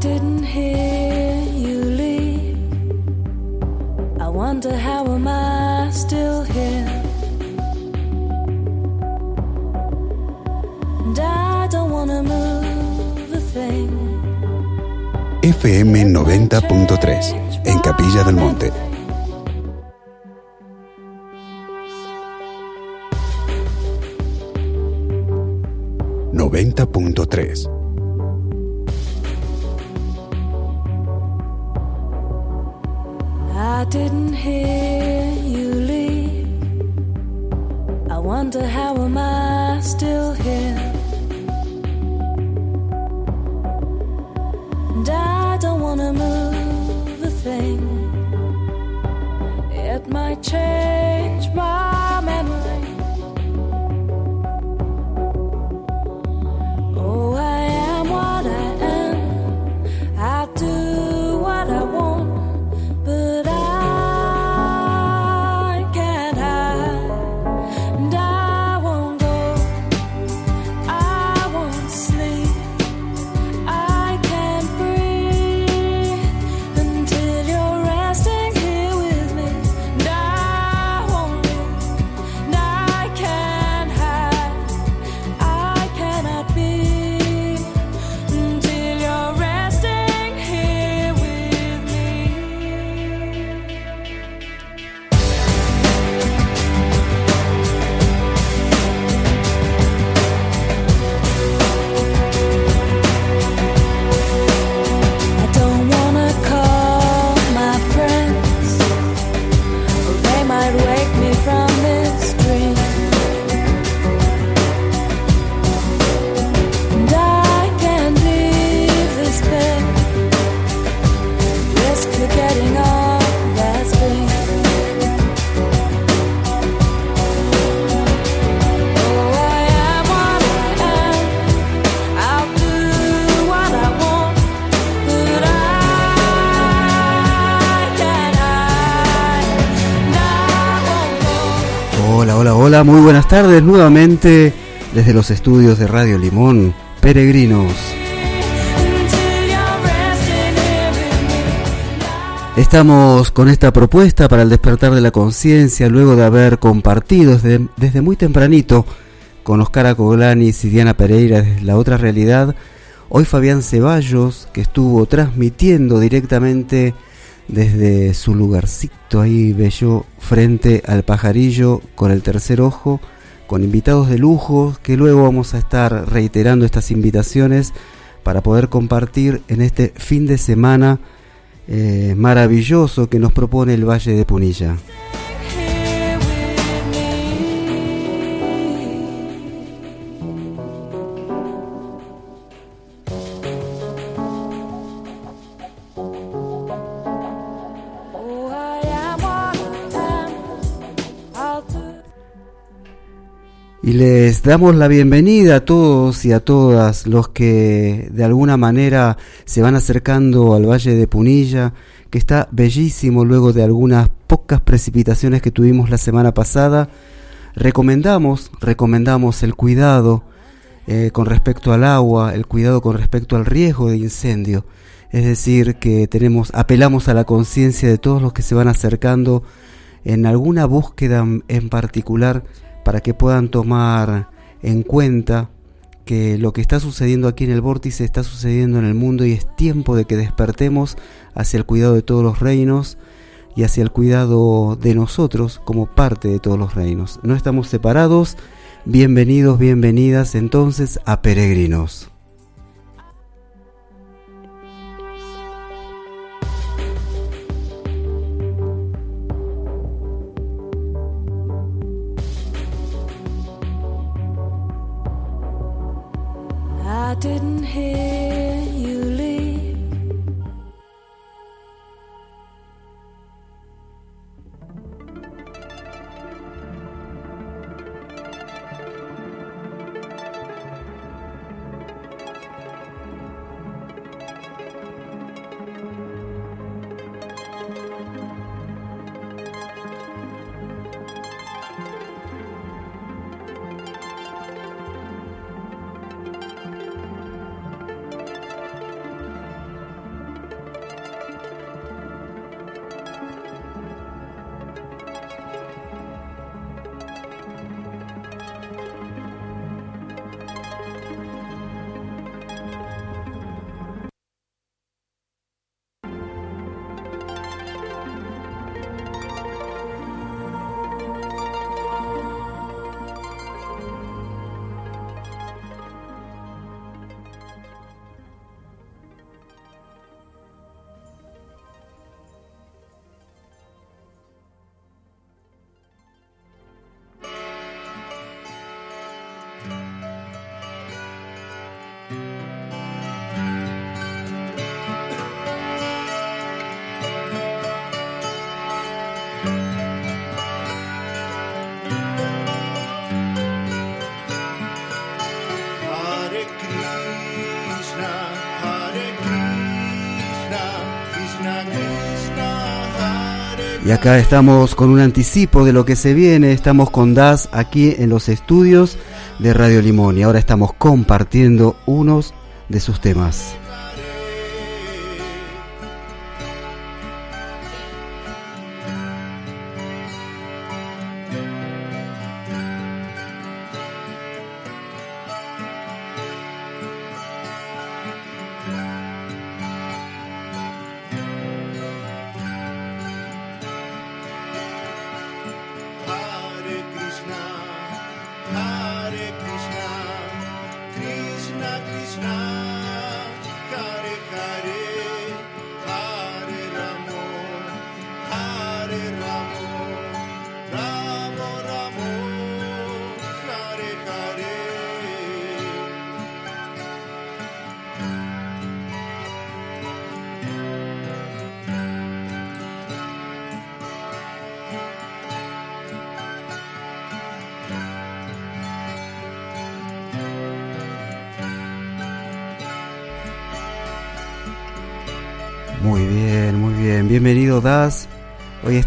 didn't hear you leave. I wonder how am I still here? And I don't wanna move a thing. FM 90.3 en Capilla del Monte. Noventa punto tres. Didn't hear tardes nuevamente desde los estudios de Radio Limón, Peregrinos. Estamos con esta propuesta para el despertar de la conciencia luego de haber compartido desde, muy tempranito con Oscar Acoglanis y Diana Pereira la otra realidad. Hoy Fabián Ceballos, que estuvo transmitiendo directamente desde su lugarcito ahí bello frente al pajarillo con el tercer ojo, con invitados de lujo, que luego vamos a estar reiterando estas invitaciones para poder compartir en este fin de semana eh, maravilloso que nos propone el Valle de Punilla. Y les damos la bienvenida a todos y a todas los que de alguna manera se van acercando al Valle de Punilla, que está bellísimo luego de algunas pocas precipitaciones que tuvimos la semana pasada. Recomendamos, recomendamos el cuidado eh, con respecto al agua, el cuidado con respecto al riesgo de incendio. Es decir, que tenemos, apelamos a la conciencia de todos los que se van acercando en alguna búsqueda en particular para que puedan tomar en cuenta que lo que está sucediendo aquí en el vórtice está sucediendo en el mundo y es tiempo de que despertemos hacia el cuidado de todos los reinos y hacia el cuidado de nosotros como parte de todos los reinos. No estamos separados. Bienvenidos, bienvenidas entonces a Peregrinos. Didn't Y acá estamos con un anticipo de lo que se viene. Estamos con Das aquí en los estudios de Radio Limón y ahora estamos compartiendo unos de sus temas.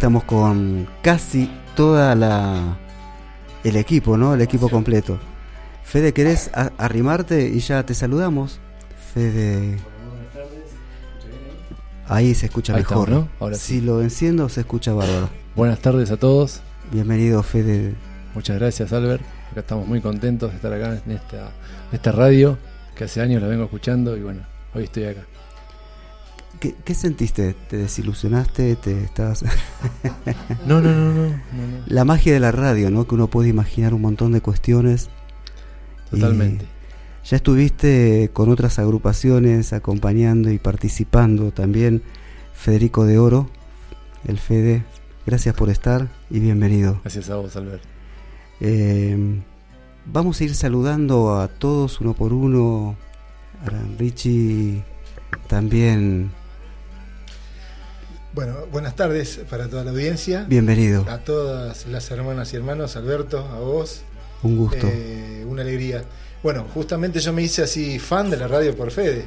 Estamos con casi toda la el equipo, ¿no? El equipo completo. Fede, ¿querés arrimarte y ya te saludamos? Fede. Ahí se escucha Ahí mejor. estamos, ¿no? Ahora sí. Si lo enciendo se escucha bárbaro. Buenas tardes a todos. Bienvenido, Fede. Muchas gracias, Albert. Acá estamos muy contentos de estar acá en esta, en esta radio que hace años la vengo escuchando y bueno, hoy estoy acá. ¿Qué, qué sentiste? ¿Te desilusionaste? ¿Te estás No, no, no, no. La magia de la radio, ¿no? Que uno puede imaginar un montón de cuestiones. Y Totalmente. ya estuviste con otras agrupaciones acompañando y participando también. Federico de Oro, el Fede, gracias por estar y bienvenido. Gracias a vos, Albert. Eh, vamos a ir saludando a todos uno por uno. A Richie también, Bueno, buenas tardes para toda la audiencia. bienvenido. A todas las hermanas y hermanos, Alberto, a vos. Un gusto. Eh, una alegría. Bueno, justamente yo me hice así fan de la radio por Fede,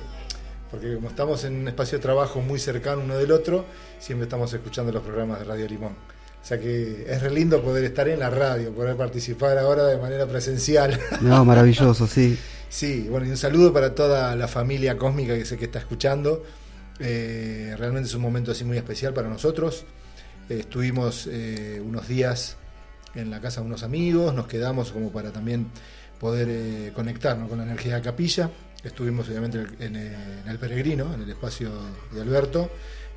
porque como estamos en un espacio de trabajo muy cercano uno del otro, siempre estamos escuchando los programas de Radio Limón. O sea que es re lindo poder estar en la radio, poder participar ahora de manera presencial. No, maravilloso, sí. Sí, bueno, y un saludo para toda la familia cósmica que sé que está escuchando. Eh, realmente es un momento así muy especial para nosotros. Eh, estuvimos eh, unos días en la casa de unos amigos, nos quedamos como para también poder conectarnos con la energía de la capilla. Estuvimos obviamente en el, Peregrino, en el espacio de Alberto,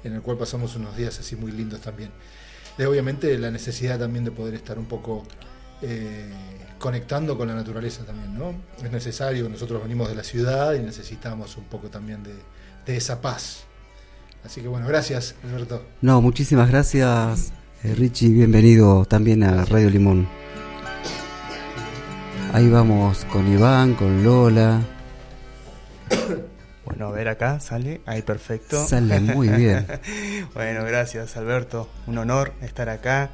en el cual pasamos unos días así muy lindos también. De obviamente la necesidad también de poder estar un poco conectando con la naturaleza también, ¿no? Es necesario, nosotros venimos de la ciudad y necesitamos un poco también de, de esa paz. Así que bueno, gracias Alberto. No, muchísimas gracias, eh, Richie. Bienvenido también a Radio Limón. Ahí vamos con Iván, con Lola. Bueno, a ver acá, sale. Ahí, perfecto. Sale muy bien. bueno, gracias, Alberto. Un honor estar acá.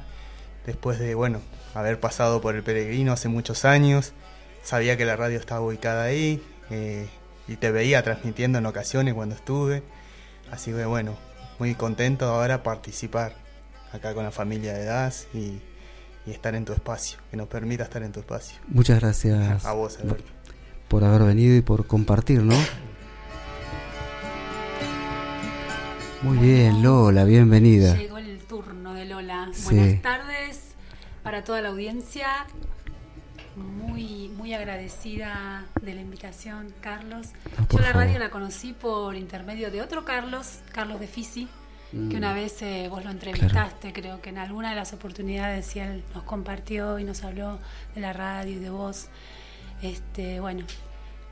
Después de, bueno, haber pasado por el peregrino hace muchos años. Sabía que la radio estaba ubicada ahí. eh, y te veía transmitiendo en ocasiones cuando estuve. Así que, bueno, muy contento ahora participar acá con la familia de DAS y, y estar en tu espacio. Que nos permita estar en tu espacio. Muchas gracias A vos, Alberto. por haber venido y por compartir, ¿no? Muy bien, Lola, bienvenida. Llegó el turno de Lola. Sí. Buenas tardes para toda la audiencia. Muy, muy agradecida de la invitación, Carlos. Ah, Yo la favor. radio la conocí por intermedio de otro Carlos, Carlos de Fisi, que una vez eh, vos lo entrevistaste, creo que en alguna de las oportunidades y él nos compartió y nos habló de la radio y de vos. Este, bueno,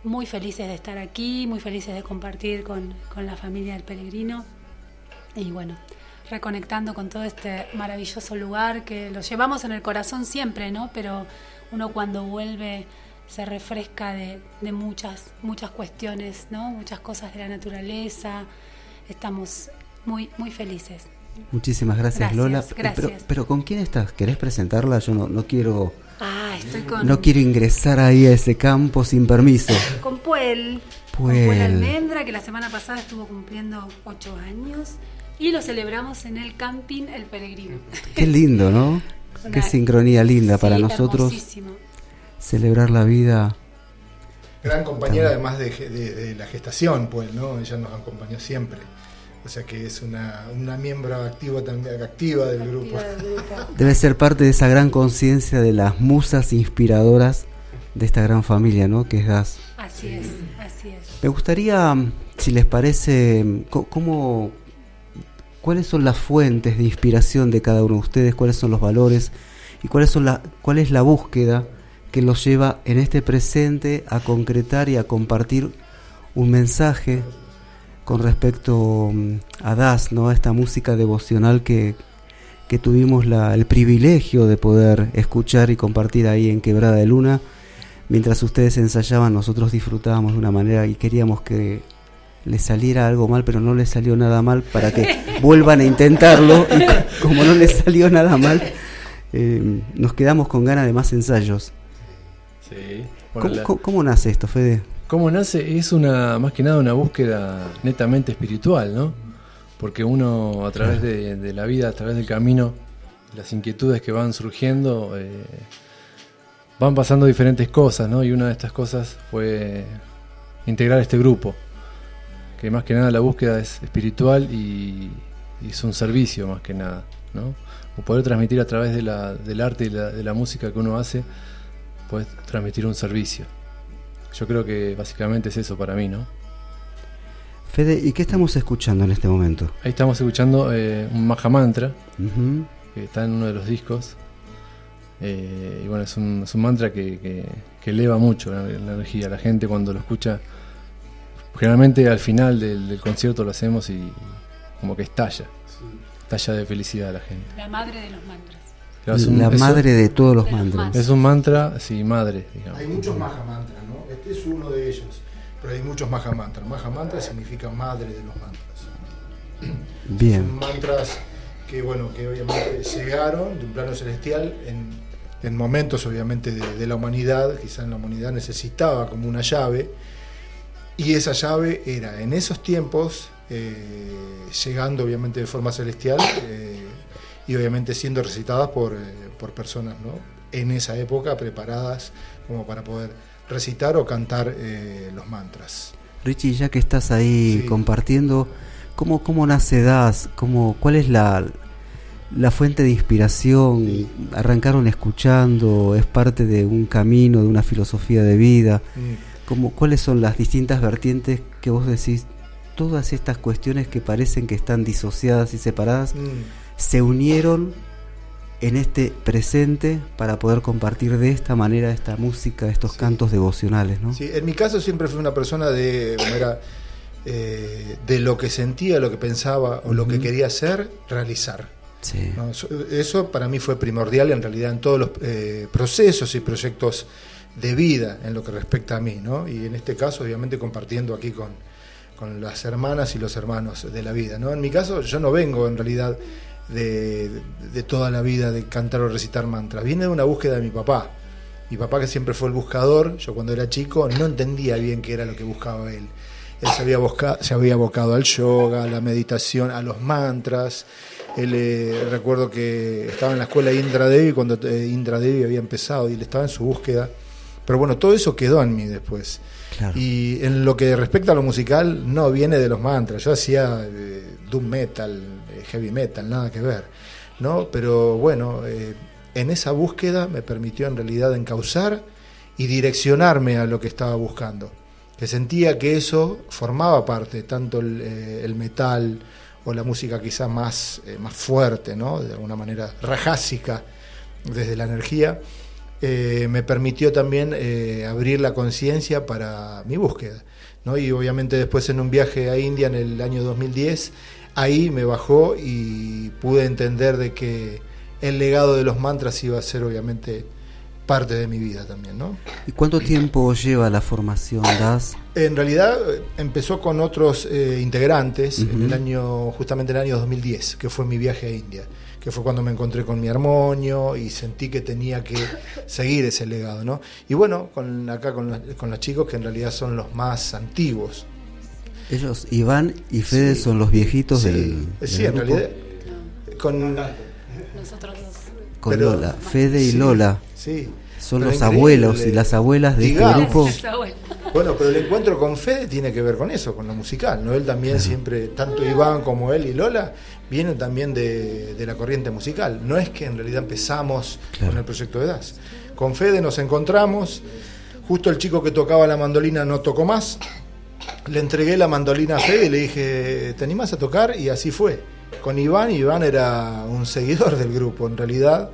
muy felices de estar aquí, muy felices de compartir con, con la familia del peregrino. Y bueno, reconectando con todo este maravilloso lugar que lo llevamos en el corazón siempre, ¿no? Pero uno cuando vuelve se refresca de, de muchas, muchas cuestiones, ¿no? Muchas cosas de la naturaleza. Estamos muy, muy felices. Muchísimas gracias, Gracias, Lola. Eh, Pero, gracias. pero ¿con quién estás? ¿Querés presentarla? Yo no, no quiero Ah, estoy con, no quiero ingresar ahí a ese campo sin permiso. con Puel. Puel. Con Puel Almendra, que la semana pasada estuvo cumpliendo ocho años. y lo celebramos en el camping El Peregrino. Qué lindo, ¿no? Una- Qué sincronía linda para nosotros celebrar la vida. Gran compañera además de, de- de la gestación, pues, ¿no? Ella nos acompañó siempre. O sea que es una, una miembro activa también activa del grupo. Activa del grupo. Debe ser parte de esa gran conciencia de las musas inspiradoras de esta gran familia, ¿no? Que es DAS. Así es, así es. Me gustaría, si les parece, mm, cómo, cuáles son las fuentes de inspiración de cada uno de ustedes, cuáles son los valores y cuáles son la, cuál es la búsqueda que los lleva en este presente a concretar y a compartir un mensaje con respecto mm, a Das, ¿no? a esta música devocional que, que tuvimos la- el privilegio de poder escuchar y compartir ahí en Quebrada de Luna. Mientras ustedes ensayaban, nosotros disfrutábamos de una manera y queríamos que les saliera algo mal, pero no les salió nada mal para que vuelvan a intentarlo. Y co- como no les salió nada mal, eh, nos quedamos con ganas de más ensayos. Sí. Bueno, ¿Cómo, la- cómo- cómo nace esto, Fede? ¿Cómo nace? Es una, más que nada una búsqueda netamente espiritual, ¿no? Porque uno a través de, de la vida, a través del camino, las inquietudes que van surgiendo, eh, van pasando diferentes cosas, ¿no? Y una de estas cosas fue integrar este grupo, que más que nada la búsqueda es espiritual y, y es un servicio más que nada, ¿no? O poder transmitir a través de la- del arte y la- de la música que uno hace, poder transmitir un servicio. Yo creo que básicamente es eso para mí, ¿no? Fede, ¿y qué estamos escuchando en este momento? Ahí estamos escuchando eh, un Maha Mantra, que está en uno de los discos. Eh, y bueno, es un, es un mantra que, que- que eleva mucho la, la energía. La gente cuando lo escucha, generalmente al final del, del concierto lo hacemos y como que estalla. Estalla de felicidad la gente. La madre de los mantras. Claro, es un- la es un- madre de todos los de mantras. mantras. Es un mantra, sí, madre, digamos. Hay muchos Maha Mantras, ¿no? Este es uno de ellos, pero hay muchos Maha Mantras. Maha Mantra significa madre de los mantras. Bien. Son mantras que, bueno, que obviamente llegaron de un plano celestial en, en momentos, obviamente, de, de la humanidad. Quizá en la humanidad necesitaba como una llave. Y esa llave era, en esos tiempos, eh, llegando obviamente de forma celestial eh, y obviamente siendo recitadas por, eh, por personas, ¿no? En esa época preparadas como para poder recitar o cantar los mantras. Richie, ya que estás ahí Sí. compartiendo, ¿cómo, cómo nace DAS? ¿Cómo, ¿Cuál es la, la fuente de inspiración? Sí. ¿Arrancaron escuchando? ¿Es parte de un camino, de una filosofía de vida? Mm. ¿Cómo, ¿Cuáles son las distintas vertientes que vos decís? Todas estas cuestiones que parecen que están disociadas y separadas Mm. se unieron en este presente para poder compartir de esta manera esta música, estos Sí. cantos devocionales, ¿no? Sí, en mi caso siempre fui una persona de, como era, eh, de lo que sentía, lo que pensaba o lo que quería hacer, realizar. Sí. ¿no? Eso, eso para mí fue primordial en realidad en todos los eh, procesos y proyectos de vida en lo que respecta a mí, ¿no? Y en este caso, obviamente, compartiendo aquí con, con las hermanas y los hermanos de la vida, ¿no? En mi caso, yo no vengo en realidad de, de toda la vida de cantar o recitar mantras, viene de una búsqueda de mi papá. Mi papá que siempre fue el buscador, yo cuando era chico no entendía bien qué era lo que buscaba él. Él se había, busca- se había abocado al yoga, a la meditación, a los mantras. Él, eh, recuerdo que estaba en la escuela Indra Devi cuando eh, Indra Devi había empezado y él estaba en su búsqueda. Pero bueno, todo eso quedó en mí después. Claro. Y en lo que respecta a lo musical, no viene de los mantras. Yo hacía eh, doom metal, eh, heavy metal, nada que ver. ¿no? Pero bueno, eh, en esa búsqueda me permitió en realidad encauzar y direccionarme a lo que estaba buscando. Que sentía que eso formaba parte, tanto el, eh, el metal o la música quizás más, eh, más fuerte, ¿no? de alguna manera rajásica, desde la energía, eh, me permitió también eh, abrir la conciencia para mi búsqueda. ¿no? Y obviamente después en un viaje a India en el año 2010, ahí me bajó y pude entender de que el legado de los mantras iba a ser obviamente parte de mi vida también. ¿no? ¿Y cuánto tiempo lleva la formación DAS? En realidad eh, empezó con otros eh, integrantes en el año, justamente en el año 2010, que fue mi viaje a India, que fue cuando me encontré con mi armonio y sentí que tenía que seguir ese legado, ¿no? Y bueno, con acá con, los- con los chicos que en realidad son los más antiguos. Ellos, Iván y Fede, Sí. son los viejitos Sí, del, sí, del en grupo. realidad. Con, Nosotros dos. Con pero- Lola. Fede y sí, Lola Sí. son Pero los abuelos y las abuelas de Digamos. este grupo. Bueno, pero el encuentro con Fede tiene que ver con eso, con lo musical, ¿no? Él también siempre, tanto Iván como él y Lola, vienen también de, de la corriente musical. No es que en realidad empezamos Claro. con el proyecto de DAS. Con Fede nos encontramos, justo el chico que tocaba la mandolina no tocó más, le entregué la mandolina a Fede y le dije, ¿te animás a tocar? Y así fue. Con Iván, Iván era un seguidor del grupo en realidad,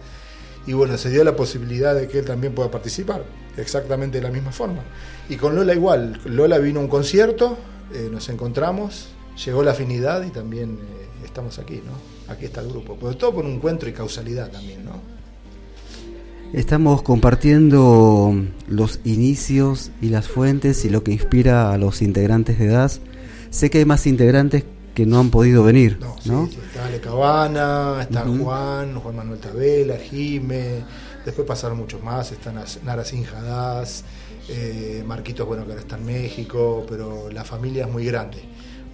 y bueno, se dio la posibilidad de que él también pueda participar, exactamente de la misma forma. Y con Lola igual, Lola vino a un concierto, eh, nos encontramos, llegó la afinidad y también eh, estamos aquí, ¿no? Aquí está el grupo, pero todo por un encuentro y causalidad también, ¿no? Estamos compartiendo los inicios y las fuentes y lo que inspira a los integrantes de DAS. Sé que hay más integrantes que no han podido venir, No, sí, ¿no? sí, está Ale Cabana, está. Juan, Juan Manuel Tabela, Jime, después pasaron muchos más, están Nara Sinjadas, eh, Marquitos, bueno, que ahora está en México, pero la familia es muy grande.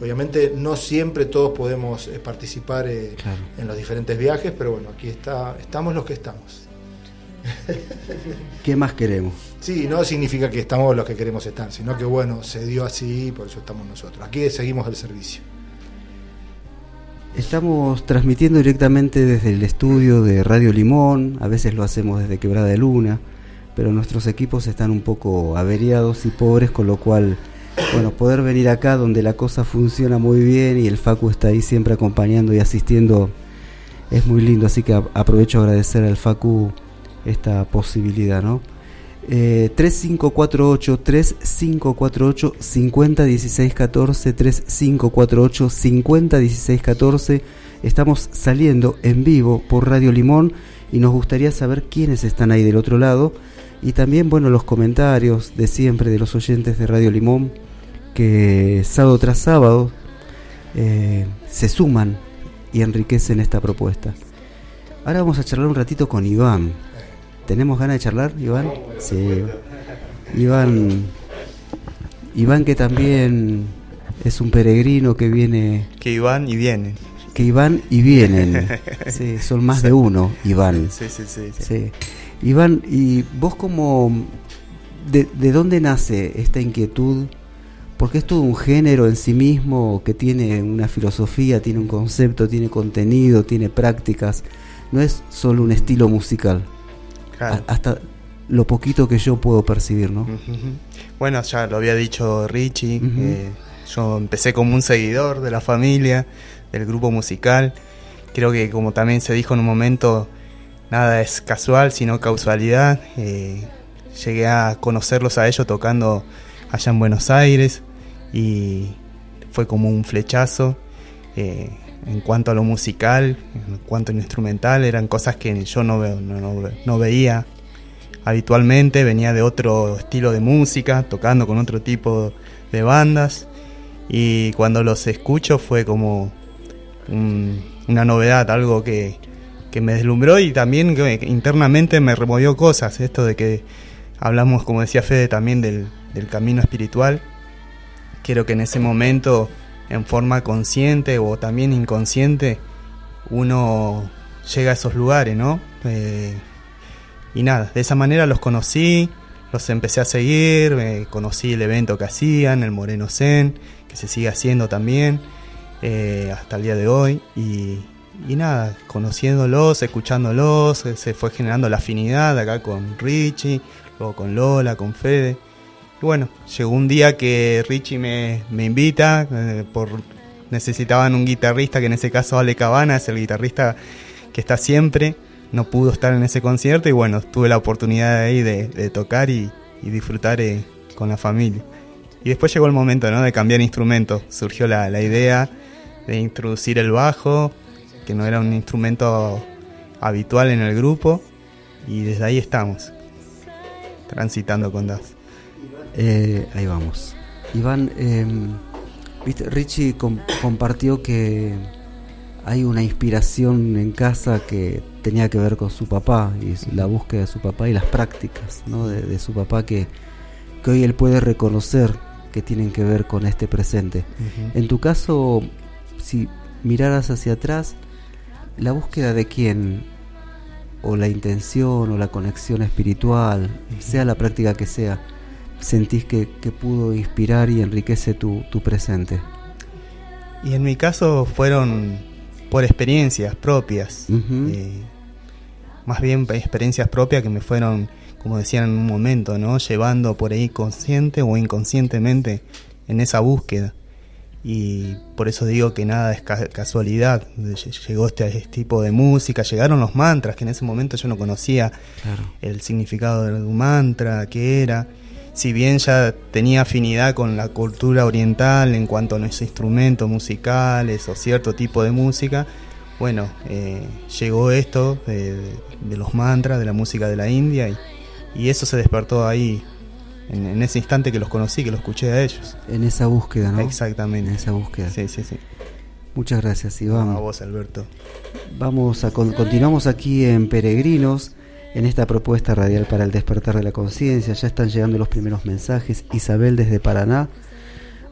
Obviamente no siempre todos podemos eh, participar eh, Claro. en los diferentes viajes, pero bueno, aquí está, estamos los que estamos. ¿Qué más queremos? Sí, no significa que estamos los que queremos estar, sino que bueno, se dio así, por eso estamos nosotros. Aquí seguimos el servicio. Estamos transmitiendo directamente desde el estudio de Radio Limón, a veces lo hacemos desde Quebrada de Luna, pero nuestros equipos están un poco averiados y pobres, con lo cual, bueno, poder venir acá donde la cosa funciona muy bien y el Facu está ahí siempre acompañando y asistiendo es muy lindo, así que aprovecho a agradecer al Facu esta posibilidad, ¿no? Eh, 3548 3548 501614 3548 501614 Estamos saliendo en vivo por Radio Limón y nos gustaría saber quiénes están ahí del otro lado y también, bueno, los comentarios de siempre de los oyentes de Radio Limón que sábado tras sábado eh, se suman y enriquecen esta propuesta. Ahora vamos a charlar un ratito con Iván. ¿Tenemos ganas de charlar, Iván? Sí. Iván, Iván que también es un peregrino que viene, Que iban y vienen. que Iván y vienen. Sí, son más de uno, Iván. Sí, sí, sí. sí. Sí. Iván, ¿y vos cómo, de, de dónde nace esta inquietud? Porque es todo un género en sí mismo que tiene una filosofía, tiene un concepto, tiene contenido, tiene prácticas. No es solo un estilo musical. Claro. A- hasta lo poquito que yo puedo percibir, ¿no? Bueno, ya lo había dicho Richie. Eh, yo empecé como un seguidor de la familia, del grupo musical. Creo que como también se dijo en un momento, nada es casual, sino causalidad. Eh, llegué a conocerlos a ellos tocando allá en Buenos Aires y fue como un flechazo. eh, en cuanto a lo musical, en cuanto a lo instrumental, eran cosas que yo no, no, no ve- no veía habitualmente, venía de otro estilo de música, tocando con otro tipo de bandas y cuando los escucho fue como un- una novedad, algo que, que me deslumbró y también que internamente me removió cosas, esto de que hablamos, como decía Fede, también del, del camino espiritual, creo que en ese momento, en forma consciente o también inconsciente, uno llega a esos lugares, ¿no? Eh, y nada, de esa manera los conocí, los empecé a seguir, eh, conocí el evento que hacían, el Moreno Zen, que se sigue haciendo también eh, hasta el día de hoy. Y, y nada, conociéndolos, escuchándolos, eh, se fue generando la afinidad acá con Richie, luego con Lola, con Fede. Y bueno, llegó un día que Richie me, me invita, eh, por necesitaban un guitarrista, que en ese caso Ale Cabana es el guitarrista que está siempre no pudo estar en ese concierto y bueno, tuve la oportunidad ahí de, tocar y, y disfrutar eh, con la familia. Y después llegó el momento ¿no? de cambiar instrumento, surgió la, la idea de introducir el bajo, que no era un instrumento habitual en el grupo, y desde ahí estamos, transitando con DAS. Eh, ahí vamos. Iván, eh, viste, Richie com- compartió que hay una inspiración en casa que tenía que ver con su papá y la búsqueda de su papá y las prácticas ¿no? de, de su papá que, que hoy él puede reconocer que tienen que ver con este presente. En tu caso, si miraras hacia atrás, la búsqueda de quién, o la intención, o la conexión espiritual, sea la práctica que sea, sentís que, que pudo inspirar y enriquece tu, tu presente. Y en mi caso fueron por experiencias propias. Eh, más bien experiencias propias que me fueron, como decían en un momento, ¿no? Llevando por ahí consciente o inconscientemente en esa búsqueda. Y por eso digo que nada es ca- casualidad. Lle- Llegó este, este tipo de música, llegaron los mantras, que en ese momento yo no conocía Claro. el significado de un mantra, qué era. Si bien ya tenía afinidad con la cultura oriental en cuanto a los instrumentos musicales o cierto tipo de música, bueno, eh, llegó esto de, de los mantras, de la música de la India y, y eso se despertó ahí, en, en ese instante que los conocí, que los escuché a ellos. En esa búsqueda, ¿no? Exactamente. En esa búsqueda. Sí, sí, sí. Muchas gracias, Iván. A vos, Alberto. Vamos a con- continuamos aquí en Peregrinos en esta propuesta radial para el despertar de la conciencia. Ya están llegando los primeros mensajes. Isabel desde Paraná.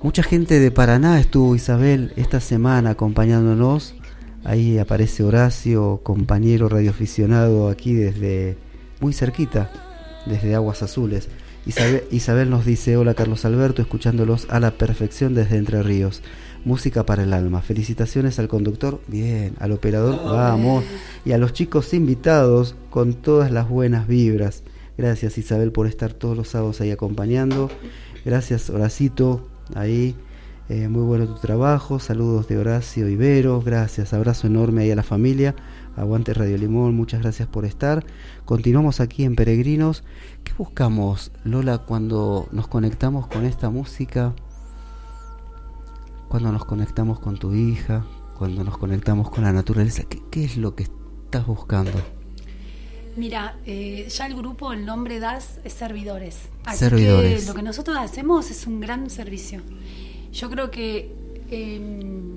Mucha gente de Paraná estuvo Isabel esta semana acompañándonos. Ahí aparece Horacio, compañero radioaficionado aquí desde muy cerquita, desde Aguas Azules. Isabel, Isabel nos dice, hola Carlos Alberto, escuchándolos a la perfección desde Entre Ríos. Música para el alma. Felicitaciones al conductor, bien, al operador, vamos, y a los chicos invitados con todas las buenas vibras. Gracias Isabel por estar todos los sábados ahí acompañando. Gracias Horacito, ahí. Eh, muy bueno tu trabajo. Saludos de Horacio Ibero. Gracias. Abrazo enorme ahí a la familia. Aguante Radio Limón. Muchas gracias por estar. Continuamos aquí en Peregrinos. ¿Qué buscamos, Lola, cuando nos conectamos con esta música? Cuando nos conectamos con tu hija, cuando nos conectamos con la naturaleza, ¿qué, qué es lo que estás buscando? Mira, eh, ya el grupo, el nombre DAS es servidores. Así Servidores. que lo que nosotros hacemos es un gran servicio. Yo creo que eh,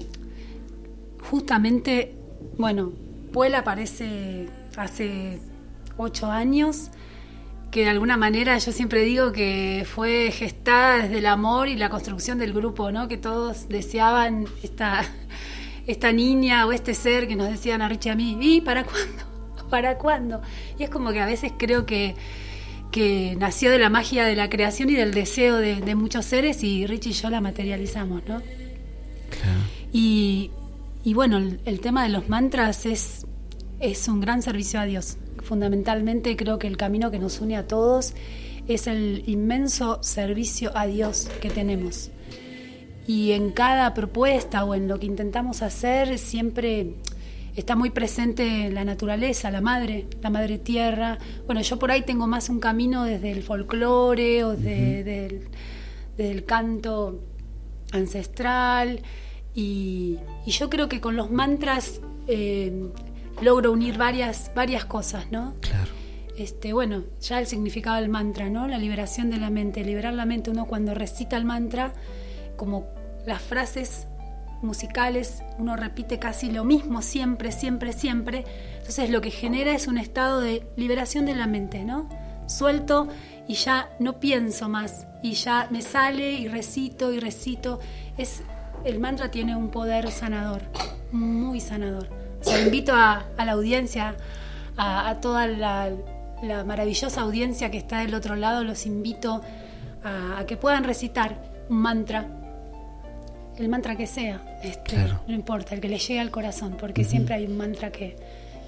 justamente, bueno, Aparece hace ocho años, que de alguna manera yo siempre digo que fue gestada desde el amor y la construcción del grupo, ¿no? Que todos deseaban esta, esta niña o este ser que nos decían a Richie a mí, ¿y para cuándo? ¿Para cuándo? Y es como que a veces creo que, que nació de la magia de la creación y del deseo de, de muchos seres y Richie y yo la materializamos, ¿no? Y, y bueno, el, el tema de los mantras es, es un gran servicio a Dios. Fundamentalmente creo que el camino que nos une a todos es el inmenso servicio a Dios que tenemos. Y en cada propuesta o en lo que intentamos hacer siempre está muy presente la naturaleza, la madre, la madre tierra. Bueno, yo por ahí tengo más un camino desde el folclore o de- del, del canto ancestral. Y, y yo creo que con los mantras eh, logro unir varias, varias cosas, ¿no? Claro. Este, bueno, ya el significado del mantra, ¿no? La liberación de la mente. Liberar la mente, uno cuando recita el mantra, como las frases musicales, uno repite casi lo mismo siempre, siempre, siempre. Entonces lo que genera es un estado de liberación de la mente, ¿no? Suelto y ya no pienso más. Y ya me sale y recito y recito. Es, el mantra tiene un poder sanador, muy sanador. O sea, invito a, a la audiencia, a, a toda la, la maravillosa audiencia que está del otro lado, los invito a, a que puedan recitar un mantra, el mantra que sea, este, Claro. no importa, el que les llegue al corazón, porque siempre hay un mantra que,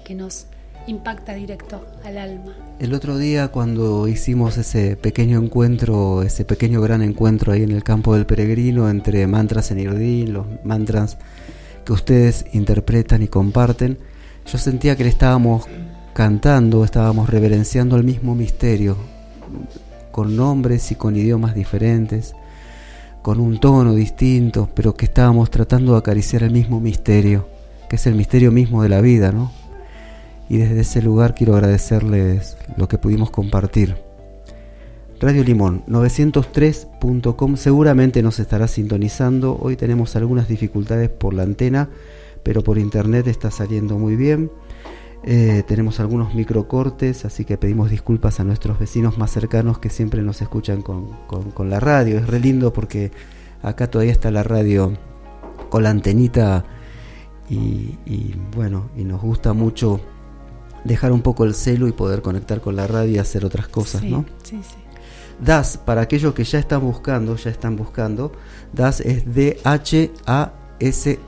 que nos impacta directo al alma. El otro día cuando hicimos ese pequeño encuentro, ese pequeño gran encuentro ahí en el campo del peregrino entre mantras en Irdín, los mantras que ustedes interpretan y comparten, yo sentía que le estábamos cantando, estábamos reverenciando el mismo misterio, con nombres y con idiomas diferentes, con un tono distinto, pero que estábamos tratando de acariciar el mismo misterio, que es el misterio mismo de la vida, ¿no? Y desde ese lugar quiero agradecerles lo que pudimos compartir. Radio Limón 903.com seguramente nos estará sintonizando. Hoy tenemos algunas dificultades por la antena, pero por internet está saliendo muy bien. Eh, tenemos algunos microcortes, así que pedimos disculpas a nuestros vecinos más cercanos que siempre nos escuchan con, con- la radio. Es re lindo porque acá todavía está la radio con la antenita y, bueno, y nos gusta mucho dejar un poco el celo y poder conectar con la radio y hacer otras cosas, sí, ¿no? sí, sí. DAS, para aquellos que ya están buscando, ya están buscando, DAS es D-H-A-S,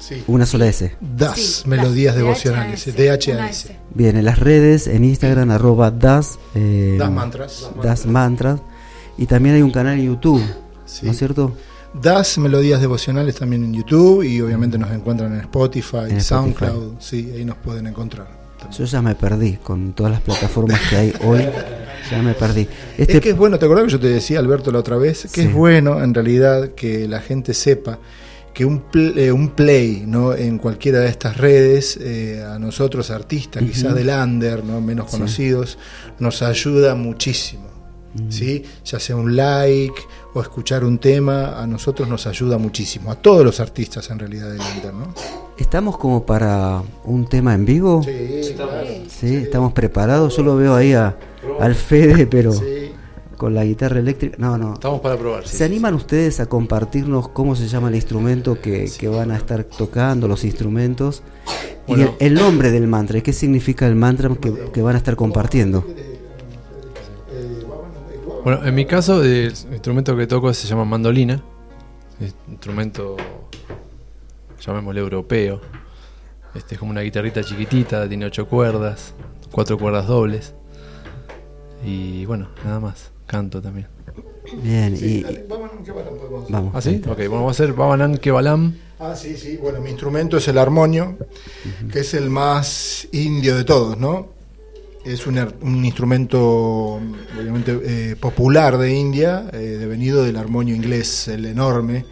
Sí. una sola S. DAS, Sí, melodías DHAS, devocionales. DHAS. S. Bien, en las redes, en Instagram, arroba DAS, eh, Das mantras. Das Mantras, y también hay un canal en YouTube, Sí. ¿no es cierto? Das melodías devocionales también en YouTube y obviamente nos encuentran en Spotify, En Spotify. SoundCloud, sí, ahí nos pueden encontrar. Yo ya me perdí con todas las plataformas que hay hoy, ya me perdí. Este, Es que es bueno, ¿te acordás que yo te decía, Alberto, la otra vez? Que Sí. es bueno en realidad que la gente sepa que un, pl- eh, un play ¿no? en cualquiera de estas redes, eh, a nosotros artistas, quizás del under, ¿no? menos Sí. conocidos, nos ayuda muchísimo. ¿sí? Ya sea un like o escuchar un tema, a nosotros nos ayuda muchísimo, a todos los artistas en realidad del under. ¿no? ¿Estamos como para un tema en vivo? Sí, claro. Sí, estamos preparados. Yo lo veo ahí a, al Fede, pero Sí. con la guitarra eléctrica. No, no. Estamos para probar. sí, ¿Se sí, animan ustedes a compartirnos cómo se llama el instrumento que, que van a estar tocando, los instrumentos? y el, el nombre del mantra, ¿qué significa el mantra que, que van a estar compartiendo? Bueno, en mi caso, el instrumento que toco se llama mandolina. Es un instrumento, llamémosle europeo. Este es como una guitarrita chiquitita, tiene ocho cuerdas, cuatro cuerdas dobles. Y bueno, nada más. Canto también. Bien, Sí, y vamos. ¿Ah, sí? Ok, bueno, vamos a hacer Babanan Kebalam. Ah, sí, sí. Bueno, mi instrumento es el armonio, que es el más indio de todos, ¿no? Es un, er- un instrumento, obviamente, eh, popular de India, eh, devenido del armonio inglés, el enorme.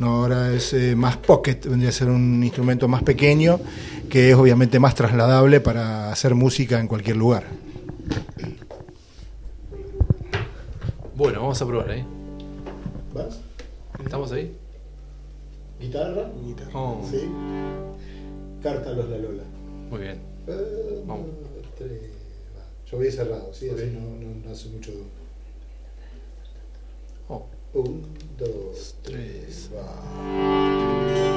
¿No? Ahora es eh, más pocket, vendría a ser un instrumento más pequeño, que es obviamente más trasladable para hacer música en cualquier lugar. Bueno, vamos a probar ahí. ¿Vas? ¿Estamos ahí? ¿Guitarra? Oh, Sí. Cártalos la Lola. muy bien. Vamos. Yo voy cerrado, ¿sí? Así no, no, no hace mucho. Un, dos, tres. va.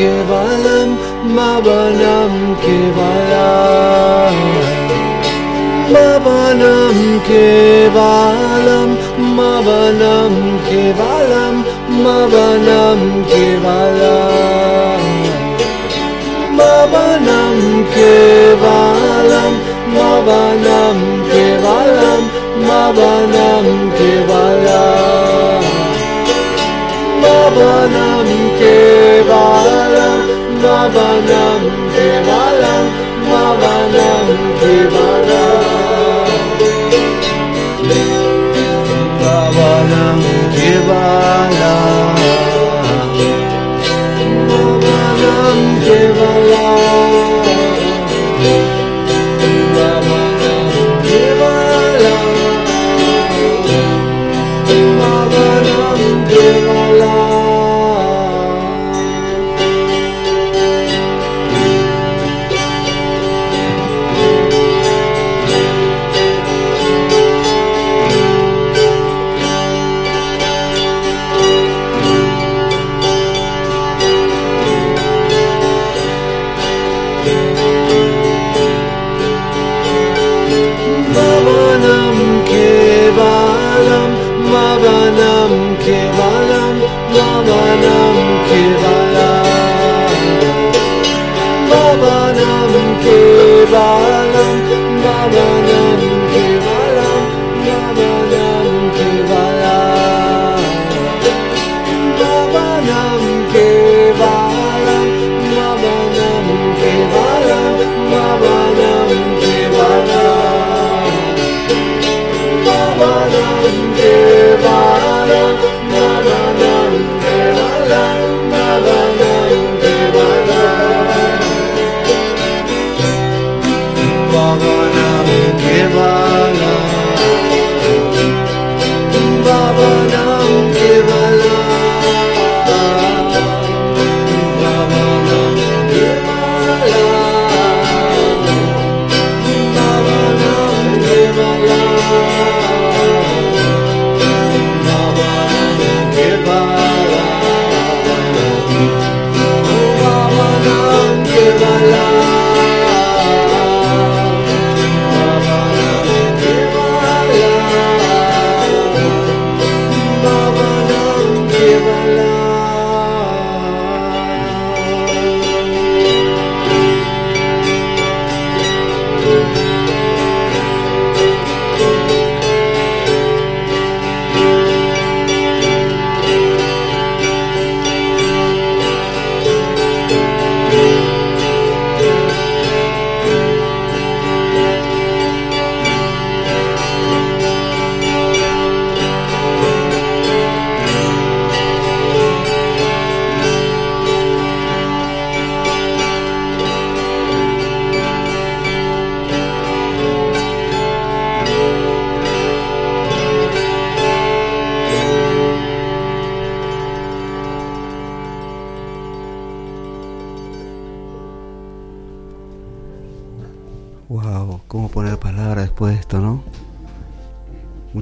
kebalam mabanam kebalam mabanam kebalam mabanam kebalam mabanam kebalam mabanam kebalam mabanam kebalam mabanam kebalam Rabanam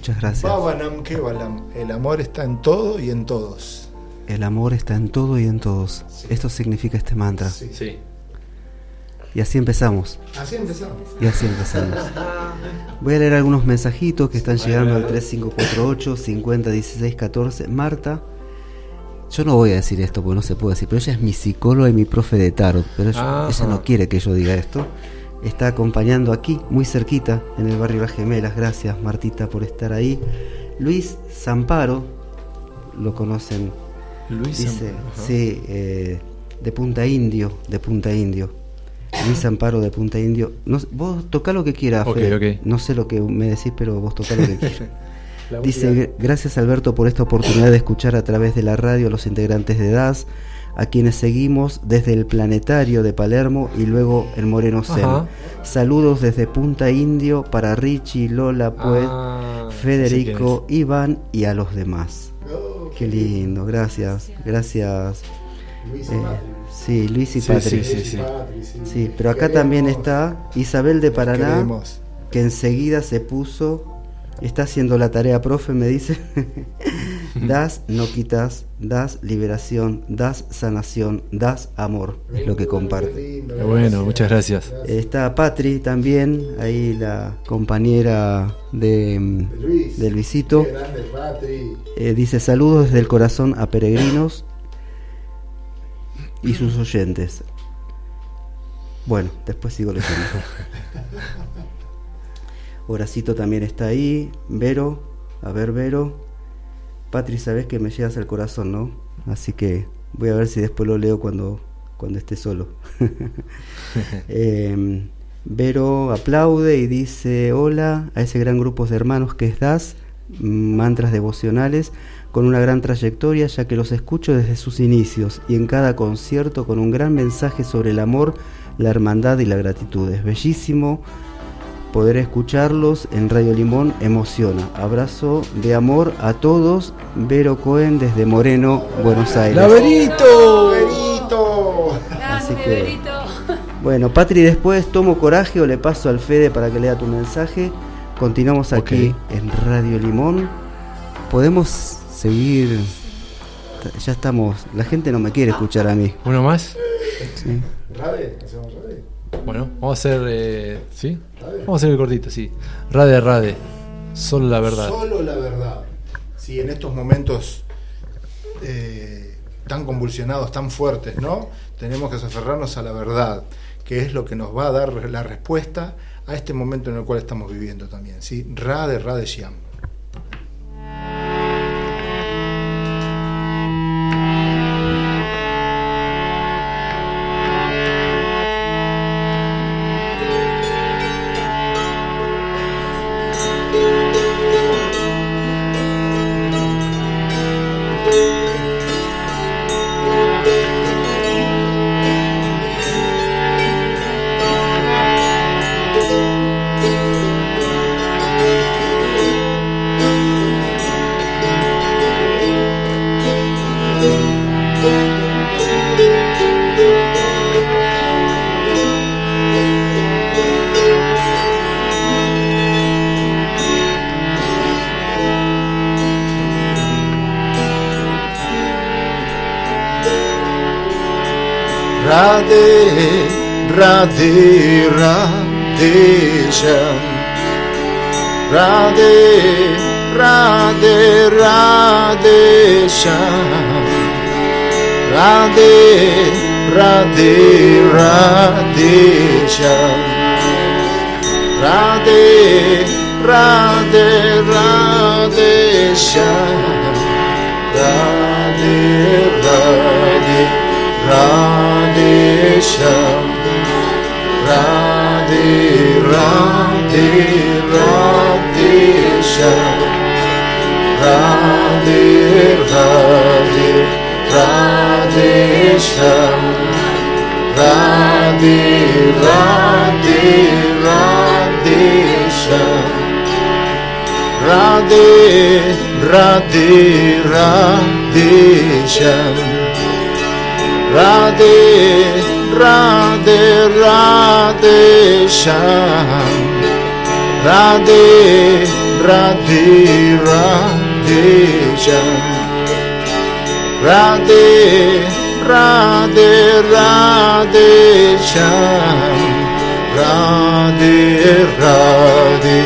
Muchas gracias. El amor está en todo y en todos. El amor está en todo y en todos. Esto significa este mantra. Sí. Sí. Y así empezamos. Así empezamos. Y así empezamos. Voy a leer algunos mensajitos que están llegando al 3548 50 16 14. Marta, yo no voy a decir esto porque no se puede decir, pero ella es mi psicóloga y mi profe de tarot, pero ella, ella no quiere que yo diga esto. Está acompañando aquí, muy cerquita, en el barrio Las Gemelas. Gracias, Martita, por estar ahí. Luis Zamparo, lo conocen, Luis. dice, Ajá. sí, eh, de Punta Indio, de Punta Indio. Luis Amparo de Punta Indio. No, vos tocá lo que quieras, Ok, Fede. ok. No sé lo que me decís, pero vos tocá lo que quieras. Dice, música. "Gr- gracias Alberto por esta oportunidad de escuchar a través de la radio a los integrantes de DAS, a quienes seguimos desde el Planetario de Palermo y luego el Moreno Sem. Saludos desde Punta Indio para Richie, Lola, pues, Ah, Federico, Iván y a los demás. Qué lindo, gracias, gracias. Luis Eh, sí, Luis y Sí, Patrick. sí, sí, sí. Sí, pero acá también está Isabel de Paraná, Queremos. que enseguida se puso, está haciendo la tarea, profe, me dice, das, no quitas, das liberación, das sanación, das amor, es lo que comparte. Qué bueno, muchas gracias. Está Patri también, ahí la compañera de, mm, Luis. de Luisito. Qué grande, Patri. Eh, dice saludos desde el corazón a peregrinos y sus oyentes. Bueno, después sigo leyendo. Horacito también está ahí. Vero, a ver Vero. Patri, sabes que me llegas al corazón, ¿no? Así que voy a ver si después lo leo cuando, cuando esté solo. Eh, Vero aplaude y dice hola a ese gran grupo de hermanos que es DAS, mantras devocionales, con una gran trayectoria ya que los escucho desde sus inicios y en cada concierto con un gran mensaje sobre el amor, la hermandad y la gratitud. Es bellísimo poder escucharlos en Radio Limón, emociona. Abrazo de amor a todos, Vero Cohen desde Moreno, Buenos Aires. ¡Laberito! Berito. Así Grande, que- Berito. Bueno, Patri, después tomo coraje o le paso al Fede para que lea tu mensaje. Continuamos aquí en Radio Limón. Podemos seguir. Ya estamos. La gente no me quiere escuchar a mí. ¿Uno más? Sí. ¿Rade? ¿Hacemos rade? Bueno, vamos a hacer. eh, ¿Sí? Vamos a hacer el cortito, sí. Rade, rade. Solo la verdad. Solo la verdad. Sí, en estos momentos eh, tan convulsionados, tan fuertes, ¿no? Tenemos que aferrarnos a la verdad, que es lo que nos va a dar la respuesta a este momento en el cual estamos viviendo también, ¿sí? Rade, Rade Shyam. Radhe, Radhe Shyam. Radhe, Radhe, Radhe Shyam. Radhe, Radhe, Radhe Shyam. Radhe, Radhe, Radhe Shyam. Radhe, Radhe, Radhe Shyam. Radhe, Radhe, Radhesha. Radhe, Radhe, Radhesha. Radhe, Radhe, Radhesha. Radhe, Radhe, Radhesha. Radhe, Radhe, Radhe Sham. Radhe Radhe Radhe Sham. Radhe Radhe Radhe Sham. Radhe Radhe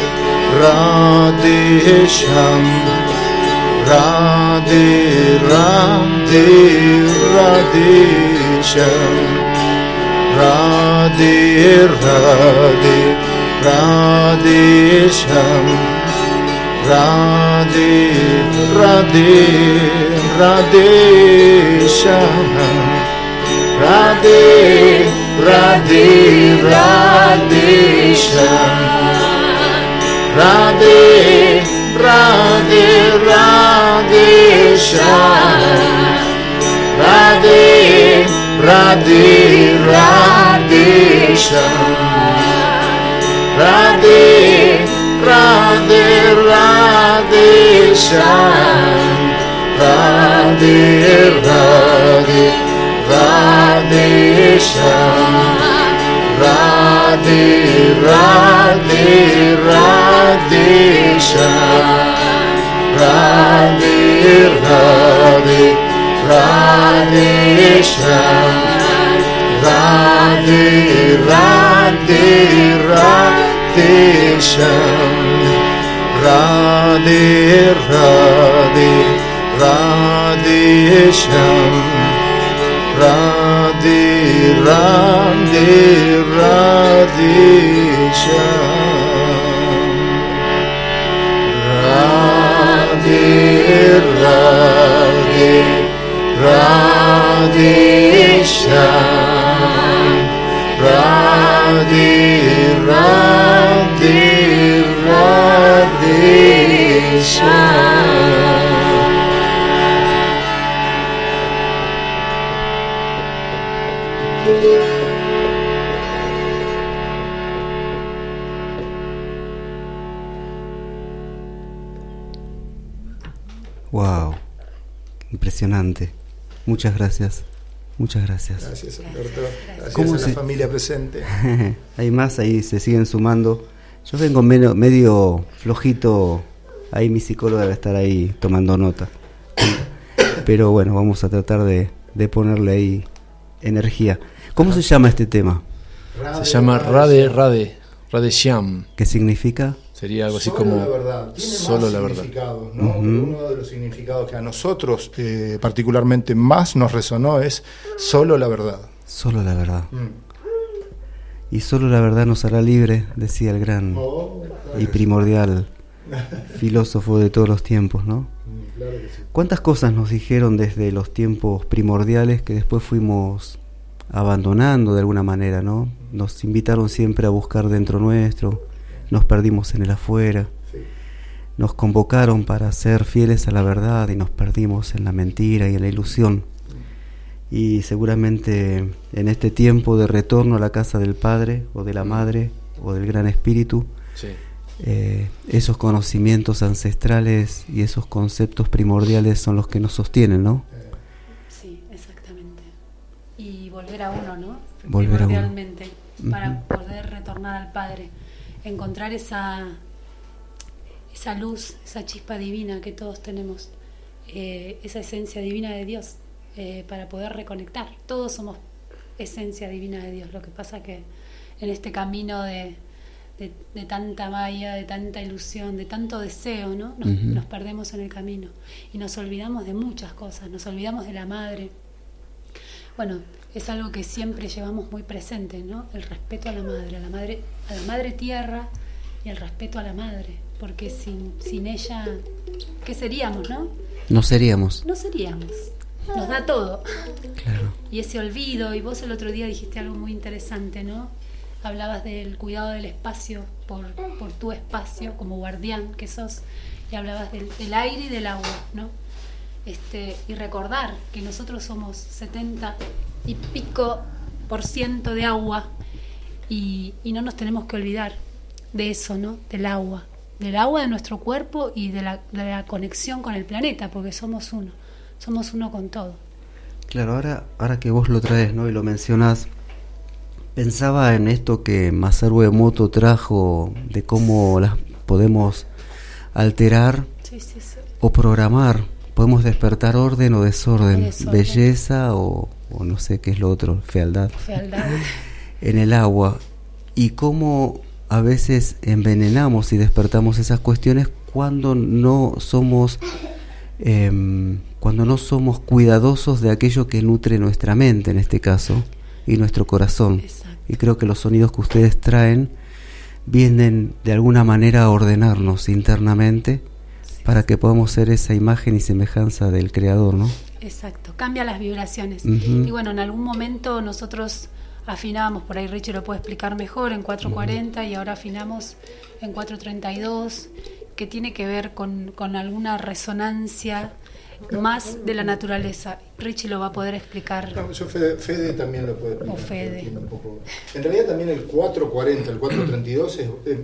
Radhe Sham. Radhe Radhe Radhe Sham Radhe राधे राधेशं राधे राधे राधेशं राधे राधे राधेशं राधे राधे राधेशं Radhe Radhe Radhe Sham Radhe Radhe Radhe Sham Radhe Radhe Radhe Sham Radhe Radhe Radhe Sham Radhe Radhe Radhe Sham Radhe Radhe Radhe Sham Radhe Radhe Radhe Sham Radhe Radhe Radhe Wow, impresionante. Muchas gracias. Muchas gracias. Gracias, Alberto. Gracias ¿Cómo a la se- familia presente. Hay más ahí, se siguen sumando. Yo vengo medio, medio flojito. Ahí mi psicóloga debe estar ahí tomando nota. Pero bueno, vamos a tratar de, de ponerle ahí energía. ¿Cómo se llama este tema? Se llama Rade Rade, Rade Shyam. ¿Qué significa? Sería algo así Solo como la verdad. Tiene solo más la verdad. significados, ¿no? Uno de los significados que a nosotros eh, particularmente más nos resonó es solo la verdad. Solo la verdad. Mm. Y solo la verdad nos hará libre, decía el gran Oh, y primordial filósofo de todos los tiempos, ¿no? mm, claro que sí. ¿Cuántas cosas nos dijeron desde los tiempos primordiales que después fuimos abandonando de alguna manera, ¿no? Nos invitaron siempre a buscar dentro nuestro, nos perdimos en el afuera, Sí. nos convocaron para ser fieles a la verdad y nos perdimos en la mentira y en la ilusión. Y seguramente en este tiempo de retorno a la casa del Padre o de la Madre o del Gran Espíritu, Sí. eh, esos conocimientos ancestrales y esos conceptos primordiales son los que nos sostienen, ¿no? Sí, exactamente. Y volver a uno, ¿no? Volver a uno. Para poder retornar al Padre, encontrar esa, esa luz, esa chispa divina que todos tenemos, eh, esa esencia divina de Dios, eh, para poder reconectar. Todos somos esencia divina de Dios. Lo que pasa que en este camino de, de, de tanta maya, de tanta ilusión, de tanto deseo, ¿no? Nos, nos perdemos en el camino y nos olvidamos de muchas cosas. Nos olvidamos de la madre. Bueno, es algo que siempre llevamos muy presente, ¿no? El respeto a la madre, a la madre, a la madre tierra y el respeto a la madre, porque sin, sin ella, ¿qué seríamos, no? No seríamos. No seríamos. Nos da todo. Claro. Y ese olvido, y vos el otro día dijiste algo muy interesante, ¿no? Hablabas del cuidado del espacio por, por tu espacio, como guardián que sos, y hablabas del, del aire y del agua, ¿no? Este, y recordar que nosotros somos 70 y pico por ciento de agua y, y no nos tenemos que olvidar de eso, ¿no? Del agua, del agua de nuestro cuerpo y de la, de la conexión con el planeta, porque somos uno, somos uno con todo. Claro, ahora, ahora que vos lo traes, ¿no? Y lo mencionás, Pensaba en esto que Masaru Emoto trajo de cómo las podemos alterar Sí, sí, sí. o programar. Podemos despertar orden o desorden, Desorden. belleza o, o no sé qué es lo otro, fealdad Fealdad. en el agua. Y cómo a veces envenenamos y despertamos esas cuestiones cuando no somos em, cuando no somos cuidadosos de aquello que nutre nuestra mente en este caso y nuestro corazón. Exacto. Y creo que los sonidos que ustedes traen vienen de alguna manera a ordenarnos internamente para que podamos ser esa imagen y semejanza del Creador, ¿no? Exacto, cambia las vibraciones. Y bueno, en algún momento nosotros afinábamos, por ahí Richie lo puede explicar mejor, en 440 y ahora afinamos en 432, que tiene que ver con, con alguna resonancia más de la naturaleza. Richie lo va a poder explicar. No, yo Fede, Fede también lo puede explicar, O Fede. un poco. En realidad también el 440, el 432 es... es-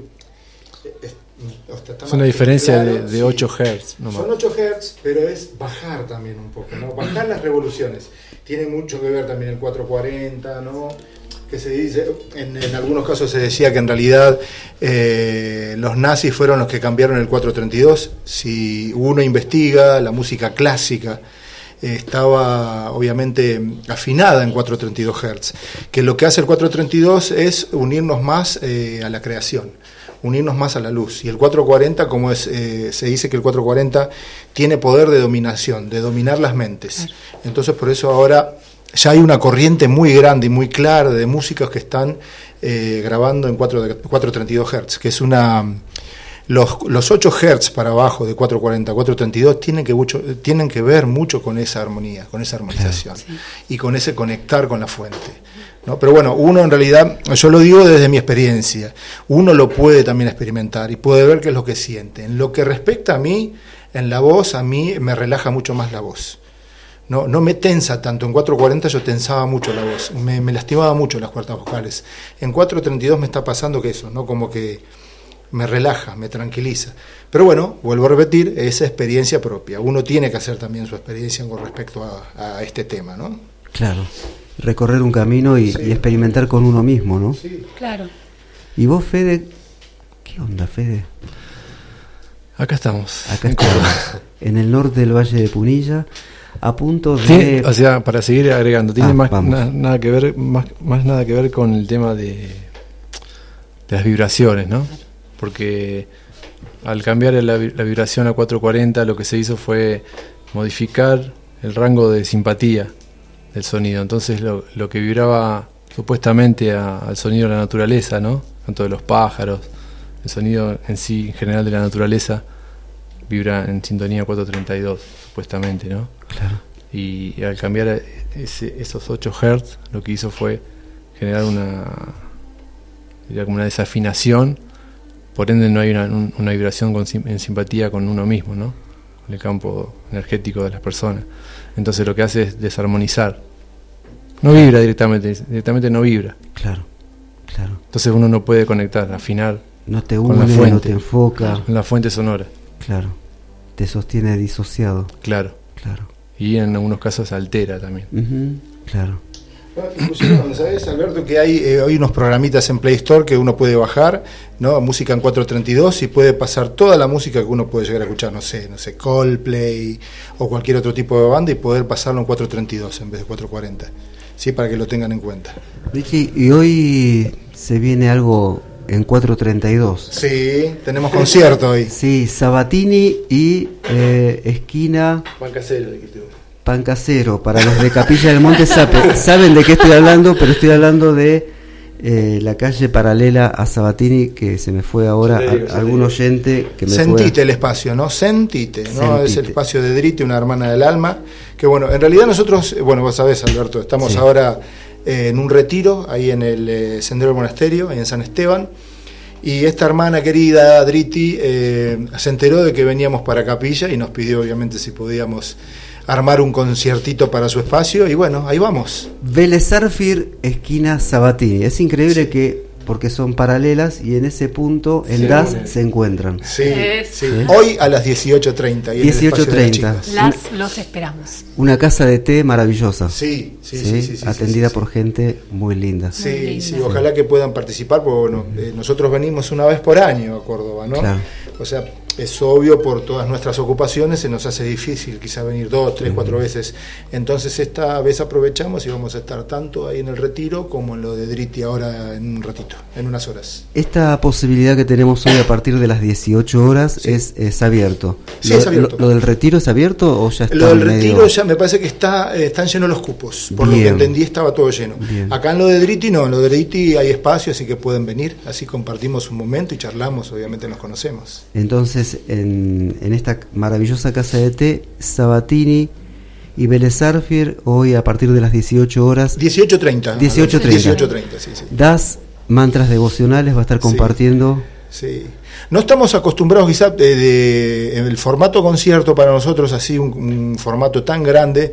es- Es una diferencia de, de sí. 8 Hz. nomás. Son 8 Hz, pero es bajar también un poco, ¿no? Bajar las revoluciones. Tiene mucho que ver también el 440, ¿no? Que se dice, en, en algunos casos se decía que en realidad eh, los nazis fueron los que cambiaron el 432. Si uno investiga la música clásica, eh, estaba obviamente afinada en 432 Hz, que lo que hace el 432 es unirnos más eh, a la creación, unirnos más a la luz. Y el 440, como es, eh, se dice que el 440 tiene poder de dominación, de dominar las mentes. Entonces por eso ahora ya hay una corriente muy grande y muy clara de músicos que están eh, grabando en 4 de- 432 Hz, que es una... Los, los 8 Hz para abajo de 440, 432 tienen que, mucho, tienen que ver mucho con esa armonía, con esa armonización y con ese conectar con la fuente. ¿No? Pero bueno, uno en realidad, yo lo digo desde mi experiencia, uno lo puede también experimentar y puede ver qué es lo que siente. En lo que respecta a mí, en la voz, a mí me relaja mucho más la voz. No, no me tensa tanto. En 440 yo tensaba mucho la voz, me, lastimaba mucho las cuerdas vocales. En 432 me está pasando que eso, ¿no? Como que me relaja, me tranquiliza. Pero bueno, vuelvo a repetir, esa experiencia propia. Uno tiene que hacer también su experiencia con respecto a, a este tema, ¿no? Claro. Recorrer un camino y, y experimentar con uno mismo, ¿no? Claro. Y vos, Fede, ¿qué onda, Fede? Acá estamos. Acá estamos, en el norte del Valle de Punilla, a punto de... Tiene- o sea, para seguir agregando, tiene Ah, más na- nada que ver, más, más nada que ver con el tema de, de las vibraciones, ¿no? Porque al cambiar la, vi- la vibración a 440, lo que se hizo fue modificar el rango de simpatía del sonido. Entonces, lo, lo que vibraba supuestamente a- al sonido de la naturaleza, ¿no? Tanto de los pájaros, el sonido en sí, en general de la naturaleza, vibra en sintonía 432, supuestamente, ¿no? Claro. Y, y al cambiar ese- esos 8 Hz, lo que hizo fue generar una, diría como una desafinación, por ende no hay una, un- una vibración con en simpatía con uno mismo, ¿no? Con el campo energético de las personas. Entonces lo que hace es desarmonizar. No vibra directamente, directamente no vibra. Claro, claro. Entonces uno no puede conectar, afinar No te Con la une, no fuente. te enfoca. en la fuente sonora. Claro. Te sostiene disociado. Claro. Claro. Y en algunos casos altera también. Claro. Inclusive, ¿sabes, Alberto? Que hay, eh, hay unos programitas en Play Store que uno puede bajar, ¿no? Música en 432 y puede pasar toda la música que uno puede llegar a escuchar, no sé, no sé, Coldplay o cualquier otro tipo de banda y poder pasarlo en 432 en vez de 440. Sí, para que lo tengan en cuenta. Ricky, y hoy se viene algo en 432. Sí, tenemos concierto hoy. Sí, Sabatini y eh, esquina Juan Casero, dijiste vos. Pan Casero. Para los de Capilla del Monte sabe- saben de qué estoy hablando, pero estoy hablando de eh, la calle paralela a Sabatini, que se me fue ahora digo, a- algún oyente que me Sentite fue. el espacio, ¿no? Sentite, ¿no? Sentite. Es el espacio de Drite, una hermana del alma. Que bueno, en realidad nosotros, eh, bueno, vos sabés, Alberto, estamos Sí. ahora eh, en un retiro, ahí en el eh, Sendero del Monasterio, ahí en San Esteban. Y esta hermana querida, Driti, eh, se enteró de que veníamos para Capilla y nos pidió, obviamente, si podíamos armar un conciertito para su espacio. Y bueno, ahí vamos. Vélez Arfir, esquina Sabatini. Es increíble que porque son paralelas y en ese punto en Se DAS se encuentran. Sí, sí. Hoy a las 18.30. y en el espacio de las 18:30. chicas. Las los esperamos. Una casa de té maravillosa. Sí, sí, sí, sí, sí, atendida sí, sí. por gente muy linda. Sí, Muy sí, ojalá que puedan participar, porque bueno, eh, nosotros venimos una vez por año a Córdoba, ¿no? Claro. O sea, es obvio por todas nuestras ocupaciones, se nos hace difícil quizá venir dos, tres, cuatro veces. Entonces esta vez aprovechamos y vamos a estar tanto ahí en el retiro como en lo de Driti ahora en un ratito, en unas horas. Esta posibilidad que tenemos hoy a partir de las 18 horas Sí. es, es abierto. Sí, lo, es abierto. Lo, lo del retiro es abierto o ya está Lo del medio- retiro ya me parece que está eh, están llenos los cupos, por lo que entendí estaba todo lleno. Bien. Acá en lo de Driti no, en lo de Driti hay espacio, así que pueden venir, así compartimos un momento y charlamos, obviamente nos conocemos. Entonces, en, en esta maravillosa casa de té, Sabatini y Vélez hoy a partir de las 18 horas, 18.30. 18:30. 18.30, sí, sí. das mantras devocionales, va a estar compartiendo. Sí. No estamos acostumbrados quizá de, el formato concierto para nosotros, así un, un formato tan grande,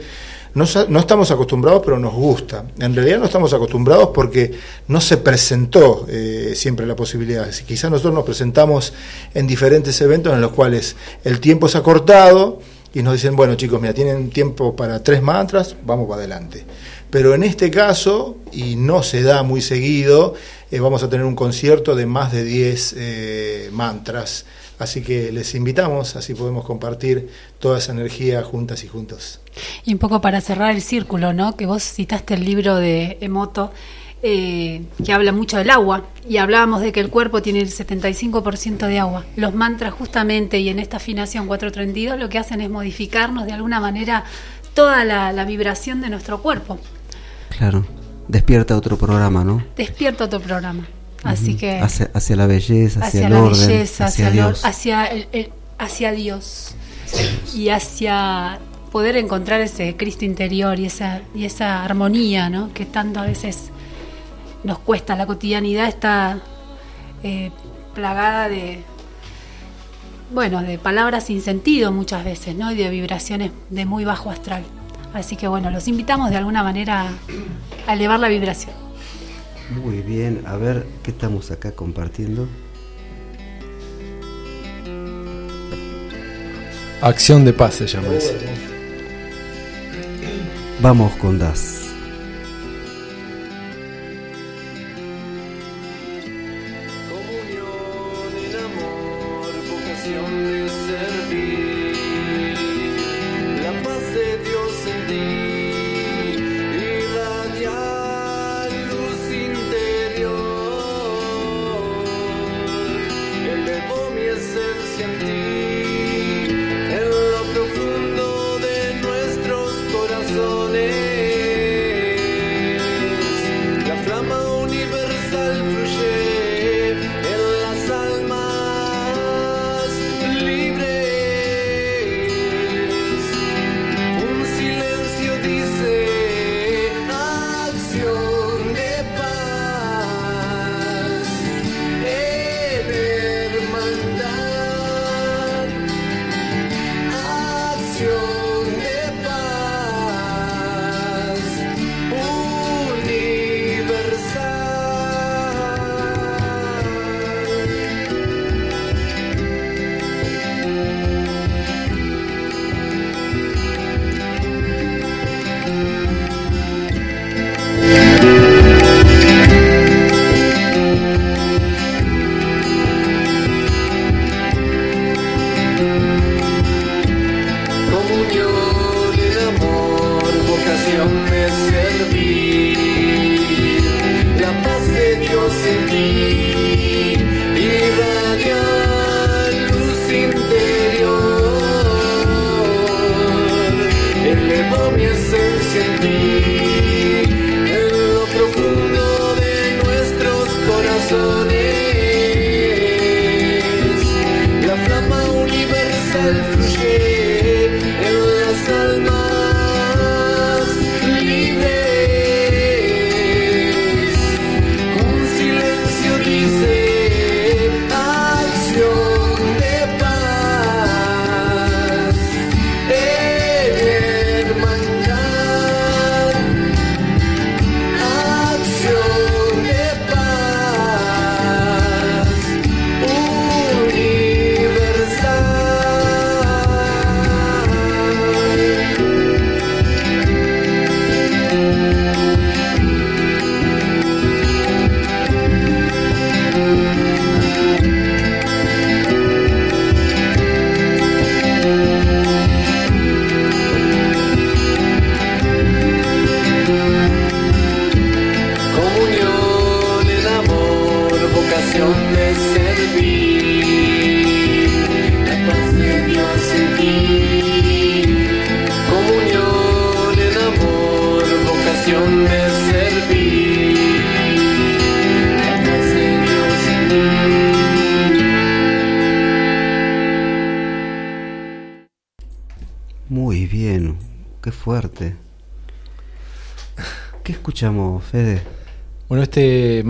no, no estamos acostumbrados, pero nos gusta. En realidad no estamos acostumbrados porque no se presentó eh, siempre la posibilidad. Si Quizá nosotros nos presentamos en diferentes eventos en los cuales el tiempo se ha cortado y nos dicen, bueno chicos, mira, tienen tiempo para tres mantras, vamos para adelante. Pero en este caso, y no se da muy seguido, eh, vamos a tener un concierto de más de 10 eh, mantras. Así que les invitamos, así podemos compartir toda esa energía juntas y juntos. Y un poco para cerrar el círculo, ¿no? Que vos citaste el libro de Emoto, eh, que habla mucho del agua, y hablábamos de que el cuerpo tiene el 75% de agua. Los mantras justamente, y en esta afinación 432, lo que hacen es modificarnos de alguna manera toda la, la vibración de nuestro cuerpo. Claro, despierta otro programa, ¿no? Despierta otro programa. Así que Hacia, hacia la belleza, hacia, hacia el la orden, belleza, hacia, hacia, el or- Dios. hacia, el- el- hacia Dios y hacia poder encontrar ese Cristo interior y esa, y esa armonía ¿no? que tanto a veces nos cuesta. La cotidianidad está eh, plagada de, bueno, de palabras sin sentido muchas veces ¿no? y de vibraciones de muy bajo astral. Así que bueno, los invitamos de alguna manera a elevar la vibración. Muy bien, a ver qué estamos acá compartiendo. Acción de paz se llama eso. Vamos con Das.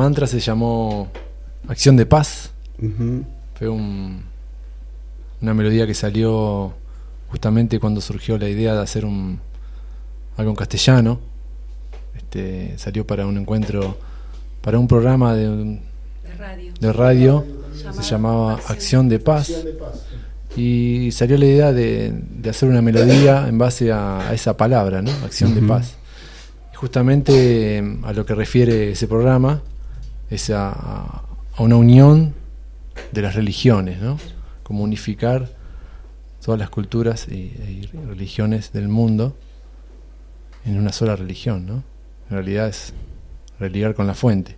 Mantra se llamó Acción de Paz. Fue un- una melodía que salió justamente cuando surgió la idea de hacer un, algo en castellano. Este, salió para un encuentro, para un programa de, un- De radio. de radio, se llamaba Acción Acción de Paz. Y salió la idea de, de hacer una melodía en base a, a esa palabra, ¿no? Acción de paz. Y justamente eh, a lo que refiere ese programa a, una unión de las religiones, ¿no? Como unificar todas las culturas y, religiones del mundo en una sola religión, ¿no? En realidad es religar con la fuente.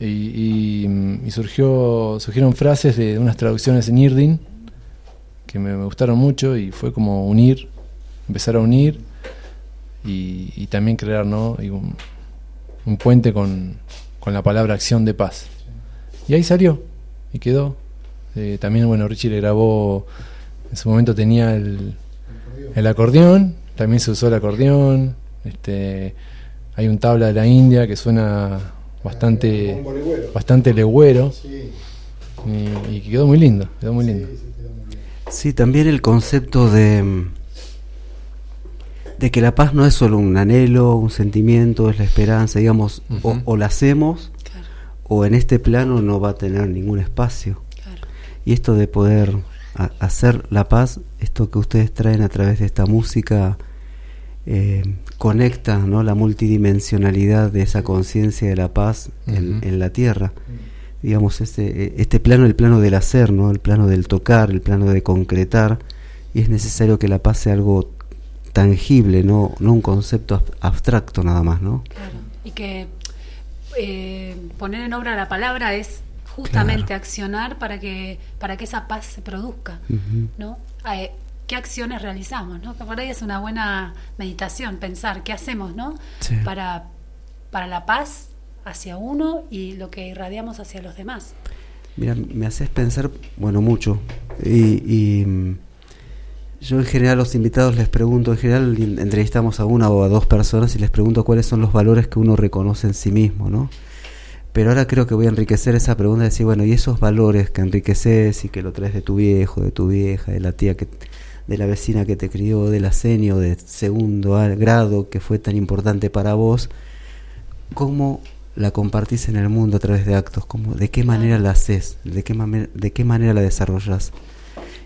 Y, surgió, surgieron frases de unas traducciones en Irdin que me, gustaron mucho y fue como unir, empezar a unir y, también crear ¿no? Un puente con, con la palabra acción de paz. Y ahí salió y quedó. Eh, también, bueno, Richie le grabó, en su momento tenía el, el acordeón, también se usó el acordeón. Este, hay un tabla de la India que suena bastante, bastante legüero y, y quedó muy lindo, quedó muy lindo. Sí, también el concepto de, de que la paz no es solo un anhelo, un sentimiento, es la esperanza, digamos, o, la hacemos Claro, o en este plano no va a tener ningún espacio. claro. Y esto de poder hacer la paz, esto que ustedes traen a través de esta música, eh, conecta ¿no? la multidimensionalidad de esa conciencia de la paz en, la tierra. Digamos, este, este plano, el plano del hacer, ¿no? el plano del tocar, el plano de concretar, y es necesario que la paz sea algo tangible, no, no un concepto ab- abstracto nada más, ¿no? Claro. Y que eh, poner en obra la palabra es justamente Claro. accionar para que para que esa paz se produzca. ¿no? Eh, ¿Qué acciones realizamos, no? Que por ahí es una buena meditación pensar qué hacemos, ¿no? Sí. Para para la paz hacia uno y lo que irradiamos hacia los demás. Mira, me haces pensar, bueno, mucho. Y, y, mm, yo en general a los invitados les pregunto, en general entrevistamos a una o a dos personas y les pregunto cuáles son los valores que uno reconoce en sí mismo, ¿no? Pero ahora creo que voy a enriquecer esa pregunta y decir, bueno, y esos valores que enriqueces y que lo traes de tu viejo, de tu vieja, de la tía que de la vecina que te crió, del asenio de segundo grado que fue tan importante para vos, ¿cómo la compartís en el mundo a través de actos? ¿Cómo, ¿De qué manera la haces? ¿De qué, ¿De qué manera la desarrollas?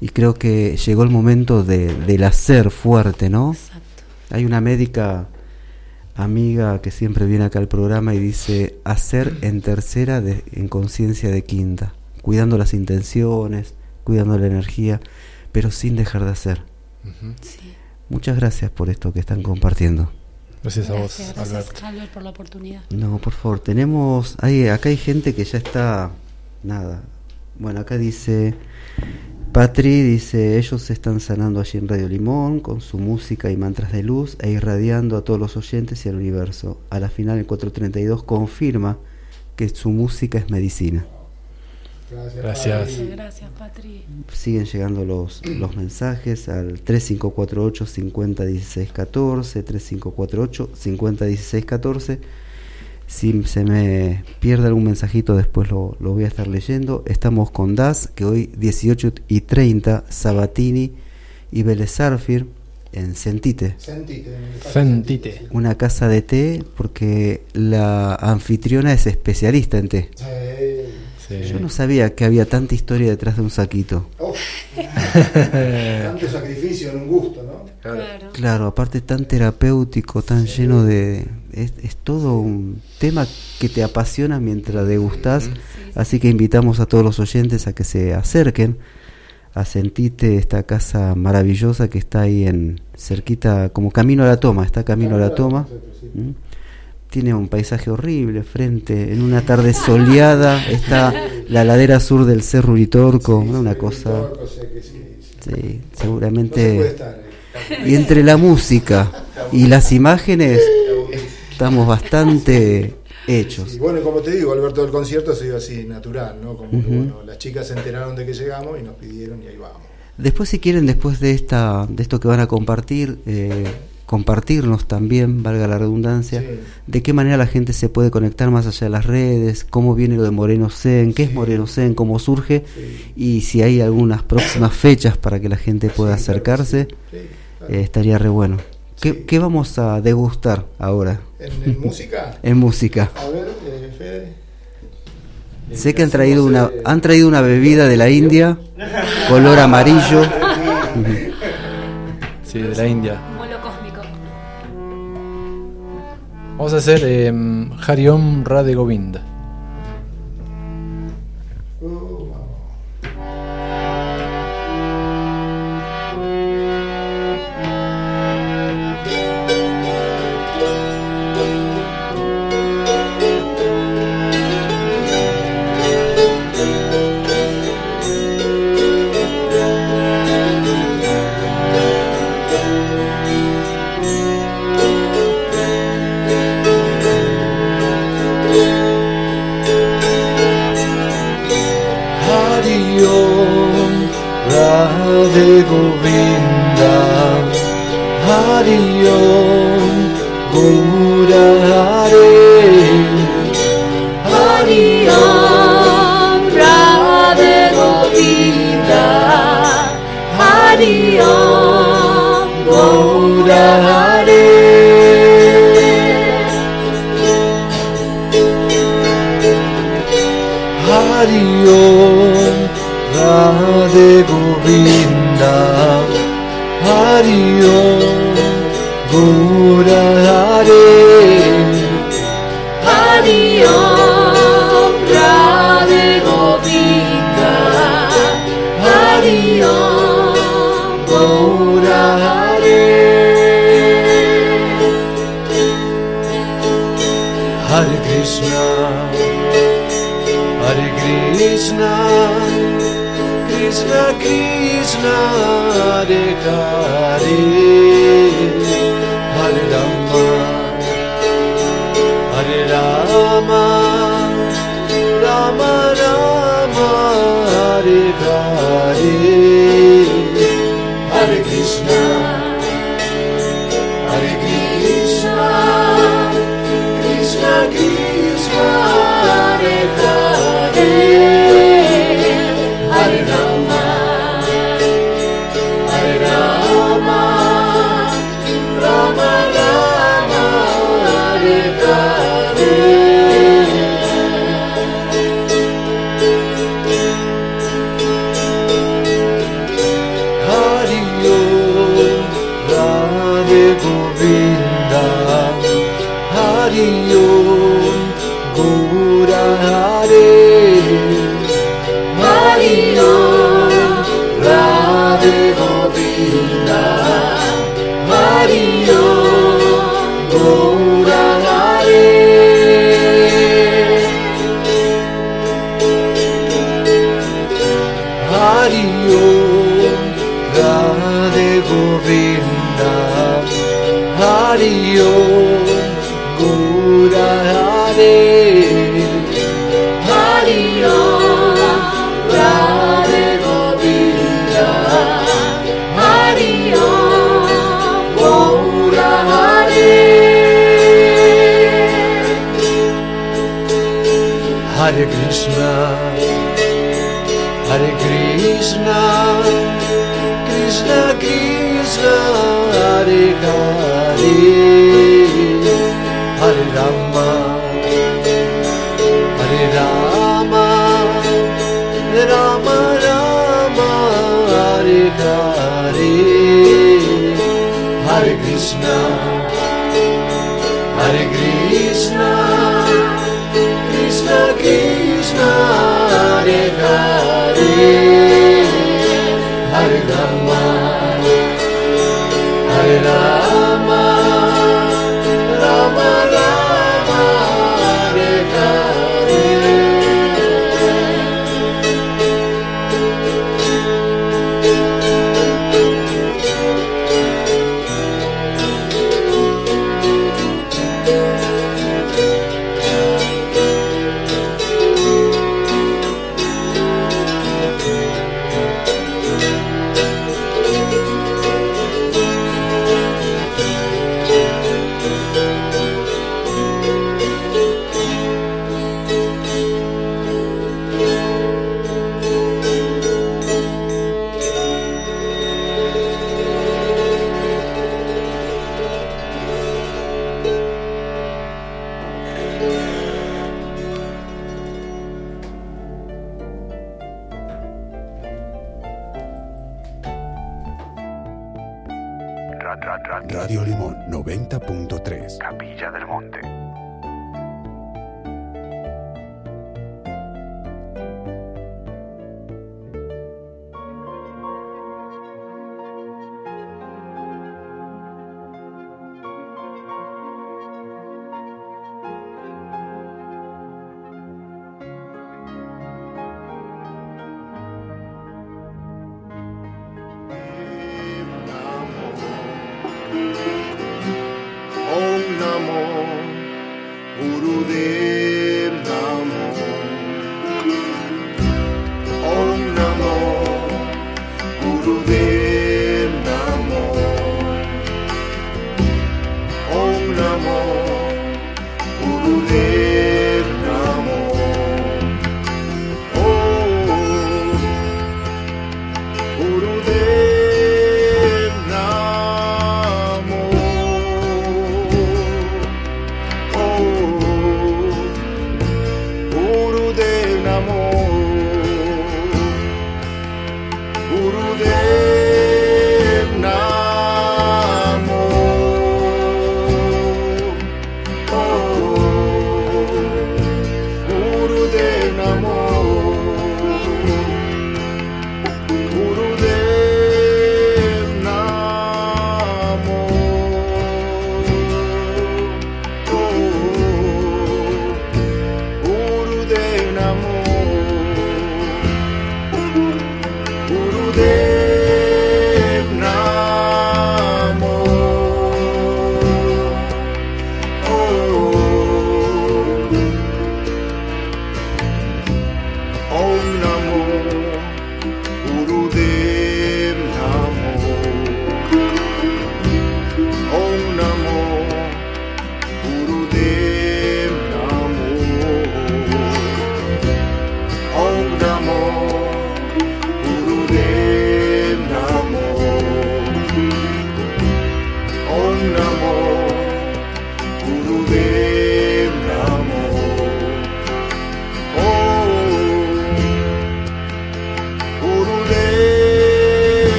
Y creo que llegó el momento de, del hacer fuerte, ¿no? Exacto. Hay una médica amiga que siempre viene acá al programa y dice hacer en tercera de- en conciencia de quinta, cuidando las intenciones, cuidando la energía, pero sin dejar de hacer. Sí. Muchas gracias por esto que están compartiendo. Gracias a vos, Gracias, gracias. Albert por la oportunidad. No, por favor, tenemos, hay, acá hay gente que ya está, nada. Bueno, acá dice, Patri dice, ellos se están sanando allí en Radio Limón con su música y mantras de luz e irradiando a todos los oyentes y al universo. A la final, el 432 confirma que su música es medicina. Gracias. Muchas gracias, Patri. Siguen llegando los, los mensajes al 3548 501614, 3548 501614. Si se me pierde algún mensajito, después lo, lo voy a estar leyendo. Estamos con Das, que hoy 18 y 30, Sabatini y Belezarfir en Sentite, Sentite. una casa de té, porque la anfitriona es especialista en té. Sí. Yo no sabía que había tanta historia detrás de un saquito. Tanto sacrificio en un gusto, ¿no? Claro. Claro, aparte tan terapéutico, tan lleno de... Es, es todo un tema que te apasiona mientras degustás, así que invitamos a todos los oyentes a que se acerquen a Sentite, esta casa maravillosa que está ahí en cerquita, como camino a la toma, está camino a la toma. ¿Mm? Tiene un paisaje horrible frente, en una tarde soleada está la ladera sur del Cerro Uritorco, ¿no? una cosa... Sí, seguramente... Y entre la música y las imágenes estamos bastante hechos. Y bueno, y como te digo, Alberto, el concierto se dio así, natural, ¿no? Como que, bueno, las chicas se enteraron de que llegamos y nos pidieron y ahí vamos. Después, si quieren, después de esta, de esto que van a compartir, eh, compartirnos también, valga la redundancia, Sí. de qué manera la gente se puede conectar más allá de las redes, cómo viene lo de Moreno Zen, qué es. Moreno Zen, cómo surge Sí. y si hay algunas próximas fechas para que la gente pueda acercarse, claro. eh, estaría re bueno. ¿Qué, Sí. qué vamos a degustar ahora ¿En, en música? en música? A ver, eh, Fede. Sé que han traído una han traído una bebida de la India, color amarillo. Sí, de la India. Molo cósmico. Vamos a hacer eh, Hariom Radhe Govinda. Hare Senhor. 90.3. Capilla del Monte.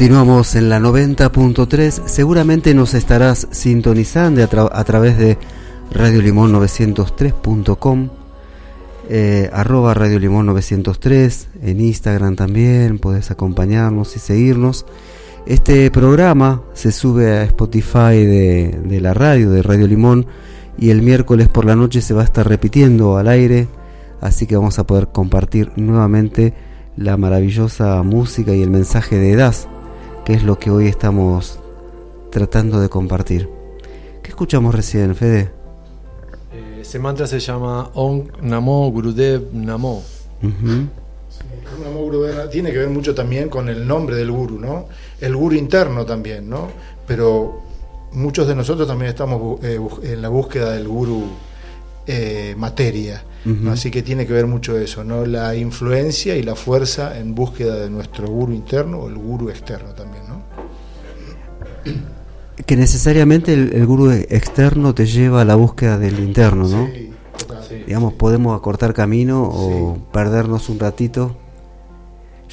Continuamos en la 90.3. Seguramente nos estarás sintonizando a, tra- a través de Radio Limón 903.com, eh, arroba Radio Limón 903, en Instagram también, podés acompañarnos y seguirnos. Este programa se sube a Spotify de, de la radio, de Radio Limón, y el miércoles por la noche se va a estar repitiendo al aire, así que vamos a poder compartir nuevamente la maravillosa música y el mensaje de Das, que es lo que hoy estamos tratando de compartir. ¿Qué escuchamos recién, Fede? Eh, ese mantra se llama Om Namo Gurudev Namo. Ujú. Un amor gurudeva tiene que ver mucho también con el nombre del guru, ¿no? El guru interno también, ¿no? Pero muchos de nosotros también estamos eh, en la búsqueda del guru eh, materia, así que tiene que ver mucho eso, ¿no? La influencia y la fuerza en búsqueda de nuestro guru interno o el guru externo también, ¿no? Que necesariamente el, el gurú externo te lleva a la búsqueda del interno, ¿no? Sí, total. Digamos, podemos acortar camino o perdernos un ratito.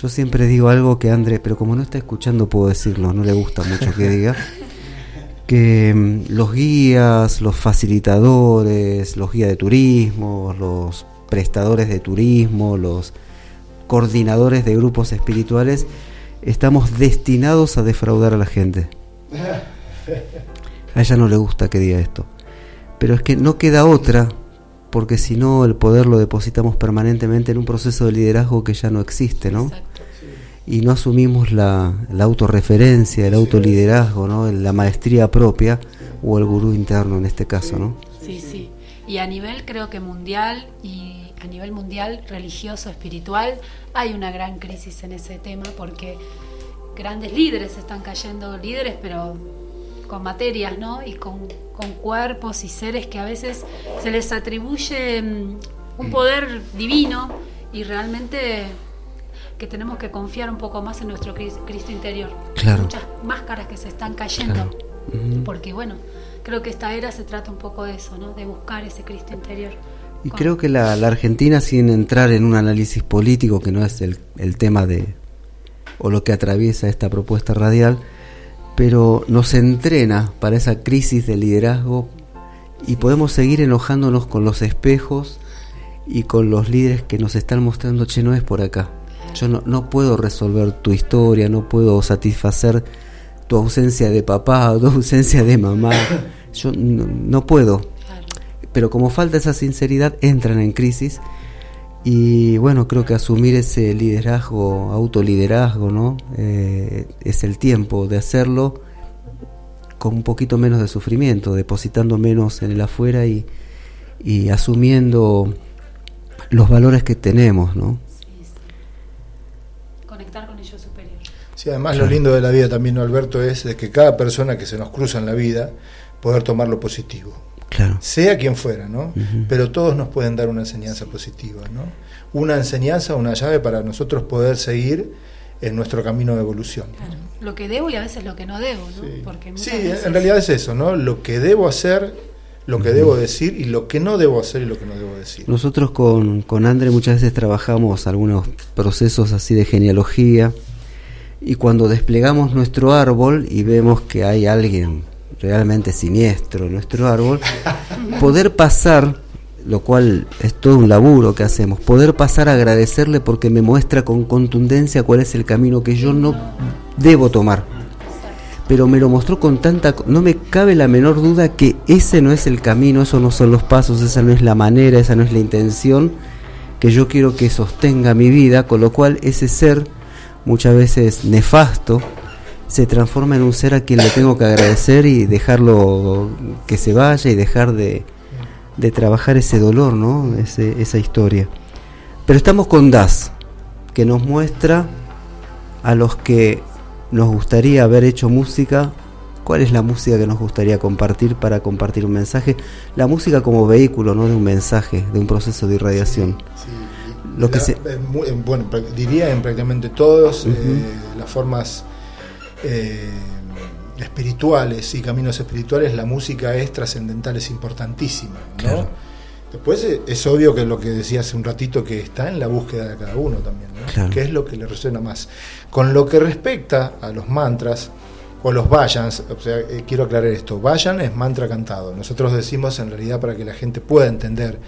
Yo siempre digo algo que André, pero como no está escuchando puedo decirlo, no le gusta mucho que diga, que mm, los guías, los facilitadores, los guías de turismo, los prestadores de turismo, los coordinadores de grupos espirituales, estamos destinados a defraudar a la gente. A ella no le gusta que diga esto. Pero es que no queda otra, porque si no el poder lo depositamos permanentemente en un proceso de liderazgo que ya no existe, ¿no? Y no asumimos la, la autorreferencia, el autoliderazgo, ¿no? La maestría propia o el gurú interno en este caso, ¿no? Sí, sí. Y a nivel creo que mundial y a nivel mundial religioso, espiritual, hay una gran crisis en ese tema porque grandes líderes están cayendo, líderes pero con materias, ¿no? Y con, con cuerpos y seres que a veces se les atribuye mm, un poder divino y realmente que tenemos que confiar un poco más en nuestro Cris- Cristo interior. Claro. Muchas máscaras que se están cayendo. Claro. Porque bueno, creo que esta era se trata un poco de eso, ¿no? De buscar ese Cristo interior. Y Con- creo que la, la Argentina, sin entrar en un análisis político, que no es el, el tema de o lo que atraviesa esta propuesta radial, pero nos entrena para esa crisis de liderazgo y podemos seguir enojándonos con los espejos y con los líderes que nos están mostrando, che, no es por acá. Yo no, no puedo resolver tu historia, no puedo satisfacer tu ausencia de papá, tu ausencia de mamá. Yo no, no puedo Claro. pero como falta esa sinceridad entran en crisis y bueno creo que asumir ese liderazgo autoliderazgo no Eh, es el tiempo de hacerlo con un poquito menos de sufrimiento depositando menos en el afuera y, y asumiendo los valores que tenemos no Sí, sí. Conectar con ello superior. Sí, además lo lindo de la vida también, ¿no, Alberto, es de que cada persona que se nos cruza en la vida, poder tomar lo positivo. claro sea quien fuera, ¿no? Pero todos nos pueden dar una enseñanza positiva, ¿no? Una enseñanza, una llave para nosotros poder seguir en nuestro camino de evolución. Claro. Lo que debo y a veces lo que no debo, ¿no? Porque muchas Sí, veces- en realidad es eso, ¿no? Lo que debo hacer, lo que debo decir y lo que no debo hacer y lo que no debo decir. Nosotros con, con André muchas veces trabajamos algunos procesos así de genealogía y cuando desplegamos nuestro árbol y vemos que hay alguien realmente siniestro en nuestro árbol, poder pasar, lo cual es todo un laburo que hacemos, poder pasar a agradecerle porque me muestra con contundencia cuál es el camino que yo no debo tomar. Pero me lo mostró con tanta... No me cabe la menor duda que ese no es el camino, esos no son los pasos, esa no es la manera, esa no es la intención que yo quiero que sostenga mi vida, con lo cual ese ser, muchas veces nefasto, se transforma en un ser a quien le tengo que agradecer y dejarlo que se vaya y dejar de, de trabajar ese dolor, ¿no? Ese- esa historia. Pero estamos con Das, que nos muestra a los que nos gustaría haber hecho música, cuál es la música que nos gustaría compartir para compartir un mensaje, la música como vehículo, no de un mensaje, de un proceso de irradiación. Sí, Lo que la- se- bueno, diría en prácticamente todas eh, las formas eh, espirituales y caminos espirituales, la música es trascendental, es importantísima, ¿no? Claro. Después eh, es obvio que lo que decía hace un ratito que está en la búsqueda de cada uno también, ¿no? Claro. ¿Qué es lo que le resuena más? Con lo que respecta a los mantras o los vayans, o sea, eh, quiero aclarar esto, vayan es mantra cantado. Nosotros decimos en realidad para que la gente pueda entender es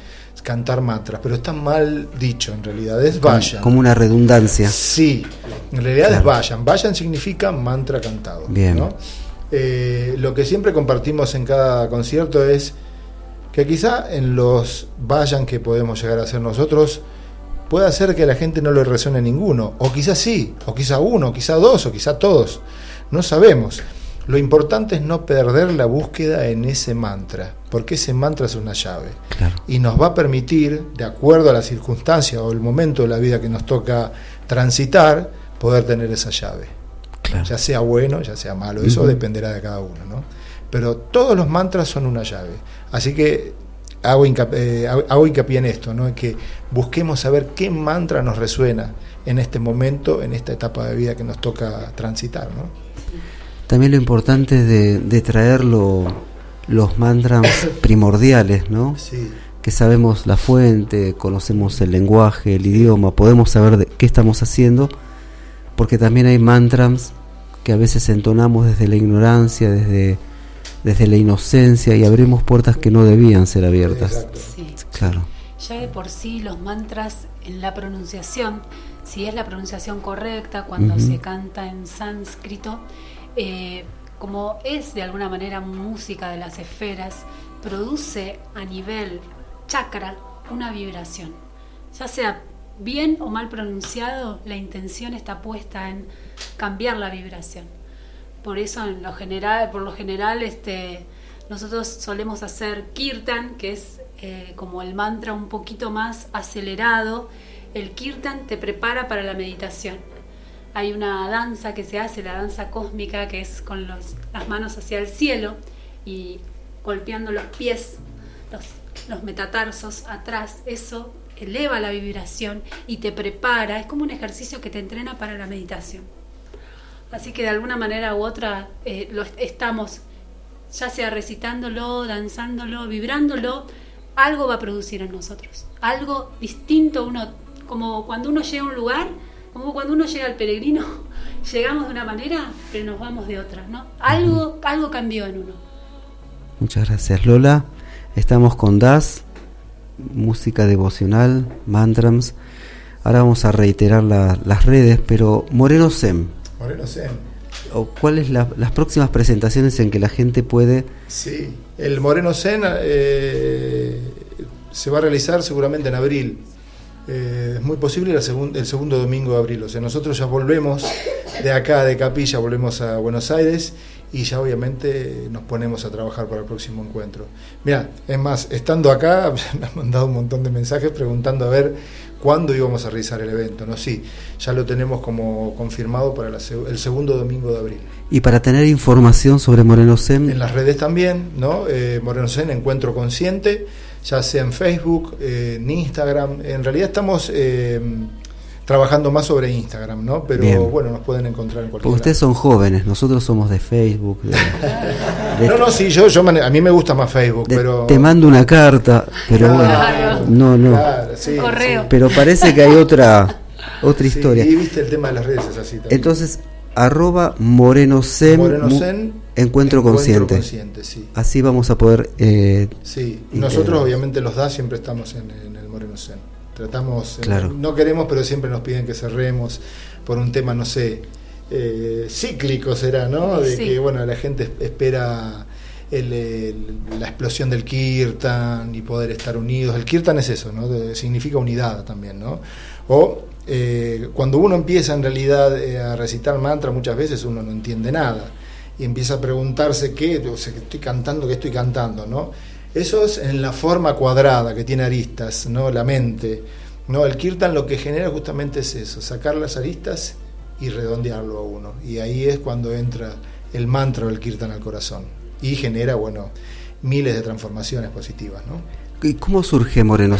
cantar mantras, pero está mal dicho en realidad, es vayan. Como una redundancia. Sí, en realidad Claro. es vayan. Vayan significa mantra cantado. Bien. ¿no? Eh, lo que siempre compartimos en cada concierto es que quizá en los vayan que podemos llegar a hacer nosotros pueda ser que a la gente no le resuene ninguno, o quizá sí, o quizá uno, quizá dos, o quizá todos. No sabemos. Lo importante es no perder la búsqueda en ese mantra, porque ese mantra es una llave Claro. y nos va a permitir, de acuerdo a la circunstancia o el momento de la vida que nos toca transitar, poder tener esa llave. Claro. Ya sea bueno, ya sea malo, eso dependerá de cada uno. ¿no? Pero todos los mantras son una llave. Así que hago hincapié, eh, hago- hago hincapié en esto, ¿no? en que busquemos saber qué mantra nos resuena en este momento, en esta etapa de vida que nos toca transitar. ¿no? También lo importante es de, de traer lo- los mantras primordiales, ¿no? Sí. Que sabemos la fuente, conocemos el lenguaje, el idioma, podemos saber de qué estamos haciendo, porque también hay mantras que a veces entonamos desde la ignorancia, desde, desde la inocencia y abrimos puertas que no debían ser abiertas. Sí. Claro, Ya de por sí los mantras en la pronunciación, si es la pronunciación correcta cuando se canta en sánscrito, eh, como es de alguna manera música de las esferas, produce a nivel chakra una vibración. Ya sea bien o mal pronunciado, la intención está puesta en cambiar la vibración. Por eso en lo general, por lo general, este, nosotros solemos hacer kirtan, que es eh, como el mantra un poquito más acelerado. El kirtan te prepara para la meditación. Hay una danza que se hace, la danza cósmica, que es con las manos hacia el cielo y golpeando los pies, los, metatarsos atrás. Eso eleva la vibración y te prepara. Es como un ejercicio que te entrena para la meditación. Así que de alguna manera u otra eh, lo est- estamos, ya sea recitándolo, danzándolo, vibrándolo, algo va a producir en nosotros. Algo distinto, uno, como cuando uno llega a un lugar, como cuando uno llega al peregrino, llegamos de una manera, pero nos vamos de otra, ¿no? Algo, algo cambió en uno. muchas gracias Lola. Estamos con Das, música devocional, mantras. Ahora vamos a reiterar la- las redes, pero Moreno Sem, Moreno Zen. o ¿cuáles la- las próximas presentaciones en que la gente puede Sí, el Moreno Zen eh, se va a realizar seguramente en abril. Eh, es muy posible la segun- el segundo domingo de abril. O sea, nosotros ya volvemos de acá, de Capilla, volvemos a Buenos Aires y ya obviamente nos ponemos a trabajar para el próximo encuentro. Mira, es más, estando acá, me han mandado un montón de mensajes preguntando a ver cuándo íbamos a realizar el evento. No, sí, ya lo tenemos como confirmado para la el segundo domingo de abril. Y para tener información sobre Moreno Sem, En las redes también, ¿no? Eh, Moreno Zen, Encuentro Consciente, ya sea en Facebook, eh, en Instagram. En realidad estamos eh, trabajando más sobre Instagram, ¿no? Pero Bien. bueno, nos pueden encontrar en cualquier porque ustedes son jóvenes, nosotros somos de Facebook. de- de- No, no, sí, yo, yo mane- a mí me gusta más Facebook, de- pero... Te mando una carta, pero Claro. bueno, no, no. Claro, sí, Un correo. sí. Pero parece que hay otra otra Sí, historia. y viste el tema de las redes es así también. Entonces, arroba Moreno Sem, Moreno mu- Zen, Encuentro Consciente. Consciente, sí. Así vamos a poder eh, Sí, nosotros obviamente los da siempre estamos en, en el Moreno Zen. Tratamos, eh, Claro. no queremos, pero siempre nos piden que cerremos por un tema, no sé, eh, cíclico será, ¿no? De Sí. que, bueno, la gente es- espera el- el- la explosión del kirtan y poder estar unidos. El kirtan es eso, ¿no? De- significa unidad también, ¿no? O eh, cuando uno empieza en realidad eh, a recitar mantra, muchas veces uno no entiende nada y empieza a preguntarse qué, o sea, estoy cantando, qué estoy cantando, ¿no? Eso es en la forma cuadrada que tiene aristas, ¿no? La mente. ¿no? El kirtan lo que genera justamente es eso, sacar las aristas y redondearlo a uno. Y ahí es cuando entra el mantra del kirtan al corazón. Y genera, bueno, miles de transformaciones positivas, ¿no? ¿Y ¿Cómo surge Moreno?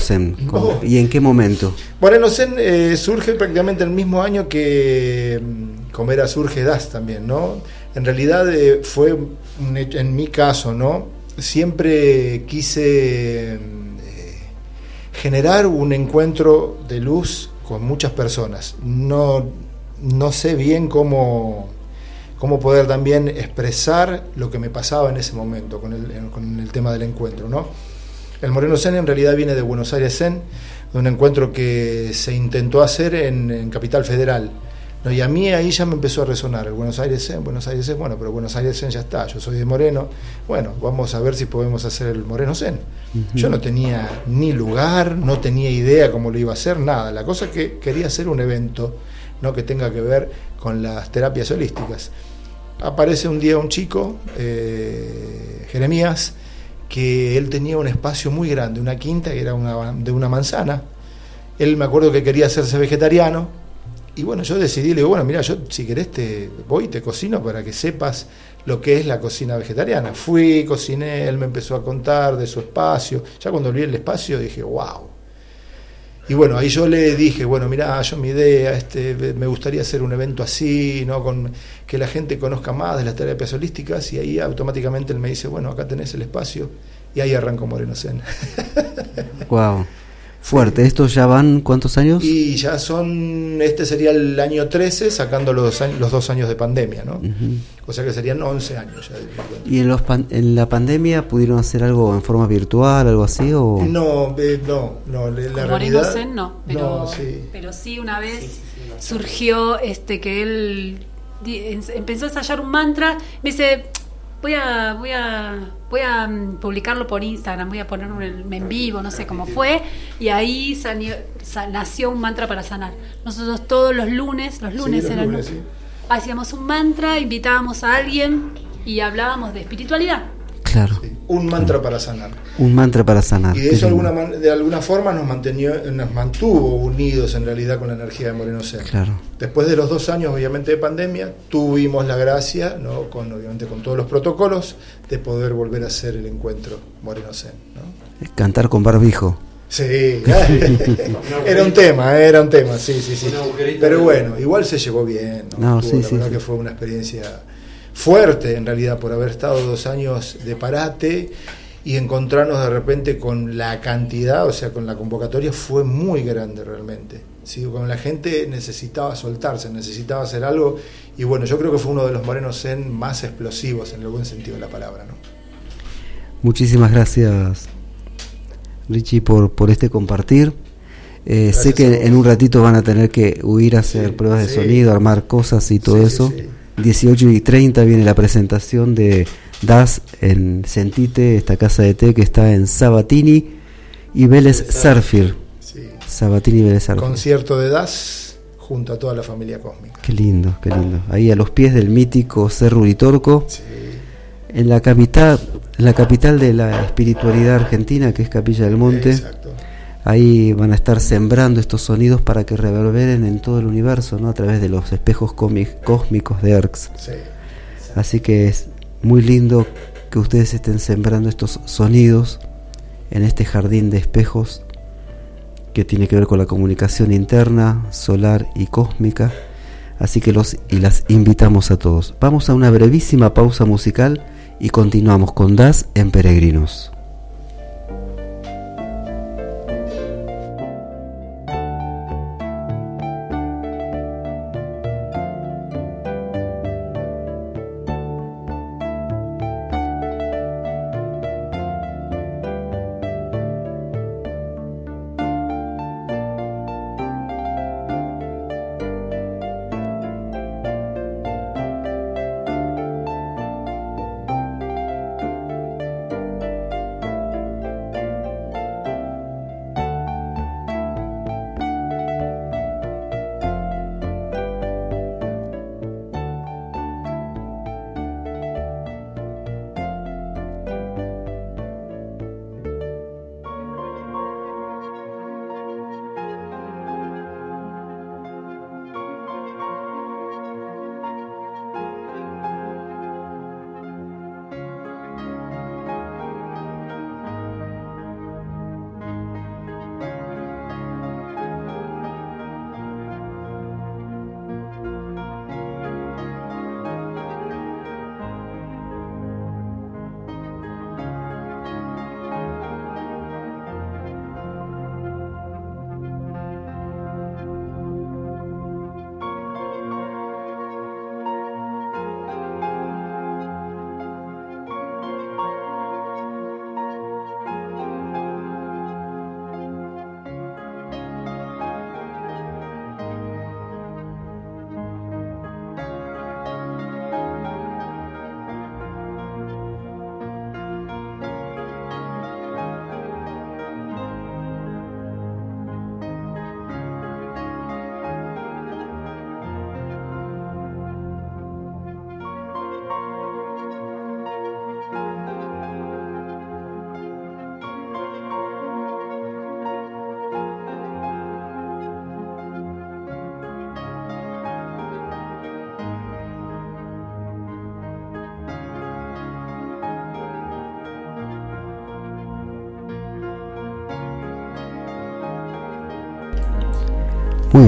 ¿Cómo- Oh. ¿Y en qué momento? Moreno Zen eh, surge prácticamente el mismo año que mm, como era surge Das también, ¿no? En realidad eh, fue un hecho- en mi caso, ¿no? Siempre quise mm, eh, generar un encuentro de luz con muchas personas. No, no sé bien cómo, cómo poder también expresar lo que me pasaba en ese momento con el, con el tema del encuentro. ¿no? El Moreno Zen en realidad viene de Buenos Aires Zen, de un encuentro que se intentó hacer en, en Capital Federal. ¿no? Y a mí ahí ya me empezó a resonar el Buenos Aires Zen, Buenos Aires Zen, bueno, pero Buenos Aires Zen ya está, yo soy de Moreno, bueno, vamos a ver si podemos hacer el Moreno Zen. Yo no tenía ni lugar, no tenía idea cómo lo iba a hacer, nada. La cosa es que quería hacer un evento ¿no? que tenga que ver con las terapias holísticas. Aparece un día un chico, eh, Jeremías, que él tenía un espacio muy grande, una quinta que era una, de una manzana. Él me acuerdo que quería hacerse vegetariano. Y bueno, yo decidí, le digo, bueno, mira, yo si querés te voy y te cocino para que sepas lo que es la cocina vegetariana. Fui, cociné, él me empezó a contar de su espacio. Ya cuando vi el espacio dije, wow. Y bueno, ahí yo le dije, bueno, mira, yo mi idea, este, me gustaría hacer un evento así, ¿no? Con que la gente conozca más de las terapias holísticas, y ahí automáticamente él me dice, bueno, acá tenés el espacio, y ahí arrancó Moreno Zen. Wow. Fuerte. ¿Estos ya van cuántos años? Y ya son, este sería el año 13, sacando los, dos años- los dos años de pandemia, ¿no? O sea que serían 11 años ya. ¿Y en, los pan- en la pandemia pudieron hacer algo en forma virtual, algo así? O... No, eh, no, no, la Moreno realidad... Zen no, pero, No, sí. pero sí una vez surgió este que él empezó a ensayar un mantra, me dice, voy a, voy a, voy a mm, publicarlo por Instagram, voy a ponerlo en, en vivo, no sé cómo fue, y ahí sanió- sa- nació un mantra para sanar. Nosotros todos los lunes, los lunes los eran lunes, sí. hacíamos un mantra, invitábamos a alguien y hablábamos de espiritualidad. Claro. Un mantra para sanar. Un mantra para sanar. Y de eso alguna, man- de alguna forma nos, mantenió, nos mantuvo unidos en realidad con la energía de Moreno. Claro. Después de los dos años, obviamente, de pandemia, tuvimos la gracia, ¿no? con, obviamente con todos los protocolos, de poder volver a hacer el encuentro Moreno Zen. ¿no? Cantar con barbijo. Sí, era un tema, eh, era un tema, sí, sí, sí. Pero bueno, igual se llevó bien. ¿no? No, Estuvo- sí, la sí, verdad sí. que fue una experiencia fuerte en realidad por haber estado dos años de parate y encontrarnos de repente con la cantidad, o sea, con la convocatoria fue muy grande realmente. ¿sí? Con la gente necesitaba soltarse, necesitaba hacer algo y bueno, yo creo que fue uno de los morenos zen más explosivos en el buen sentido de la palabra. ¿no? Muchísimas gracias, Richie, por, por este compartir. Eh, sé que en un ratito van a tener que huir a hacer Sí, pruebas de sí. sonido, armar cosas y todo Sí, sí, eso. Sí. 18 y 30 viene la presentación de DAS en Sentite, esta casa de té que está en Sabatini y Vélez Sarfir. Sí. Sabatini y Vélez Sarfir. Concierto de Das junto a toda la familia cósmica. Qué lindo, qué lindo. Ahí a los pies del mítico Cerro Uritorco, Sí. en la capital, la capital de la espiritualidad argentina, que es Capilla del Monte. Exacto. Ahí van a estar sembrando estos sonidos para que reverberen en todo el universo, ¿no? A través de los espejos cósmicos de Erx. Sí. Así que es muy lindo que ustedes estén sembrando estos sonidos en este jardín de espejos que tiene que ver con la comunicación interna, solar y cósmica. Así que los y las invitamos a todos. Vamos a una brevísima pausa musical y continuamos con Das en Peregrinos.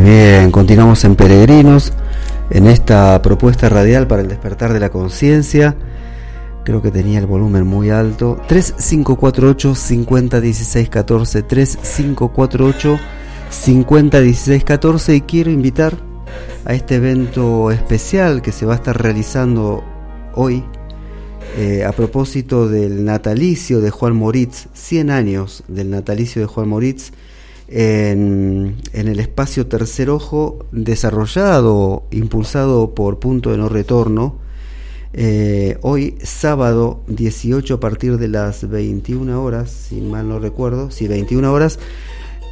Bien, continuamos en Peregrinos, en esta propuesta radial para el despertar de la conciencia. Creo que tenía el volumen muy alto. 3548 5016 14 3548 5016 14 y quiero invitar a este evento especial que se va a estar realizando hoy eh, a propósito del natalicio de Juan Moritz, 100 años del natalicio de Juan Moritz en, en, el espacio Tercer Ojo, desarrollado, impulsado por Punto de No Retorno. Eh, hoy, sábado 18, a partir de las 21 horas, si mal no recuerdo, si 21 horas,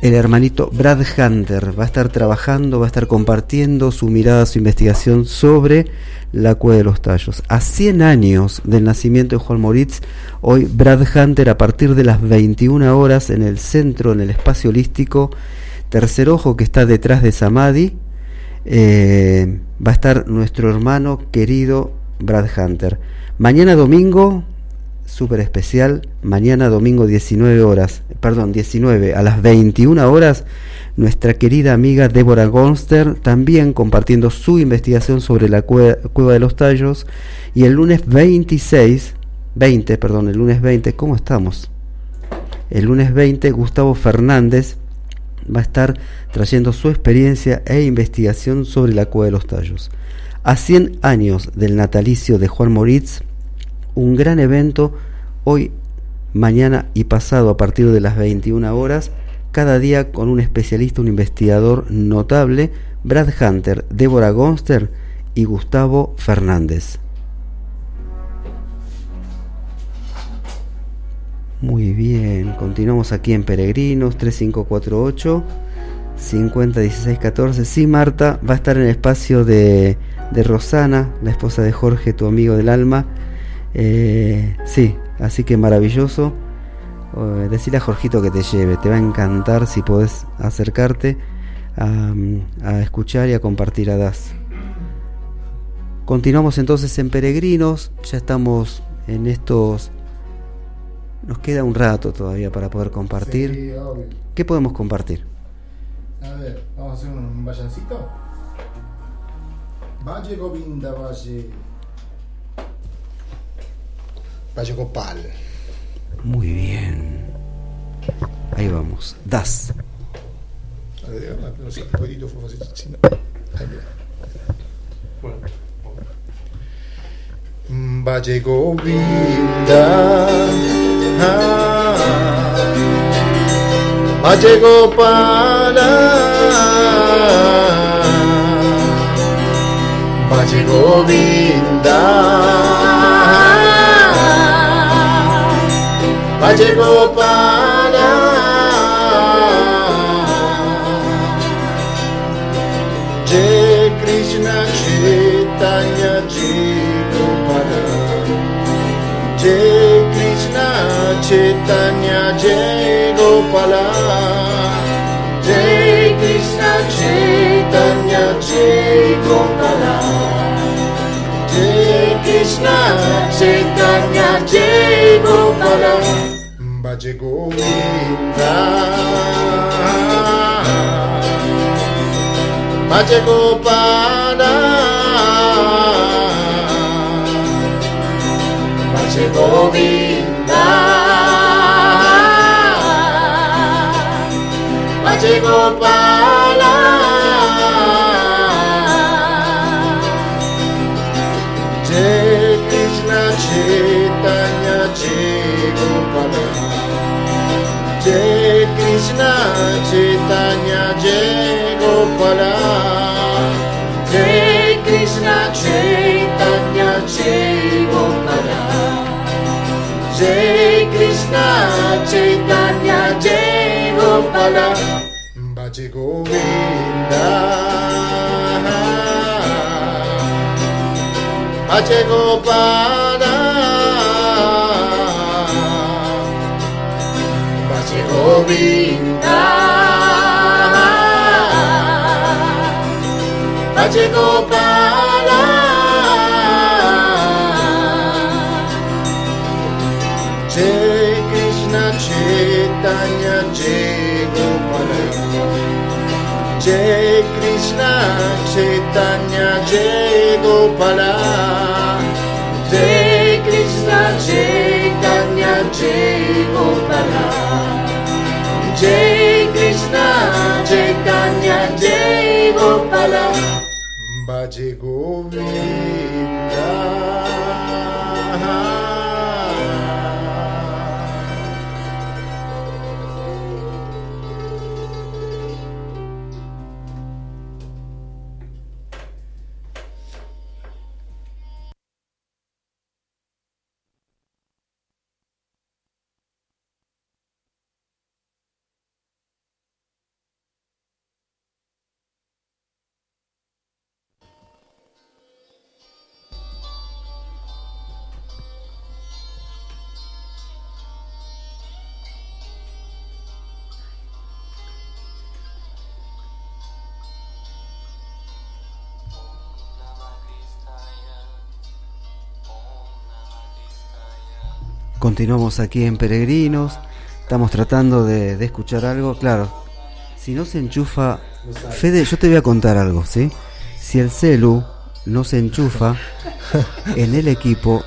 el hermanito Brad Hunter va a estar trabajando, va a estar compartiendo su mirada, su investigación sobre la cueva de los tallos. A 100 años del nacimiento de Juan Moritz, hoy Brad Hunter a partir de las 21 horas en el centro, en el espacio holístico Tercer Ojo que está detrás de Samadhi, eh, va a estar nuestro hermano querido Brad Hunter. Mañana domingo, súper especial, mañana domingo 19 horas, perdón, 19 a las 21 horas, nuestra querida amiga Débora Gonster también compartiendo su investigación sobre la cueva, de los tallos y el lunes 26, 20, perdón, el lunes 20, ¿cómo estamos? El lunes 20 Gustavo Fernández va a estar trayendo su experiencia e investigación sobre la cueva de los tallos. A 100 años del natalicio de Juan Moritz, un gran evento hoy, mañana y pasado a partir de las 21 horas, cada día con un especialista, un investigador notable, Brad Hunter, Débora Gonster y Gustavo Fernández. Muy bien, continuamos aquí en Peregrinos 3548 501614. Sí, Marta va a estar en el espacio de, de Rosana, la esposa de Jorge, tu amigo del alma. Eh, sí, así que maravilloso. Uh, decirle a Jorgito que te lleve, te va a encantar si podés acercarte a, a escuchar y a compartir a Das. Continuamos entonces en Peregrinos, ya estamos en estos... Nos queda un rato todavía para poder compartir. Sí. ¿Qué podemos compartir? A ver, vamos a hacer un vallancito. Valle Govinda, Valle. Valle Gopal. Muy bien. Ahí vamos. Das. Valle Govinda. Valle Gopala. Valle Govinda. Valle Gopala. Jai Krishna Chaitanya Jai Gopala. Jai Krishna Chaitanya Jai Gopala. Jai Krishna Chaitanya Jai Gopala. Jai Krishna Chaitanya Jai Gopala. Bhaje Govinda. Bhaje Gopala. Bhaje Govinda. Bhaje Gopala. Krishna Chaitanya Jai Gopala Jai Krishna Chaitanya Jai Gopala Jai Krishna Chaitanya Jai Gopala Bhaje Govinda. Bhaje Gopala Krishna Chaitanya Jai Gopala. Jai Krishna Chaitanya Jai Krishna Chaitanya Jai Gopala. Bhaje Govinda Continuamos aquí en Peregrinos. Estamos tratando de, de escuchar algo. Claro, si no se enchufa. Fede, yo te voy a contar algo, ¿sí? Si el celu no se enchufa en el equipo,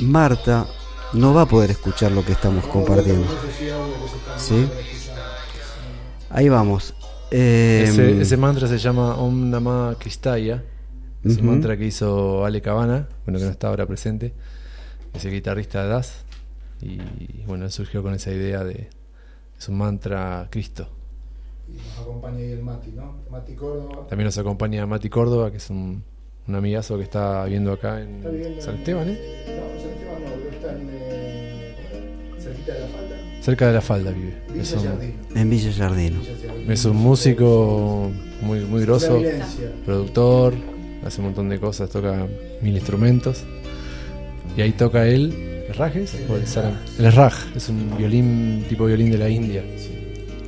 Marta no va a poder escuchar lo que estamos compartiendo. ¿Sí? Ahí vamos. Eh, Ese, ese mantra se llama Om Namah Kristaya. Es un mantra que hizo Ale Cabana, bueno, que no está ahora presente. Es el guitarrista de Das. Y bueno, él surgió con esa idea de. Es un mantra Cristo. Y nos acompaña ahí el Mati, ¿no? Mati Córdoba. También nos acompaña Mati Córdoba, que es un, un amigazo que está viviendo acá en San Esteban, ¿eh? No, San Esteban no, pero está en. eh, cerquita de la falda. Cerca de la falda vive. Villa Es un. En Villa Jardino. Es un músico muy, muy grosso, productor, hace un montón de cosas, toca mil instrumentos. Y ahí toca él, ¿el rajes? O el sarang? El raj, es un violín, tipo violín de la India.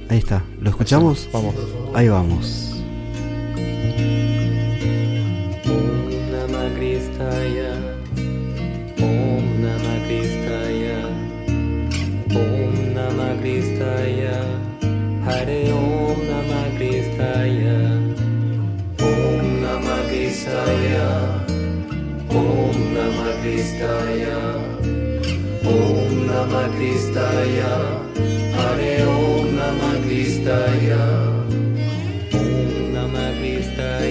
Ahí está. ¿Lo escuchamos? Vamos. Ahí vamos. Hare Om Namah Kristaya Om Namah Kristaya Om Namah Kristaya Om Namah Kristaya. Hare Om Namah Kristaya. Om Namah Kristaya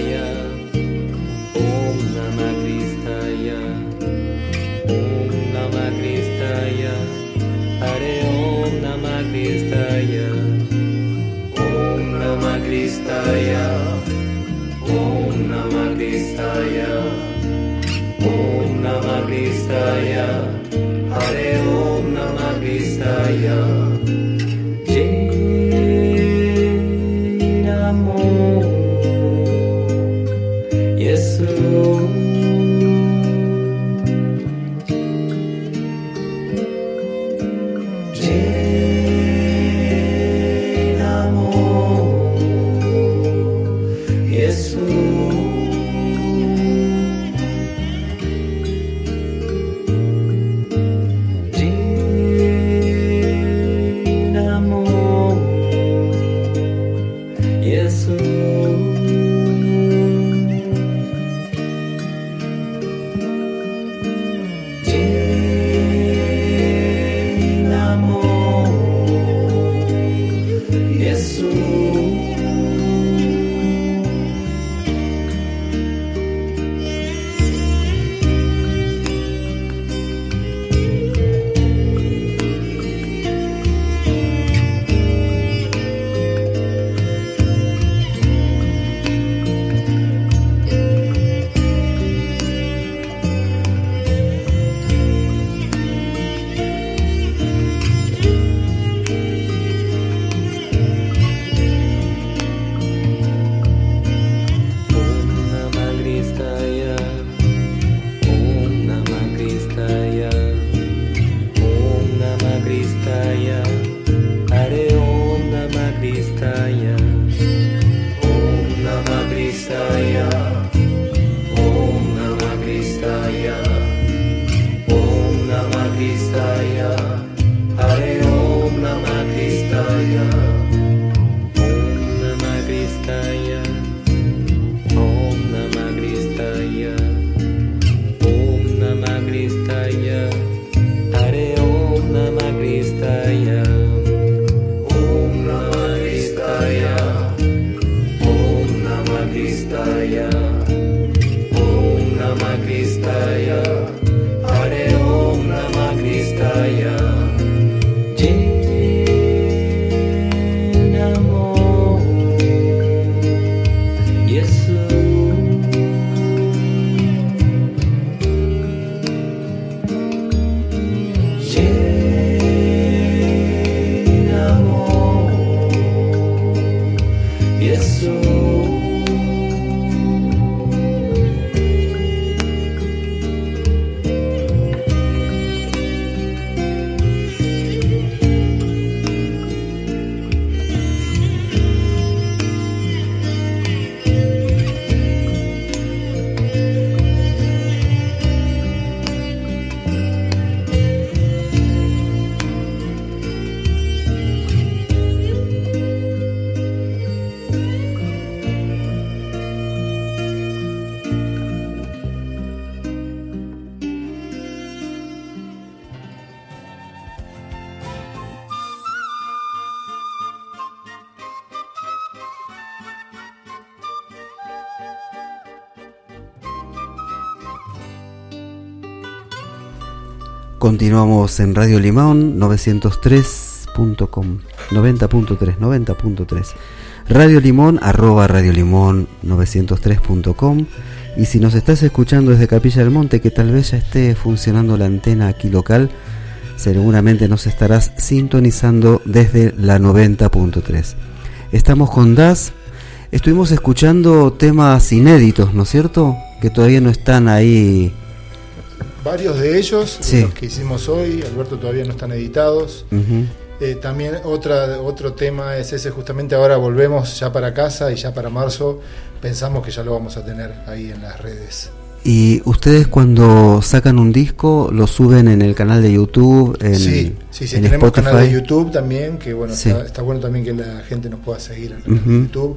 Continuamos en Radio Limón 903.com 90.3 90.3 Radio Limón arroba Radio Limón 903.com y si nos estás escuchando desde Capilla del Monte que tal vez ya esté funcionando la antena aquí local seguramente nos estarás sintonizando desde la 90.3 estamos con Das. Estuvimos escuchando temas inéditos ¿no es cierto? que todavía no están ahí Varios de ellos, Sí. los que hicimos hoy, Alberto, todavía no están editados. Eh, también otra, otro tema es ese, justamente ahora volvemos ya para casa y ya para marzo pensamos que ya lo vamos a tener ahí en las redes. Y ustedes cuando sacan un disco lo suben en el canal de YouTube, en, sí, sí, sí, en tenemos Spotify. canal de YouTube también, que bueno, Sí. está, está bueno también que la gente nos pueda seguir en el canal de YouTube.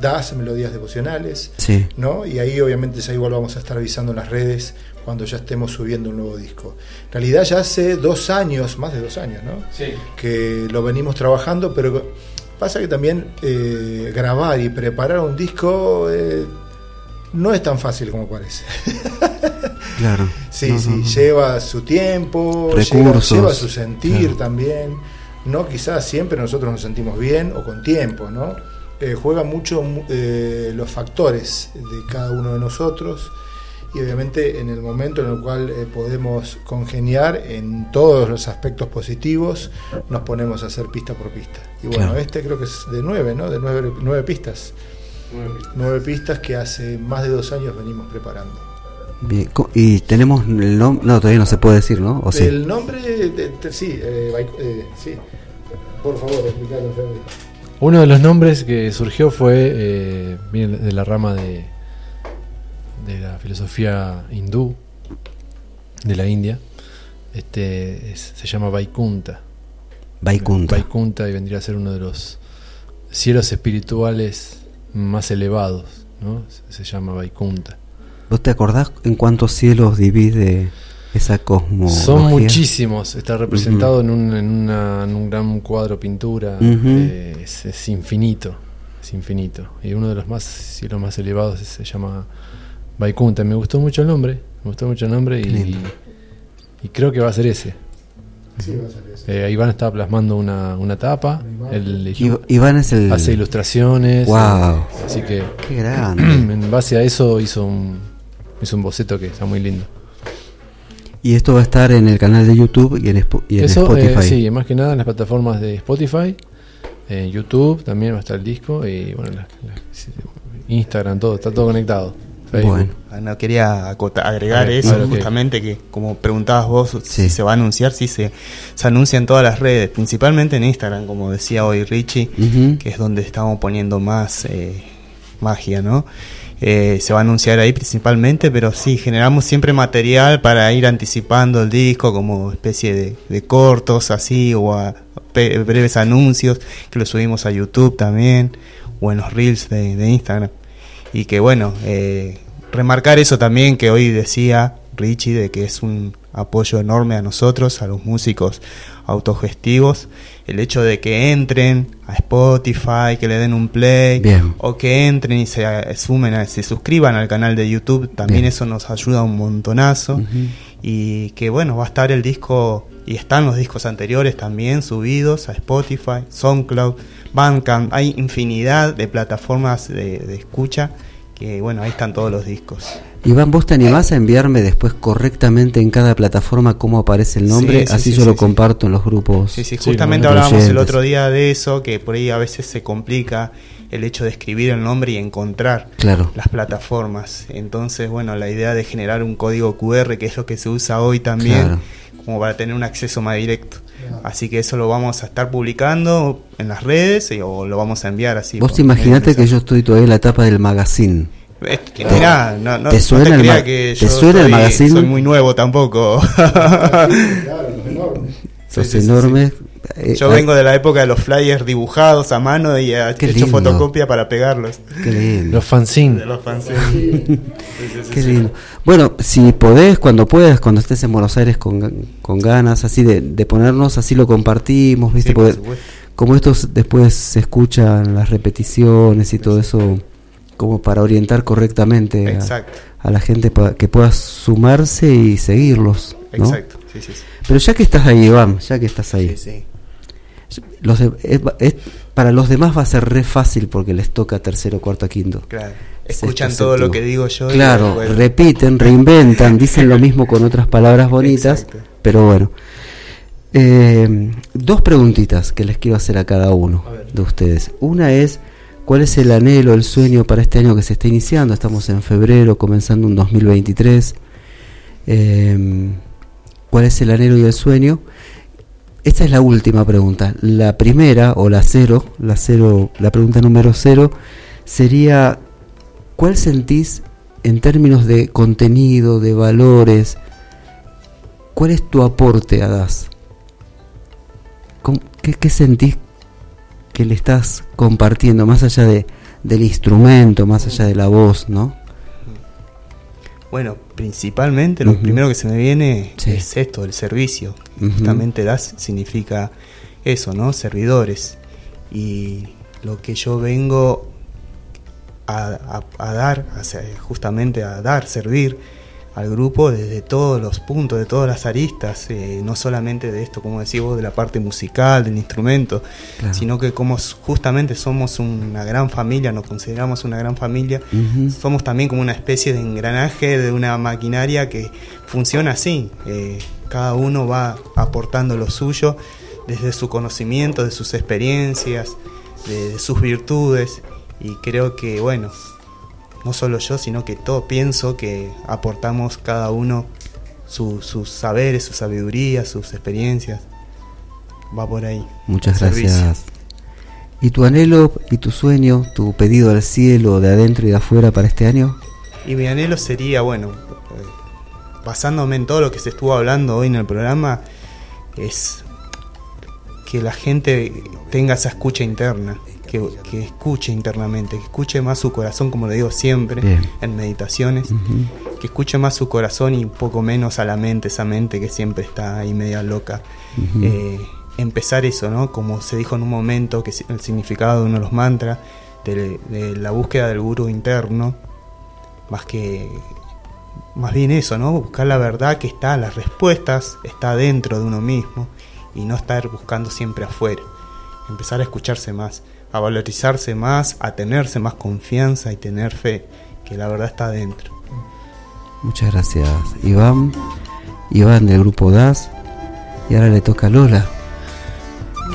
Das Melodías Devocionales, Sí. ¿no? Y ahí obviamente ya igual vamos a estar avisando en las redes cuando ya estemos subiendo un nuevo disco. En realidad ya hace dos años, más de dos años, ¿no? Sí. que lo venimos trabajando, pero pasa que también eh, grabar y preparar un disco eh, no es tan fácil como parece. Claro. Sí, No, sí, no, no. lleva su tiempo, lleva, Recursos, lleva su sentir claro. también. No, quizás siempre nosotros nos sentimos bien o con tiempo, ¿no? Eh, juega mucho mu- eh, los factores de cada uno de nosotros y obviamente en el momento en el cual eh, podemos congeniar en todos los aspectos positivos, nos ponemos a hacer pista por pista. Y bueno, Claro. este creo que es de nueve, ¿no? De nueve, nueve pistas. Nueve pistas que hace más de dos años venimos preparando. Bien, Y tenemos el nombre, no, todavía no se puede decir, ¿no? ¿O sí? El nombre, de- de- sí, eh, eh, sí. Por favor, explícalo, Federico. Uno de los nombres que surgió fue, eh, de la rama de, de la filosofía hindú, de la India. Este es- se llama Vaikunta. Vaikunta. Vaikunta y vendría a ser uno de los cielos espirituales más elevados, ¿no? Se, se llama Vaikunta. ¿Vos te acordás en cuántos cielos divide esa cosmología? Son muchísimos, está representado en, un, en, una- en un gran cuadro pintura, eh, es, es infinito, es infinito. Y uno de los más cielos más elevados se llama Vaikunta. Me gustó mucho el nombre, me gustó mucho el nombre y, creo que va a ser ese. Sí, va a ser. Eh, Iván está plasmando una, una tapa, Iv- Iván es el... hace ilustraciones, Wow. así que Qué grande. en base a eso hizo un, hizo un boceto que está muy lindo. Y esto va a estar en el canal de YouTube y en, Spo- y en Eso, eh, Spotify. sí, más que nada en las plataformas de Spotify, en YouTube también va a estar el disco y bueno, la- Instagram, todo, está todo conectado. Facebook. Bueno. Ah, No quería agregar ver, eso, justamente que como preguntabas vos Sí. si se va a anunciar, sí se, se anuncia en todas las redes, principalmente en Instagram, como decía hoy Richie, que es donde estamos poniendo más eh, magia, ¿no? Eh, se va a anunciar ahí principalmente, pero sí, generamos siempre material para ir anticipando el disco como especie de, cortos así o a breves anuncios que lo subimos a YouTube también o en los reels de, de Instagram. Y que bueno, eh, remarcar eso también que hoy decía Richie, de que es un apoyo enorme a nosotros, a los músicos autogestivos. El hecho de que entren a Spotify, que le den un play, Bien. o que entren y se eh, sumen, a- se suscriban al canal de YouTube, también Bien. eso nos ayuda un montonazo. Y que bueno, va a estar el disco, y están los discos anteriores también subidos a Spotify, SoundCloud, Bandcamp, hay infinidad de plataformas de, de escucha que bueno, ahí están todos los discos. Iván, ¿vos te animás a enviarme después correctamente en cada plataforma cómo aparece el nombre? Sí, sí, Así sí, yo sí, lo sí. comparto en los grupos. Sí, sí, justamente hablábamos el otro día de eso, que por ahí a veces se complica el hecho de escribir el nombre y encontrar Claro. las plataformas. Entonces, bueno, la idea de generar un código QR, que es lo que se usa hoy también, Claro. como para tener un acceso más directo. Así que eso lo vamos a estar publicando en las redes y- o lo vamos a enviar así. Vos imaginate que yo estoy todavía en la etapa del magazine. Es que, mirá, no, no, ¿Te no suena el creas ma- que te yo suena el soy- magazine? Soy muy nuevo tampoco. Claro, enormes. Sos Sí, sí, sí, enorme. Eh, Yo ah, vengo de la época de los flyers dibujados a mano y he Qué hecho lindo. fotocopia para pegarlos. Qué lindo. Los fanzines. Los fanzines. Sí, sí, sí, Qué sí. lindo. Bueno, si podés, cuando puedas, cuando estés en Buenos Aires con, con ganas así de, de ponernos, así lo compartimos, ¿viste? Sí, por Porque como esto después se escuchan las repeticiones y todo eso, como para orientar correctamente a, la gente que pueda sumarse y seguirlos. ¿no? exacto. Sí, sí, sí. Pero ya que estás ahí, Iván, ya que estás ahí, Sí, sí. los de- es- es- para los demás va a ser re fácil porque les toca tercero, cuarto, quinto. Claro. Sexto, Escuchan todo lo que digo yo. y Claro, repiten, reinventan, dicen lo mismo con otras palabras bonitas, Exacto. pero bueno. Eh, dos preguntitas que les quiero hacer a cada uno de ustedes. Una es, ¿cuál es el anhelo, el sueño para este año que se está iniciando? Estamos en febrero, comenzando un 2023. Eh, ¿Cuál es el anhelo y el sueño? Esta es la última pregunta. La primera, o la cero, la cero, la pregunta número cero, sería ¿cuál sentís en términos de contenido, de valores? ¿Cuál es tu aporte a DAS? ¿Cómo- ¿Qué, qué sentís que le estás compartiendo más allá de, del instrumento, más allá de la voz, no? Bueno, principalmente lo primero que se me viene Sí. es esto, el servicio. Justamente DAS significa eso, ¿no? Servidores. Y lo que yo vengo a, a- a dar, a justamente a dar, servir al grupo desde todos los puntos, de todas las aristas, eh, no solamente de esto, como decís vos, de la parte musical, del instrumento, Claro. sino que como justamente somos una gran familia, nos consideramos una gran familia, Ujú. somos también como una especie de engranaje de una maquinaria que funciona así. eh, cada uno va aportando lo suyo desde su conocimiento, de sus experiencias, de, de sus virtudes. Y creo que, bueno, no solo yo, sino que todo pienso que aportamos cada uno su- sus saberes, su sabiduría, sus experiencias. Va por ahí. Muchas Servicio. gracias. ¿Y tu anhelo y tu sueño, tu pedido al cielo de adentro y de afuera para este año? Y mi anhelo sería, bueno, basándome en todo lo que se estuvo hablando hoy en el programa, es que la gente tenga esa escucha interna, que, que escuche internamente, que escuche más su corazón, como le digo siempre Bien. en meditaciones, que escuche más su corazón y un poco menos a la mente, esa mente que siempre está ahí media loca. Eh, empezar eso, ¿no? Como se dijo en un momento, que el significado de uno de los mantras, de, de la búsqueda del gurú interno, más que más bien eso, ¿no? Buscar la verdad que está, las respuestas está dentro de uno mismo y no estar buscando siempre afuera. Empezar a escucharse más, a valorizarse más, a tenerse más confianza y tener fe que la verdad está dentro. Muchas gracias, Iván. Iván del grupo DAS. Y ahora le toca a Lola.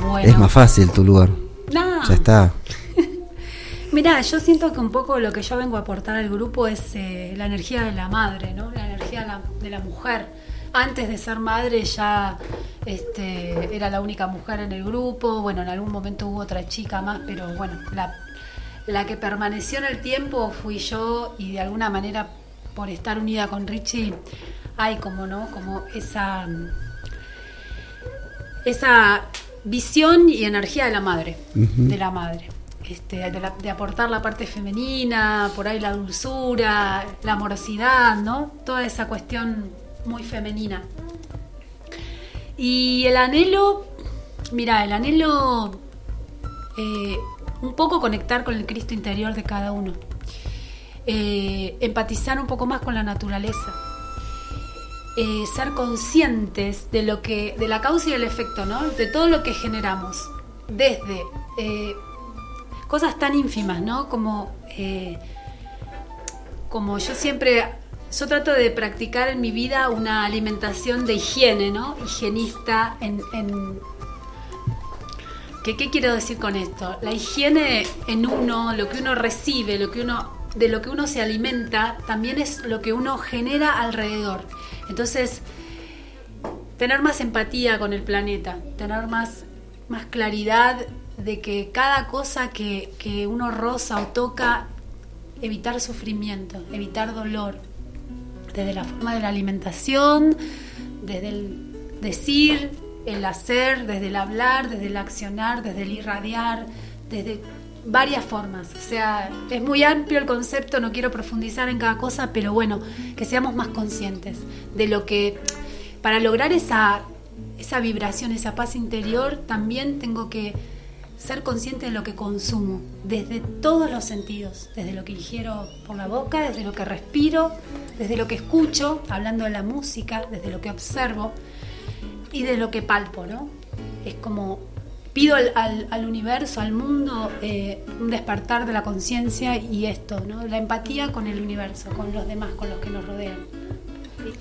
Bueno. Es más fácil tu lugar. No. Ya está. Mirá, yo siento que un poco lo que yo vengo a aportar al grupo es eh, la energía de la madre, ¿no? La energía de la, de la mujer. Antes de ser madre ya este, era la única mujer en el grupo. Bueno, en algún momento hubo otra chica más, pero bueno, la, la que permaneció en el tiempo fui yo y de alguna manera por estar unida con Richie hay como, ¿no? Como esa esa visión y energía de la madre, de la madre. este, de, la- de aportar la parte femenina, por ahí la dulzura, la amorosidad, ¿no? Toda esa cuestión muy femenina. Y el anhelo, mira, el anhelo, eh, un poco conectar con el Cristo interior de cada uno, Eh, empatizar un poco más con la naturaleza, eh, ser conscientes de lo que, de la causa y el efecto, ¿no? De todo lo que generamos, desde cosas tan ínfimas, ¿no? Como, como yo siempre, yo trato de practicar en mi vida una alimentación de higiene, ¿no? Higienista en, ¿Qué, ¿Qué quiero decir con esto? La higiene en uno, lo que uno recibe, lo que uno, de lo que uno se alimenta, también es lo que uno genera alrededor. Entonces, tener más empatía con el planeta, tener más, más claridad de que cada cosa que, que uno roza o toca, evitar sufrimiento, evitar dolor, desde la forma de la alimentación, desde el decir, el hacer, desde el hablar, desde el accionar, desde el irradiar, desde varias formas. O sea, es muy amplio el concepto, no quiero profundizar en cada cosa, pero bueno, que seamos más conscientes de lo que, para lograr esa, esa vibración, esa paz interior, también tengo que ser consciente de lo que consumo, desde todos los sentidos, desde lo que ingiero por la boca, desde lo que respiro, desde lo que escucho, hablando de la música, desde lo que observo y de lo que palpo, ¿no? Es como pido al, al- al universo, al mundo, eh, un despertar de la conciencia y esto, ¿no? La empatía con el universo, con los demás, con los que nos rodean.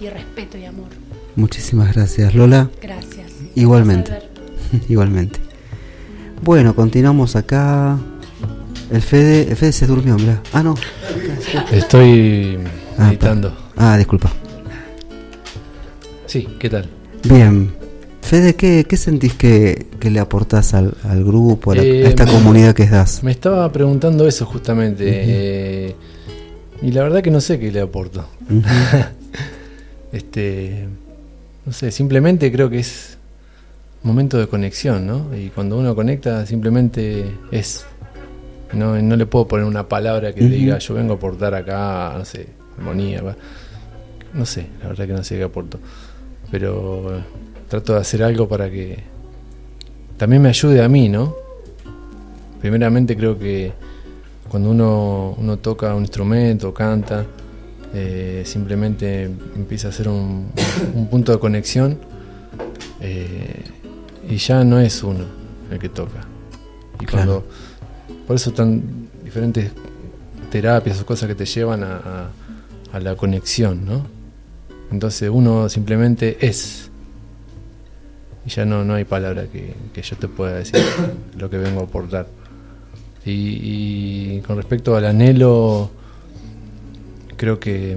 Y, y respeto y amor. Muchísimas gracias, Lola. Gracias. Igualmente. Gracias, Igualmente. Bueno, continuamos acá. El Fede, el Fede se durmió, mirá. Ah, no. Estoy Ah, meditando. Ah, disculpa. Sí, ¿qué tal? Bien. Fede, ¿qué, qué sentís que, que le aportás al, al grupo, a, la- Eh, a esta me- comunidad que das? Me estaba preguntando eso justamente. eh, y la verdad que no sé qué le aporto. Este. No sé, simplemente creo que es momento de conexión, ¿no? Y cuando uno conecta, simplemente es. No, no le puedo poner una palabra que diga yo vengo a aportar acá, no sé, armonía. va. No sé, la verdad que no sé qué aporto. Pero eh, trato de hacer algo para que también me ayude a mí, ¿no? Primeramente creo que cuando uno, uno toca un instrumento, canta, eh, simplemente empieza a un, un punto de conexión eh, y ya no es uno el que toca. Y cuando, por eso tan diferentes terapias o cosas que te llevan a, a- a la conexión, ¿no? Entonces uno simplemente es. Y ya no, no hay palabra que, que yo te pueda decir lo que vengo a aportar. Y, y con respecto al anhelo, creo que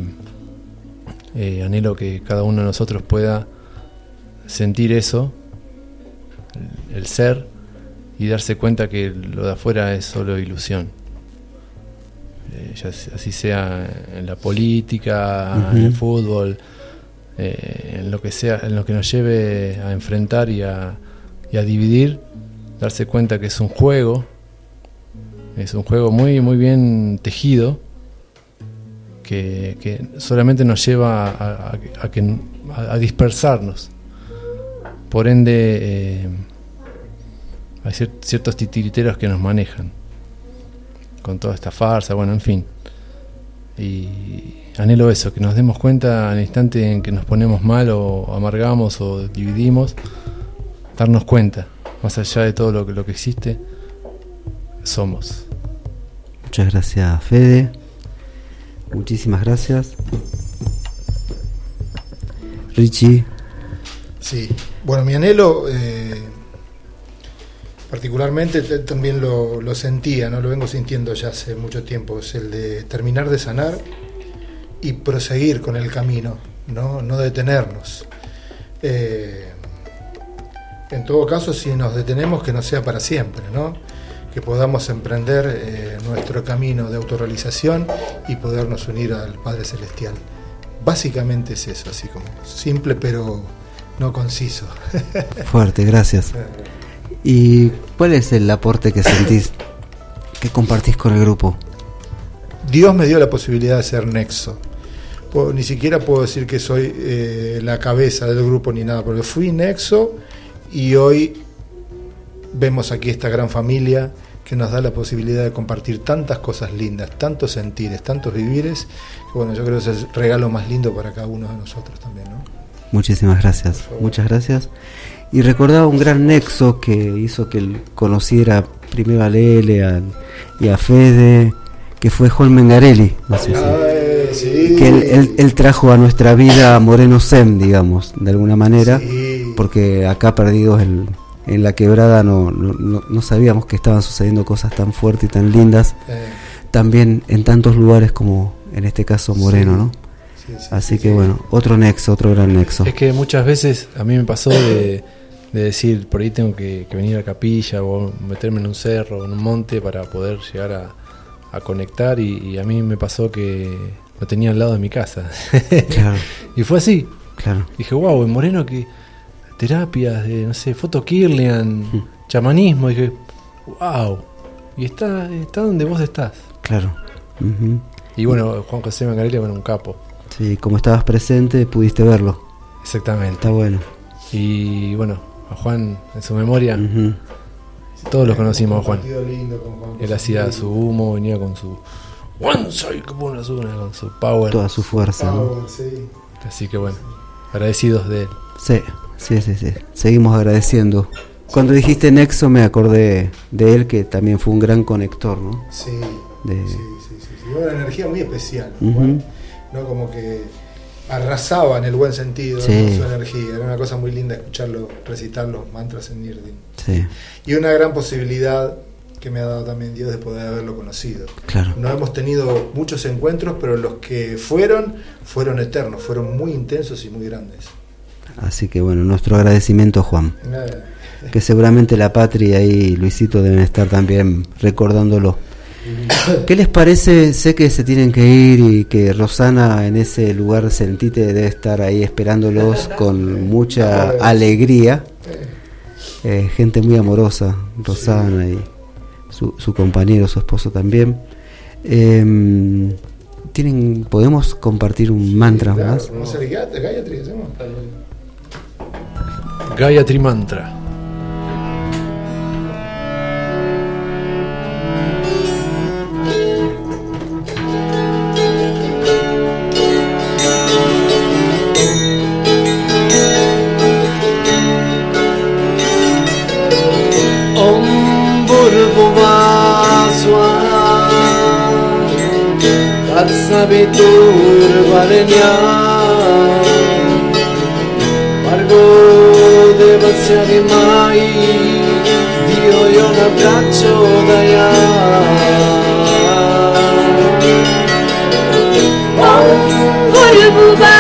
eh, anhelo que cada uno de nosotros pueda sentir eso, el, ser, y darse cuenta que lo de afuera es solo ilusión. Eh, ya así sea en la política, en el fútbol, eh, en lo que sea, en lo que nos lleve a enfrentar y a, y a dividir, darse cuenta que es un juego, es un juego muy, muy bien tejido, que, que solamente nos lleva a, a- a que- a- a dispersarnos. Por ende, eh, hay cier- ciertos titiriteros que nos manejan con toda esta farsa, bueno, en fin. Y anhelo eso, que nos demos cuenta al instante en que nos ponemos mal o amargamos o dividimos, darnos cuenta, más allá de todo lo que, lo que existe, somos. Muchas gracias, Fede. Muchísimas gracias. Richie. Sí, bueno, mi anhelo eh, particularmente también lo, lo sentía, no lo vengo sintiendo ya hace mucho tiempo, es el de terminar de sanar y proseguir con el camino, no, no detenernos. Eh, en todo caso, si nos detenemos, que no sea para siempre, ¿no? que podamos emprender eh, nuestro camino de autorrealización y podernos unir al Padre Celestial. Básicamente es eso, así como simple pero no conciso. Fuerte, gracias. ¿Y cuál es el aporte que sentís ¿Qué compartís con el grupo? Dios me dio la posibilidad de ser nexo. Puedo- ni siquiera puedo decir que soy eh, la cabeza del grupo ni nada, porque fui nexo y hoy vemos aquí esta gran familia que nos da la posibilidad de compartir tantas cosas lindas, tantos sentires, tantos vivires, que bueno, yo creo que es el regalo más lindo para cada uno de nosotros también, ¿no? Muchísimas gracias, muchas gracias. Y recordaba un gran nexo que hizo que él conociera primero a Lele a- y a Fede, que fue Juan Mengarelli. No sé si- sí. que él, él- él trajo a nuestra vida a Moreno Sem, digamos, de alguna manera, Sí. porque acá perdidos en, en la quebrada no, no, no- sabíamos que estaban sucediendo cosas tan fuertes y tan lindas, Eh, también en tantos lugares como en este caso Moreno, Sí. ¿no? sí, sí, Así sí, que sí. bueno, otro nexo, otro gran nexo. Es que muchas veces a mí me pasó de, de decir, por ahí tengo que, que venir a capilla o meterme en un cerro o en un monte para poder llegar a, a conectar y, y a mí me pasó que lo tenía al lado de mi casa. Claro, y fue así. claro. Dije, wow, en Moreno que terapias de, no sé, foto Kirlian, chamanismo. Dije, wow. Y está, está donde vos estás. Claro. Y bueno, Juan José Mangarelli, bueno, un capo. Sí, como estabas presente, pudiste verlo. Exactamente. Está bueno. Y bueno, a Juan, en su memoria, todos los conocimos a Juan. Él hacía su humo, venía con su One soy como una zona, con su power. Toda su fuerza, ¿no? Sí. Así que bueno, agradecidos de él. Sí, sí, sí, sí. Seguimos agradeciendo. Cuando dijiste Nexo me acordé de él que también fue un gran conector, ¿no? Sí, De- sí, sí, sí, sí. Una energía muy especial. Juan, ¿no? Como que arrasaba en el buen sentido. Sí. su energía. Era una cosa muy linda escucharlo recitar los mantras en Nirdin. Sí, Y una gran posibilidad que me ha dado también Dios de poder haberlo conocido. claro. No hemos tenido muchos encuentros, pero los que fueron, fueron eternos, fueron muy intensos y muy grandes. Así que bueno, nuestro agradecimiento Juan. Nada. Que seguramente la patria y Luisito deben estar también recordándolo. ¿Qué les parece? Sé que se tienen que ir y que Rosana en ese lugar sentite debe estar ahí esperándolos con mucha alegría. Eh, gente muy amorosa, Rosana y su, su compañero, su esposo también. Em, tienen, podemos compartir un mantra Claro, más. ¿no se le Gayatri? Gayatri Mantra. abitur valeniam Margo deva siamo Dio io un abbraccio da Oh,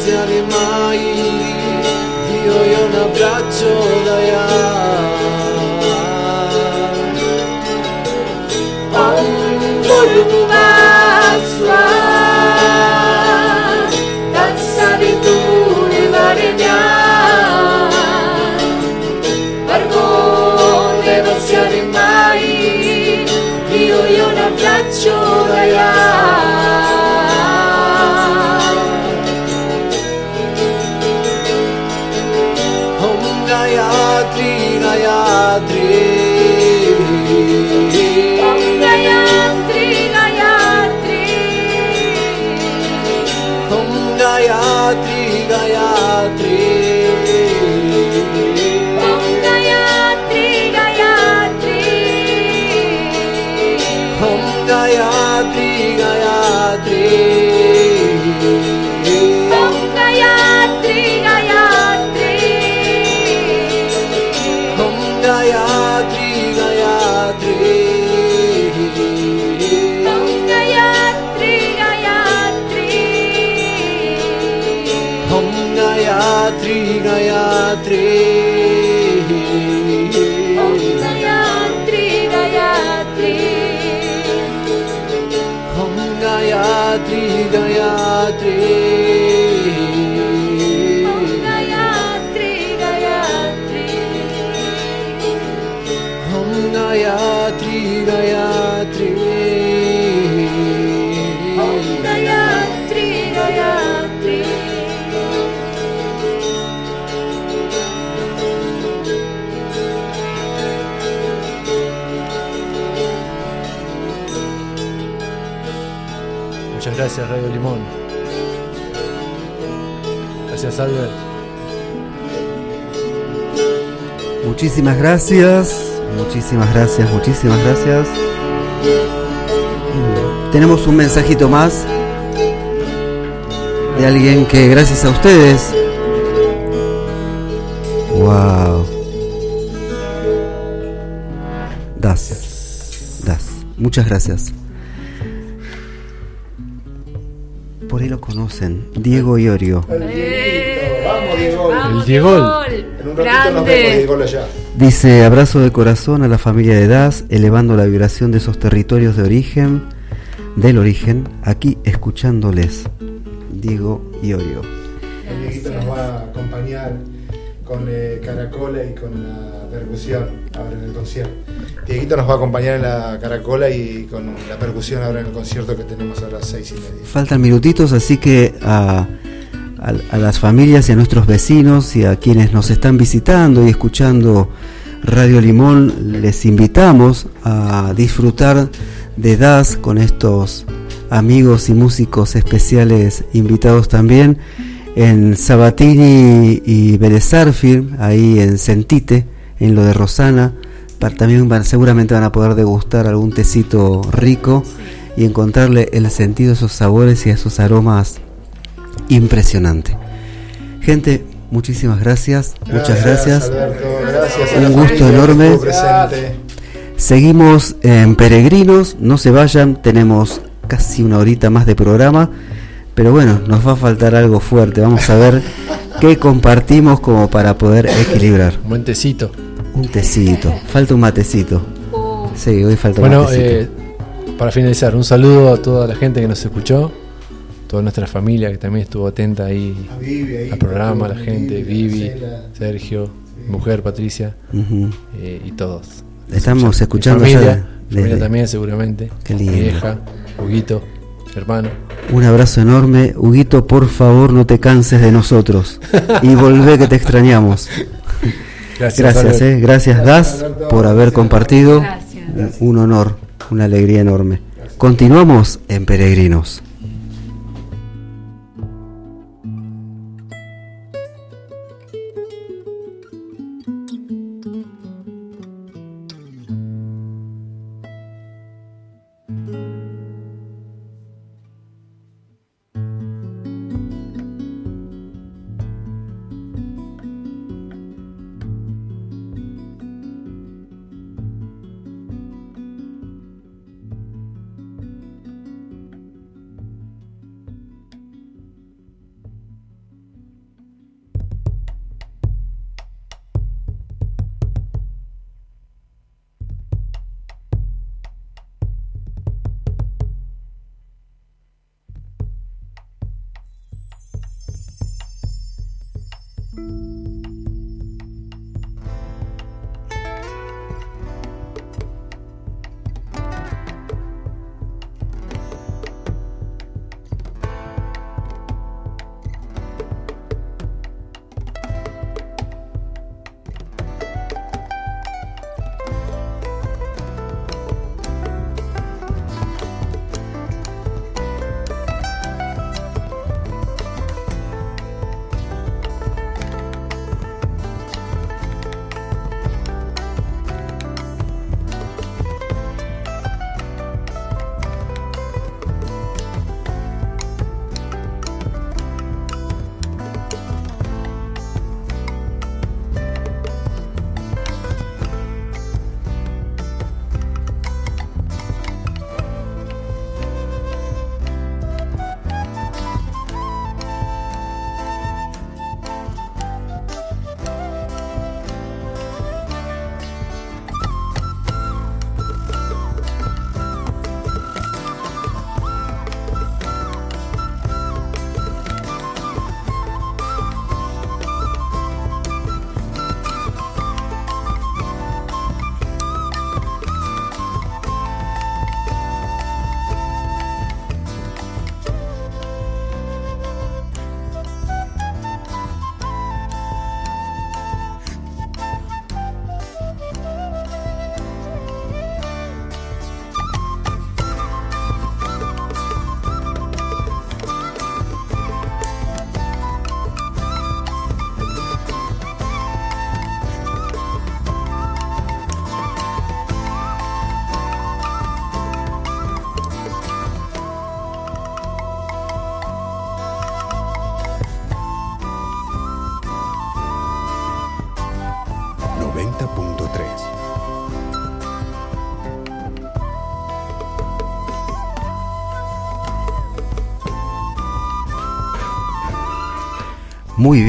Devasya Dhimai Dio yo na prachodaya Om gracias, Radio Limón. Gracias, Albert. Muchísimas gracias, muchísimas gracias, muchísimas gracias. Tenemos un mensajito más de alguien que gracias a ustedes. Wow. Das. Das. Muchas gracias. Diego Iorio. Vamos, Diego. Vamos, El Diegol. En un ratito nos vemos. Diego, allá. Dice abrazo de corazón a la familia de Das, elevando la vibración de esos territorios de origen, del origen, aquí escuchándoles. Diego Iorio. El Dieguito nos va a acompañar con eh, Caracola y con la percusión ahora en el concierto. Dieguito nos va a acompañar en la Caracola y con la percusión ahora en el concierto que tenemos a las seis y media. Faltan minutitos, así que a, las familias y a nuestros vecinos y a quienes nos están visitando y escuchando Radio Limón, les invitamos a disfrutar de DAS con estos amigos y músicos especiales invitados también en Sabatini y Belezarfil, ahí en Sentite, en lo de Rosana. También van- seguramente van a poder degustar algún tecito rico y encontrarle el sentido a esos sabores y a esos aromas impresionante. Gente, muchísimas gracias, muchas gracias. Gracias Un gusto enorme. Seguimos en Peregrinos, no se vayan, tenemos casi una horita más de programa, pero bueno, nos va a faltar algo fuerte, vamos a ver qué compartimos como para poder equilibrar. Un buen tecito. Un tecito, falta un matecito. Sí, hoy falta un Bueno, matecito. eh, para finalizar, un saludo a toda la gente que nos escuchó, toda nuestra familia que también estuvo atenta ahí A Vivi ahí, al programa, la gente, Vivi. Sergio, mujer Patricia eh, y todos. Estamos Mi escuchando familia, ya mi familia desde- también seguramente, Qué mi lindo. vieja, Huguito, hermano. Un abrazo enorme. Huguito, por favor, no te canses de nosotros. Y volvé que te extrañamos. Gracias, Gracias, eh. Gracias, Das, por haber compartido. Gracias. Un honor, una alegría enorme. Continuamos en Peregrinos.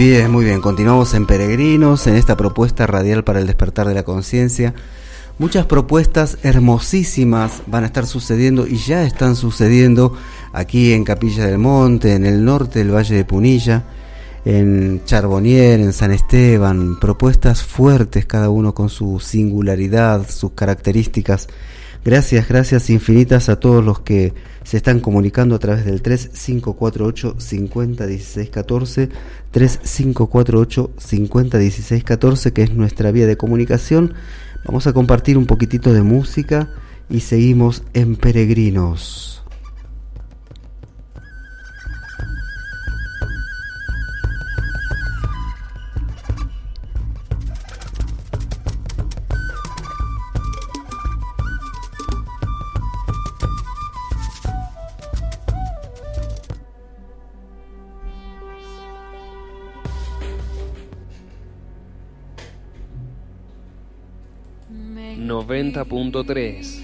Bien, muy bien. Continuamos en Peregrinos, en esta propuesta radial para el despertar de la conciencia. Muchas propuestas hermosísimas van a estar sucediendo y ya están sucediendo aquí en Capilla del Monte, en el norte del Valle de Punilla, en Charbonnier, en San Esteban. Propuestas fuertes, cada uno con su singularidad, sus características. Gracias, gracias infinitas a todos los que se están comunicando a través del 3548 501614 3548 501614 que es nuestra vía de comunicación. Vamos a compartir un poquitito de música y seguimos en Peregrinos. 90.3.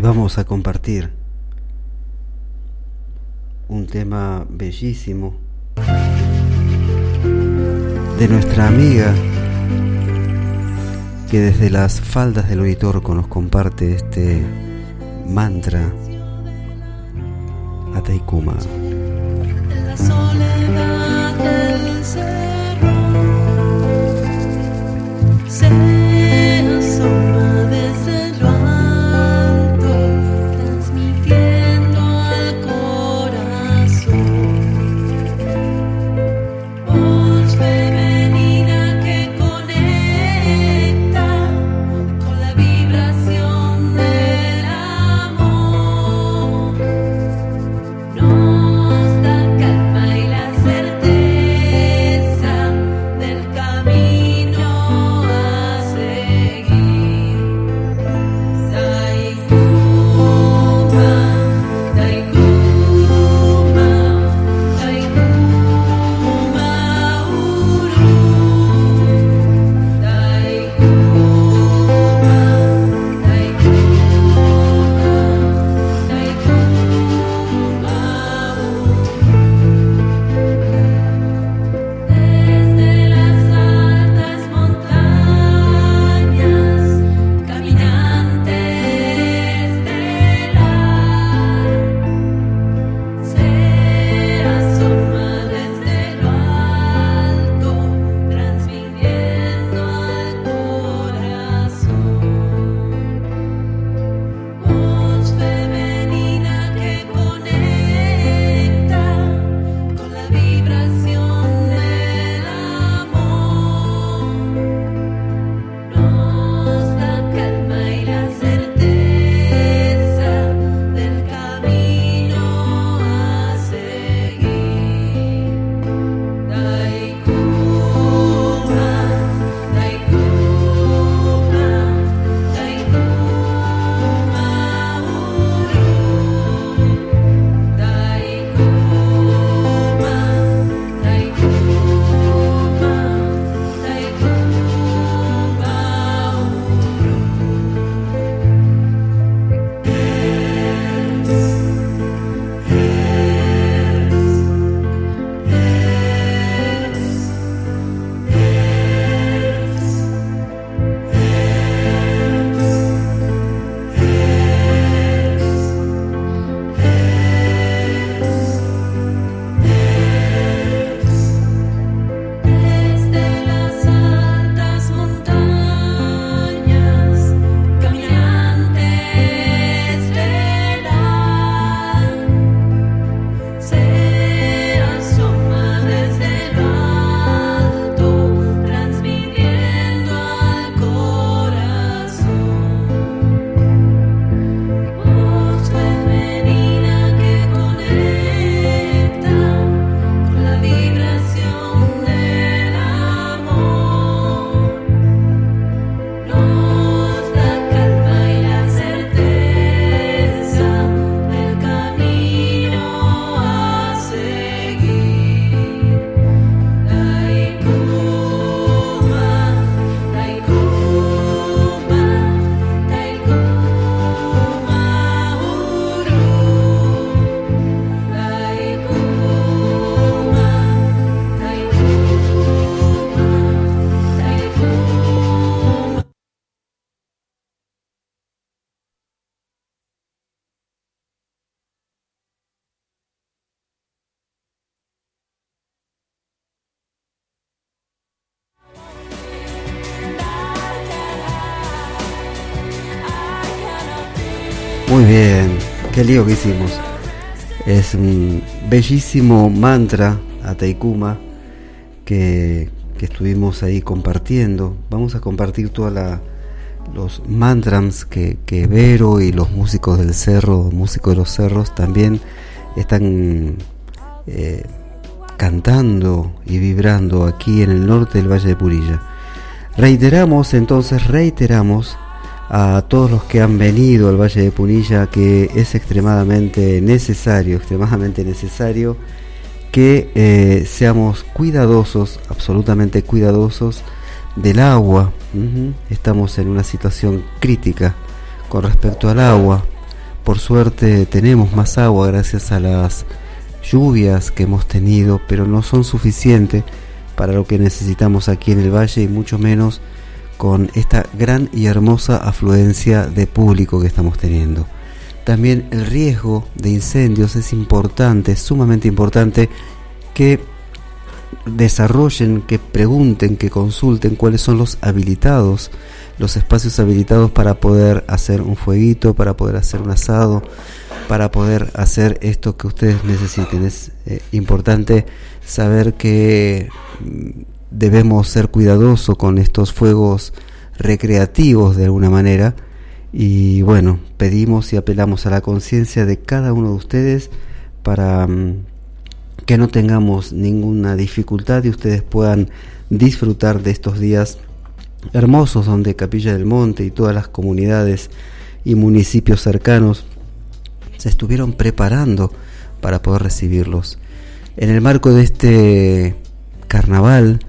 y vamos a compartir un tema bellísimo de nuestra amiga que desde las faldas del Oitorco nos comparte este mantra Ataikuma. Bien, qué lío que hicimos. Es un bellísimo mantra a Taikuma que, que estuvimos ahí compartiendo. Vamos a compartir todos los mantras que, que Vero y los músicos del cerro, músicos de los cerros, también están eh, cantando y vibrando aquí en el norte del Valle de Purilla. Reiteramos entonces, reiteramos a todos los que han venido al Valle de Punilla que es extremadamente necesario, extremadamente necesario que eh, seamos cuidadosos, absolutamente cuidadosos del agua. Estamos en una situación crítica con respecto al agua. Por suerte tenemos más agua gracias a las lluvias que hemos tenido, pero no son suficientes para lo que necesitamos aquí en el valle y mucho menos con esta gran y hermosa afluencia de público que estamos teniendo. También el riesgo de incendios es importante, sumamente importante que desarrollen, que pregunten, que consulten cuáles son los habilitados, los espacios habilitados para poder hacer un fueguito, para poder hacer un asado, para poder hacer esto que ustedes necesiten. Es eh, importante saber que mm, debemos ser cuidadosos con estos fuegos recreativos de alguna manera y bueno, pedimos y apelamos a la conciencia de cada uno de ustedes para mm, que no tengamos ninguna dificultad y ustedes puedan disfrutar de estos días hermosos donde Capilla del Monte y todas las comunidades y municipios cercanos se estuvieron preparando para poder recibirlos. En el marco de este carnaval,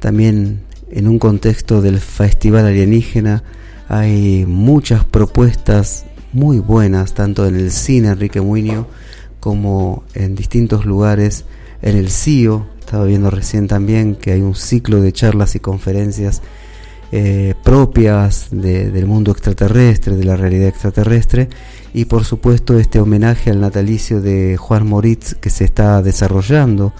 también en un contexto del Festival Alienígena, hay muchas propuestas muy buenas, tanto en el cine Enrique Muñoz como en distintos lugares, en el CIO, estaba viendo recién también que hay un ciclo de charlas y conferencias eh, propias de- del mundo extraterrestre, de la realidad extraterrestre, y por supuesto este homenaje al natalicio de Juan Moritz que se está desarrollando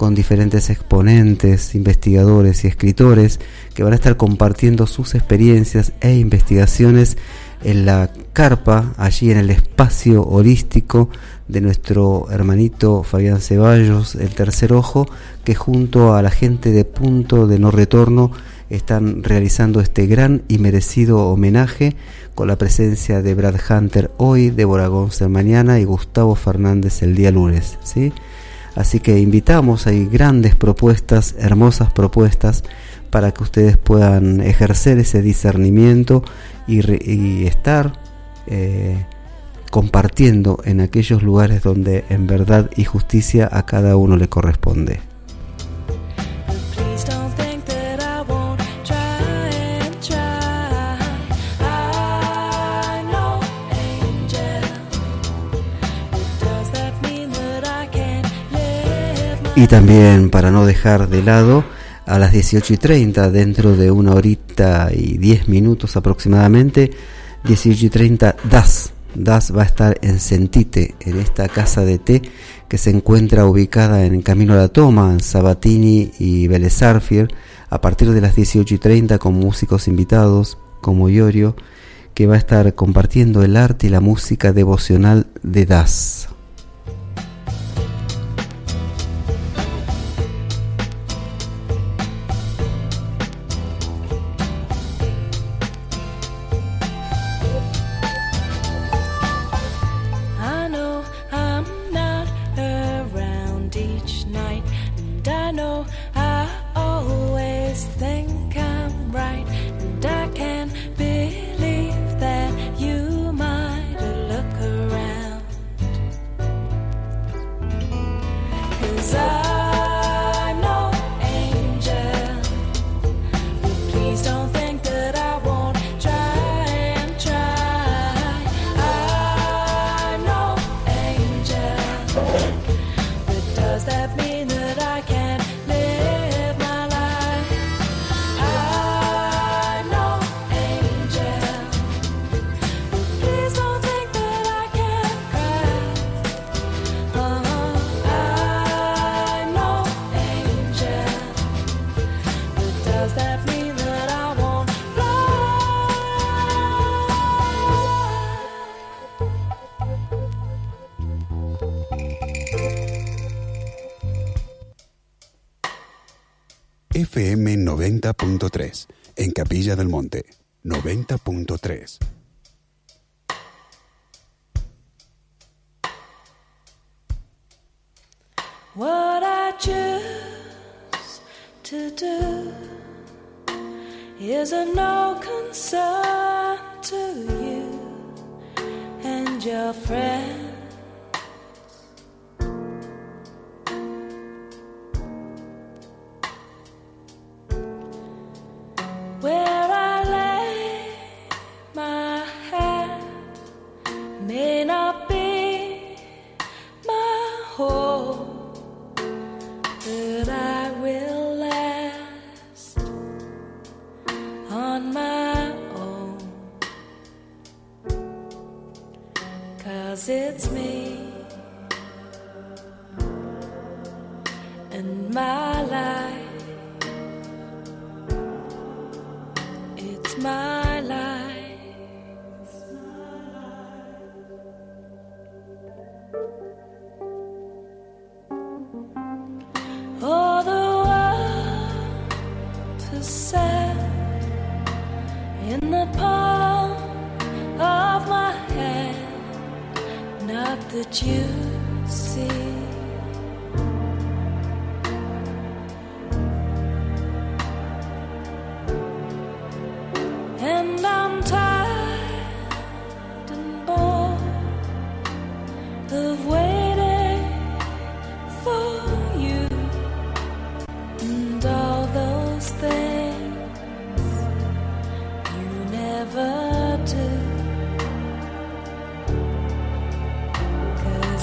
con diferentes exponentes, investigadores y escritores que van a estar compartiendo sus experiencias e investigaciones en la carpa, allí en el espacio holístico de nuestro hermanito Fabián Ceballos, el tercer ojo, que junto a la gente de Punto de No Retorno están realizando este gran y merecido homenaje con la presencia de Brad Hunter hoy, Débora González mañana y Gustavo Fernández el día lunes. ¿sí? Así que invitamos, hay grandes propuestas, hermosas propuestas para que ustedes puedan ejercer ese discernimiento y, estar eh, compartiendo en aquellos lugares donde en verdad y justicia a cada uno le corresponde. Y también para no dejar de lado, a las 18 y 30, dentro de una horita y 10 minutos aproximadamente, 18 y 30, DAS. DAS va a estar en Sentite, en esta casa de té que se encuentra ubicada en Camino a la Toma, en Sabatini y Vélez Arfiel, a partir de las 18 y 30 con músicos invitados como Iorio, que va a estar compartiendo el arte y la música devocional de DAS.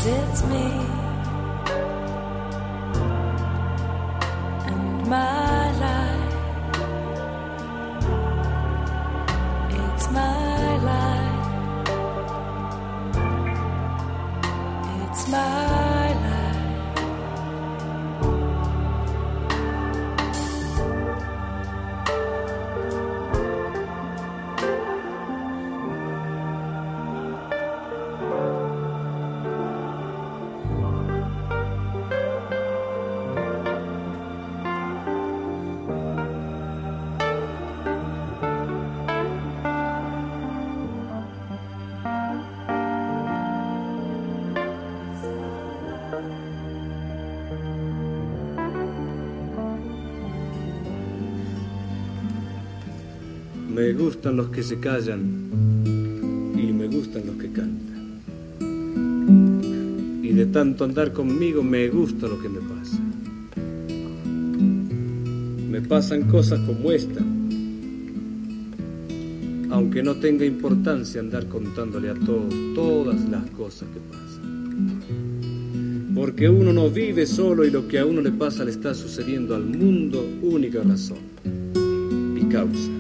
It's me gustan los que se callan y me gustan los que cantan. Y de tanto andar conmigo me gusta lo que me pasa. Me pasan cosas como esta, aunque no tenga importancia andar contándole a todos todas las cosas que pasan. Porque uno no vive solo y lo que a uno le pasa le está sucediendo al mundo, única razón y causa.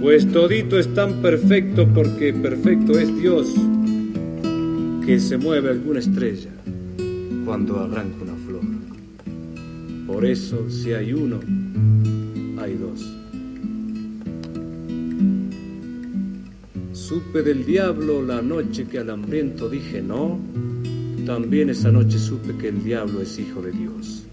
Pues todito es tan perfecto porque perfecto es Dios que se mueve alguna estrella cuando arranca una flor. Por eso si hay uno, hay dos. Supe del diablo la noche que al hambriento dije no, también esa noche supe que el diablo es hijo de Dios.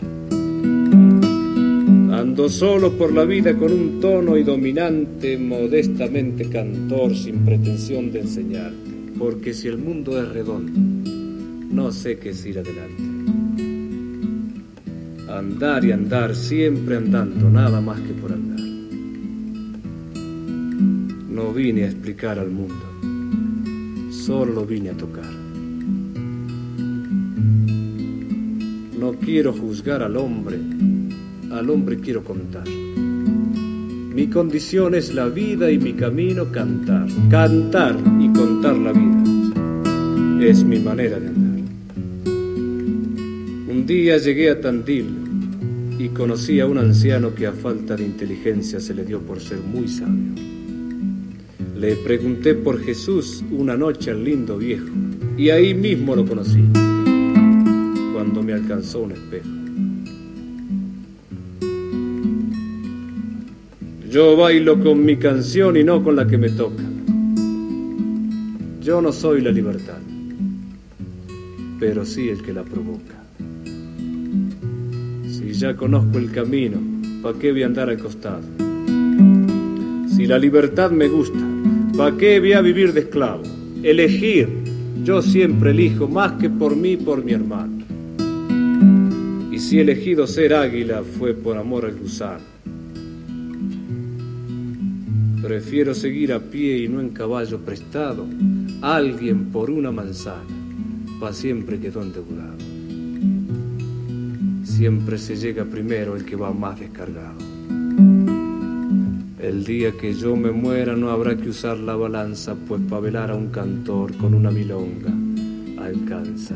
Ando solo por la vida con un tono y dominante, modestamente cantor, sin pretensión de enseñar, porque si el mundo es redondo, no sé qué es ir adelante. Andar y andar, siempre andando, nada más que por andar. No vine a explicar al mundo, solo lo vine a tocar. No quiero juzgar al hombre, al hombre quiero contar. Mi condición es la vida y mi camino cantar. Cantar y contar la vida es mi manera de andar. Un día llegué a Tandil y conocí a un anciano que a falta de inteligencia se le dio por ser muy sabio. Le pregunté por Jesús una noche al lindo viejo y ahí mismo lo conocí, cuando me alcanzó un espejo. Yo bailo con mi canción y no con la que me toca. Yo no soy la libertad, pero sí el que la provoca. Si ya conozco el camino, ¿pa' qué voy a andar al costado? Si la libertad me gusta, ¿pa' qué voy a vivir de esclavo? Elegir, yo siempre elijo más que por mí, por mi hermano. Y si elegido ser águila fue por amor al gusano. Prefiero seguir a pie y no en caballo prestado. Alguien por una manzana, pa' siempre quedó endeudado. Siempre se llega primero el que va más descargado. El día que yo me muera no habrá que usar la balanza, pues pa' velar a un cantor con una milonga alcanza.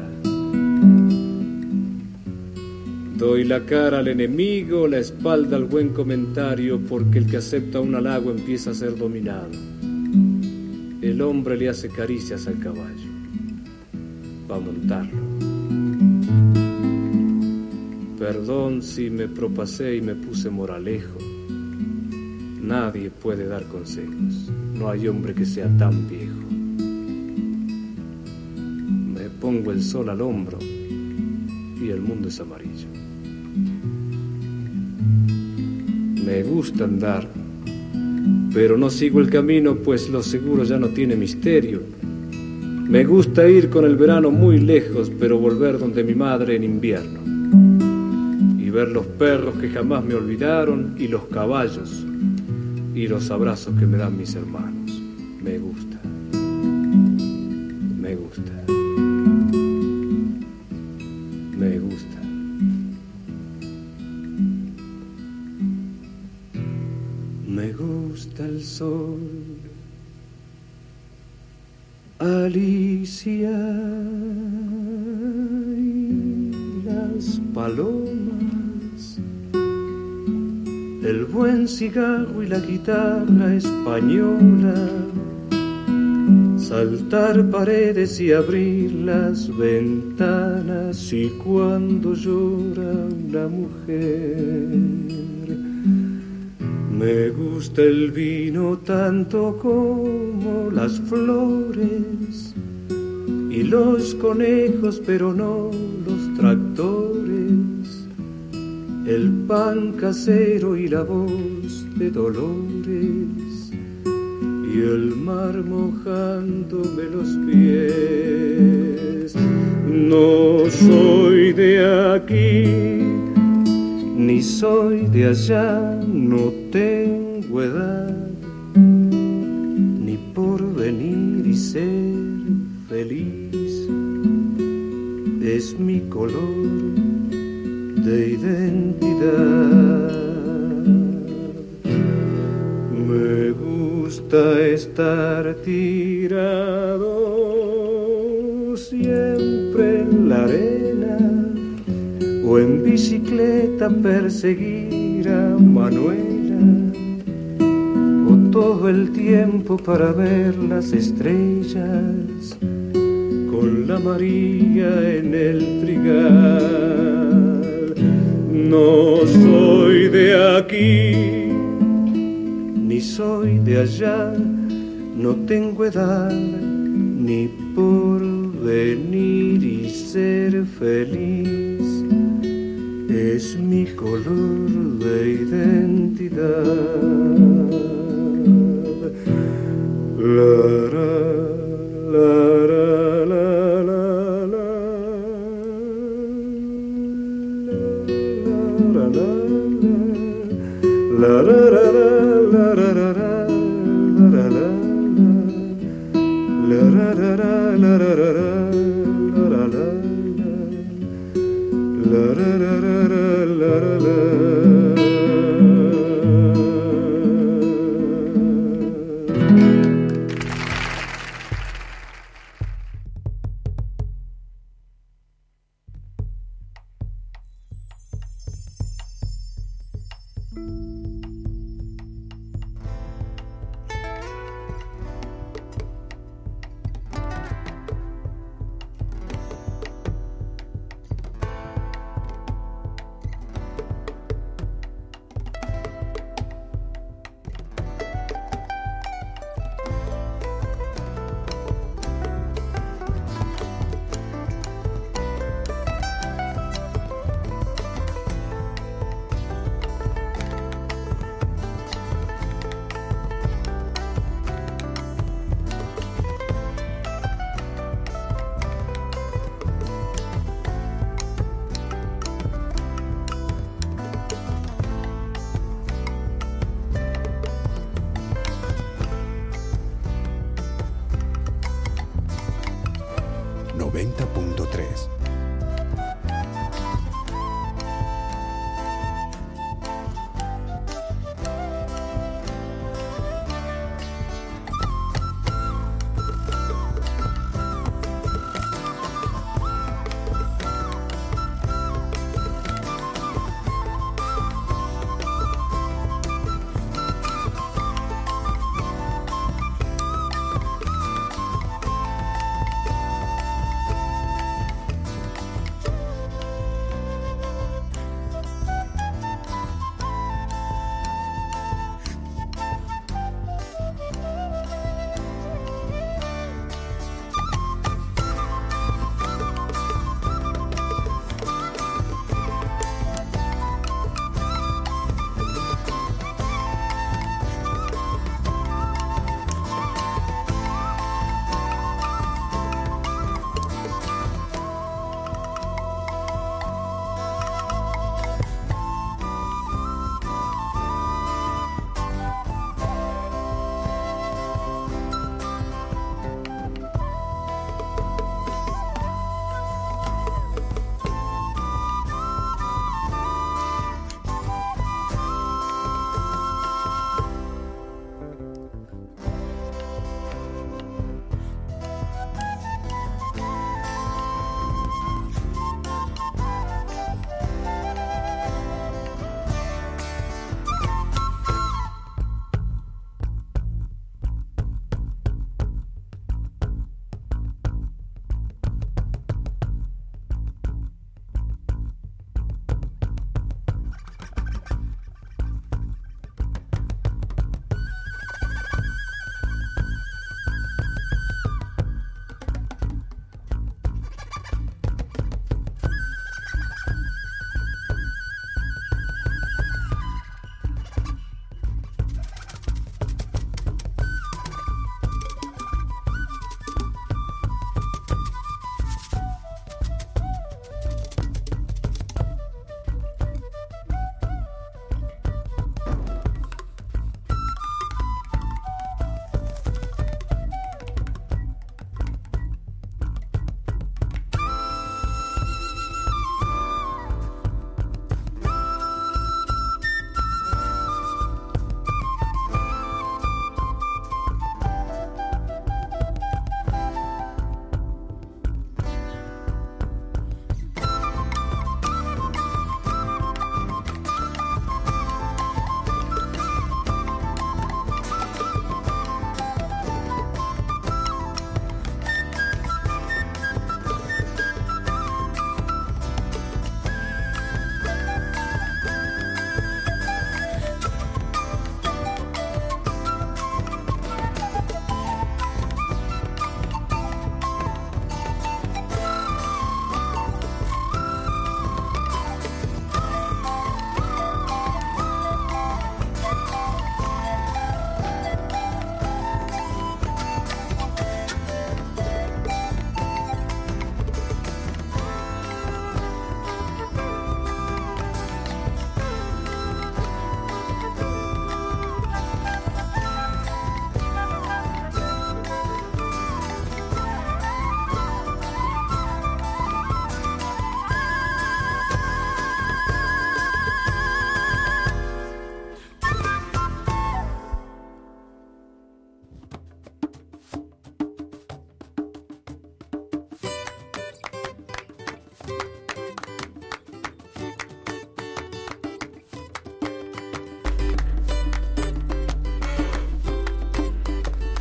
Doy la cara al enemigo, la espalda al buen comentario, porque el que acepta un halago empieza a ser dominado. El hombre le hace caricias al caballo, va a montarlo. Perdón si me propasé y me puse moralejo. Nadie puede dar consejos, no hay hombre que sea tan viejo. Me pongo el sol al hombro y el mundo es amarillo. Me gusta andar, pero no sigo el camino, pues lo seguro ya no tiene misterio. Me gusta ir con el verano muy lejos, pero volver donde mi madre en invierno. Y ver los perros que jamás me olvidaron y los caballos y los abrazos que me dan mis hermanos. Me gusta. Me gusta. Me gusta el sol. Alicia y las palomas, el buen cigarro y la guitarra española, saltar paredes y abrir las ventanas y cuando llora una mujer. Me gusta el vino tanto como las flores y los conejos, pero no los tractores, el pan casero y la voz de dolores y el mar mojándome los pies. No soy de aquí ni soy de allá, no tengo edad, ni por venir y ser feliz. Es mi color de identidad. Me gusta estar tirado siempre en la arena o en bicicleta perseguir a Manuela, o todo el tiempo para ver las estrellas con la María en el trigal. No soy de aquí, ni soy de allá, no tengo edad ni por venir y ser feliz es mi color de identidad. La,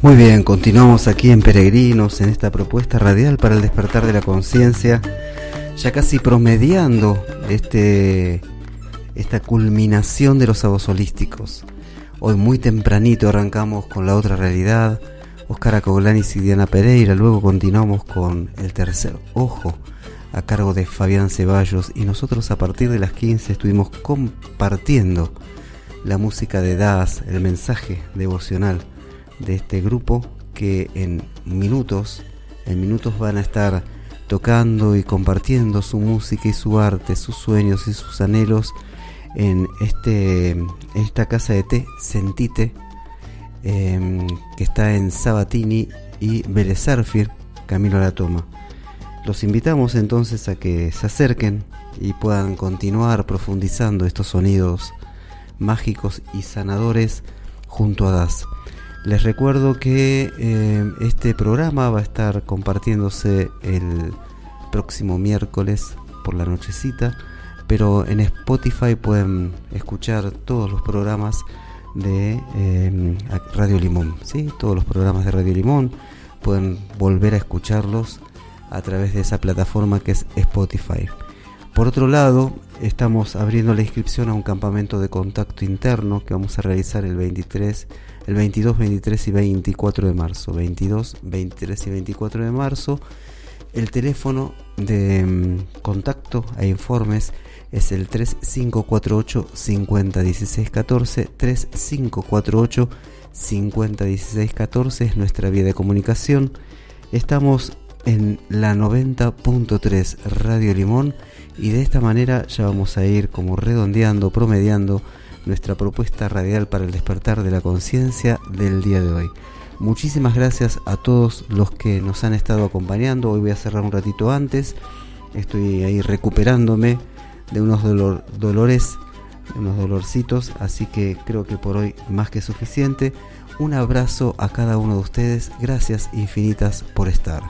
Muy bien, continuamos aquí en Peregrinos, en esta propuesta radial para el despertar de la conciencia, ya casi promediando este, esta culminación de los sábados holísticos. Hoy muy tempranito arrancamos con la otra realidad, Oscar Acoglanis y Diana Pereira, luego continuamos con el tercer ojo a cargo de Fabián Ceballos y nosotros a partir de las 15 estuvimos compartiendo la música de Das, el mensaje devocional de este grupo que en minutos, en minutos van a estar tocando y compartiendo su música y su arte, sus sueños y sus anhelos en este esta casa de té Sentite em, que está en Sabatini y Belezarfir, Camilo a la Toma. Los invitamos entonces a que se acerquen y puedan continuar profundizando estos sonidos mágicos y sanadores junto a Das. Les recuerdo que eh, este programa va a estar compartiéndose el próximo miércoles por la nochecita, pero en Spotify pueden escuchar todos los programas de eh, Radio Limón, ¿sí? todos los programas de Radio Limón, pueden volver a escucharlos a través de esa plataforma que es Spotify. Por otro lado, estamos abriendo la inscripción a un campamento de contacto interno que vamos a realizar el 23, el 22, 23 y 24 de marzo. 22, 23 y 24 de marzo. El teléfono de mm, contacto e informes es el 3548 5016 14 3548 5016 14 es nuestra vía de comunicación. Estamos en la 90.3 Radio Limón y de esta manera ya vamos a ir como redondeando, promediando nuestra propuesta radial para el despertar de la conciencia del día de hoy. Muchísimas gracias a todos los que nos han estado acompañando. Hoy voy a cerrar un ratito antes. Estoy ahí recuperándome de unos dolores, de unos dolorcitos, así que creo que por hoy más que suficiente. Un abrazo a cada uno de ustedes. Gracias infinitas por estar.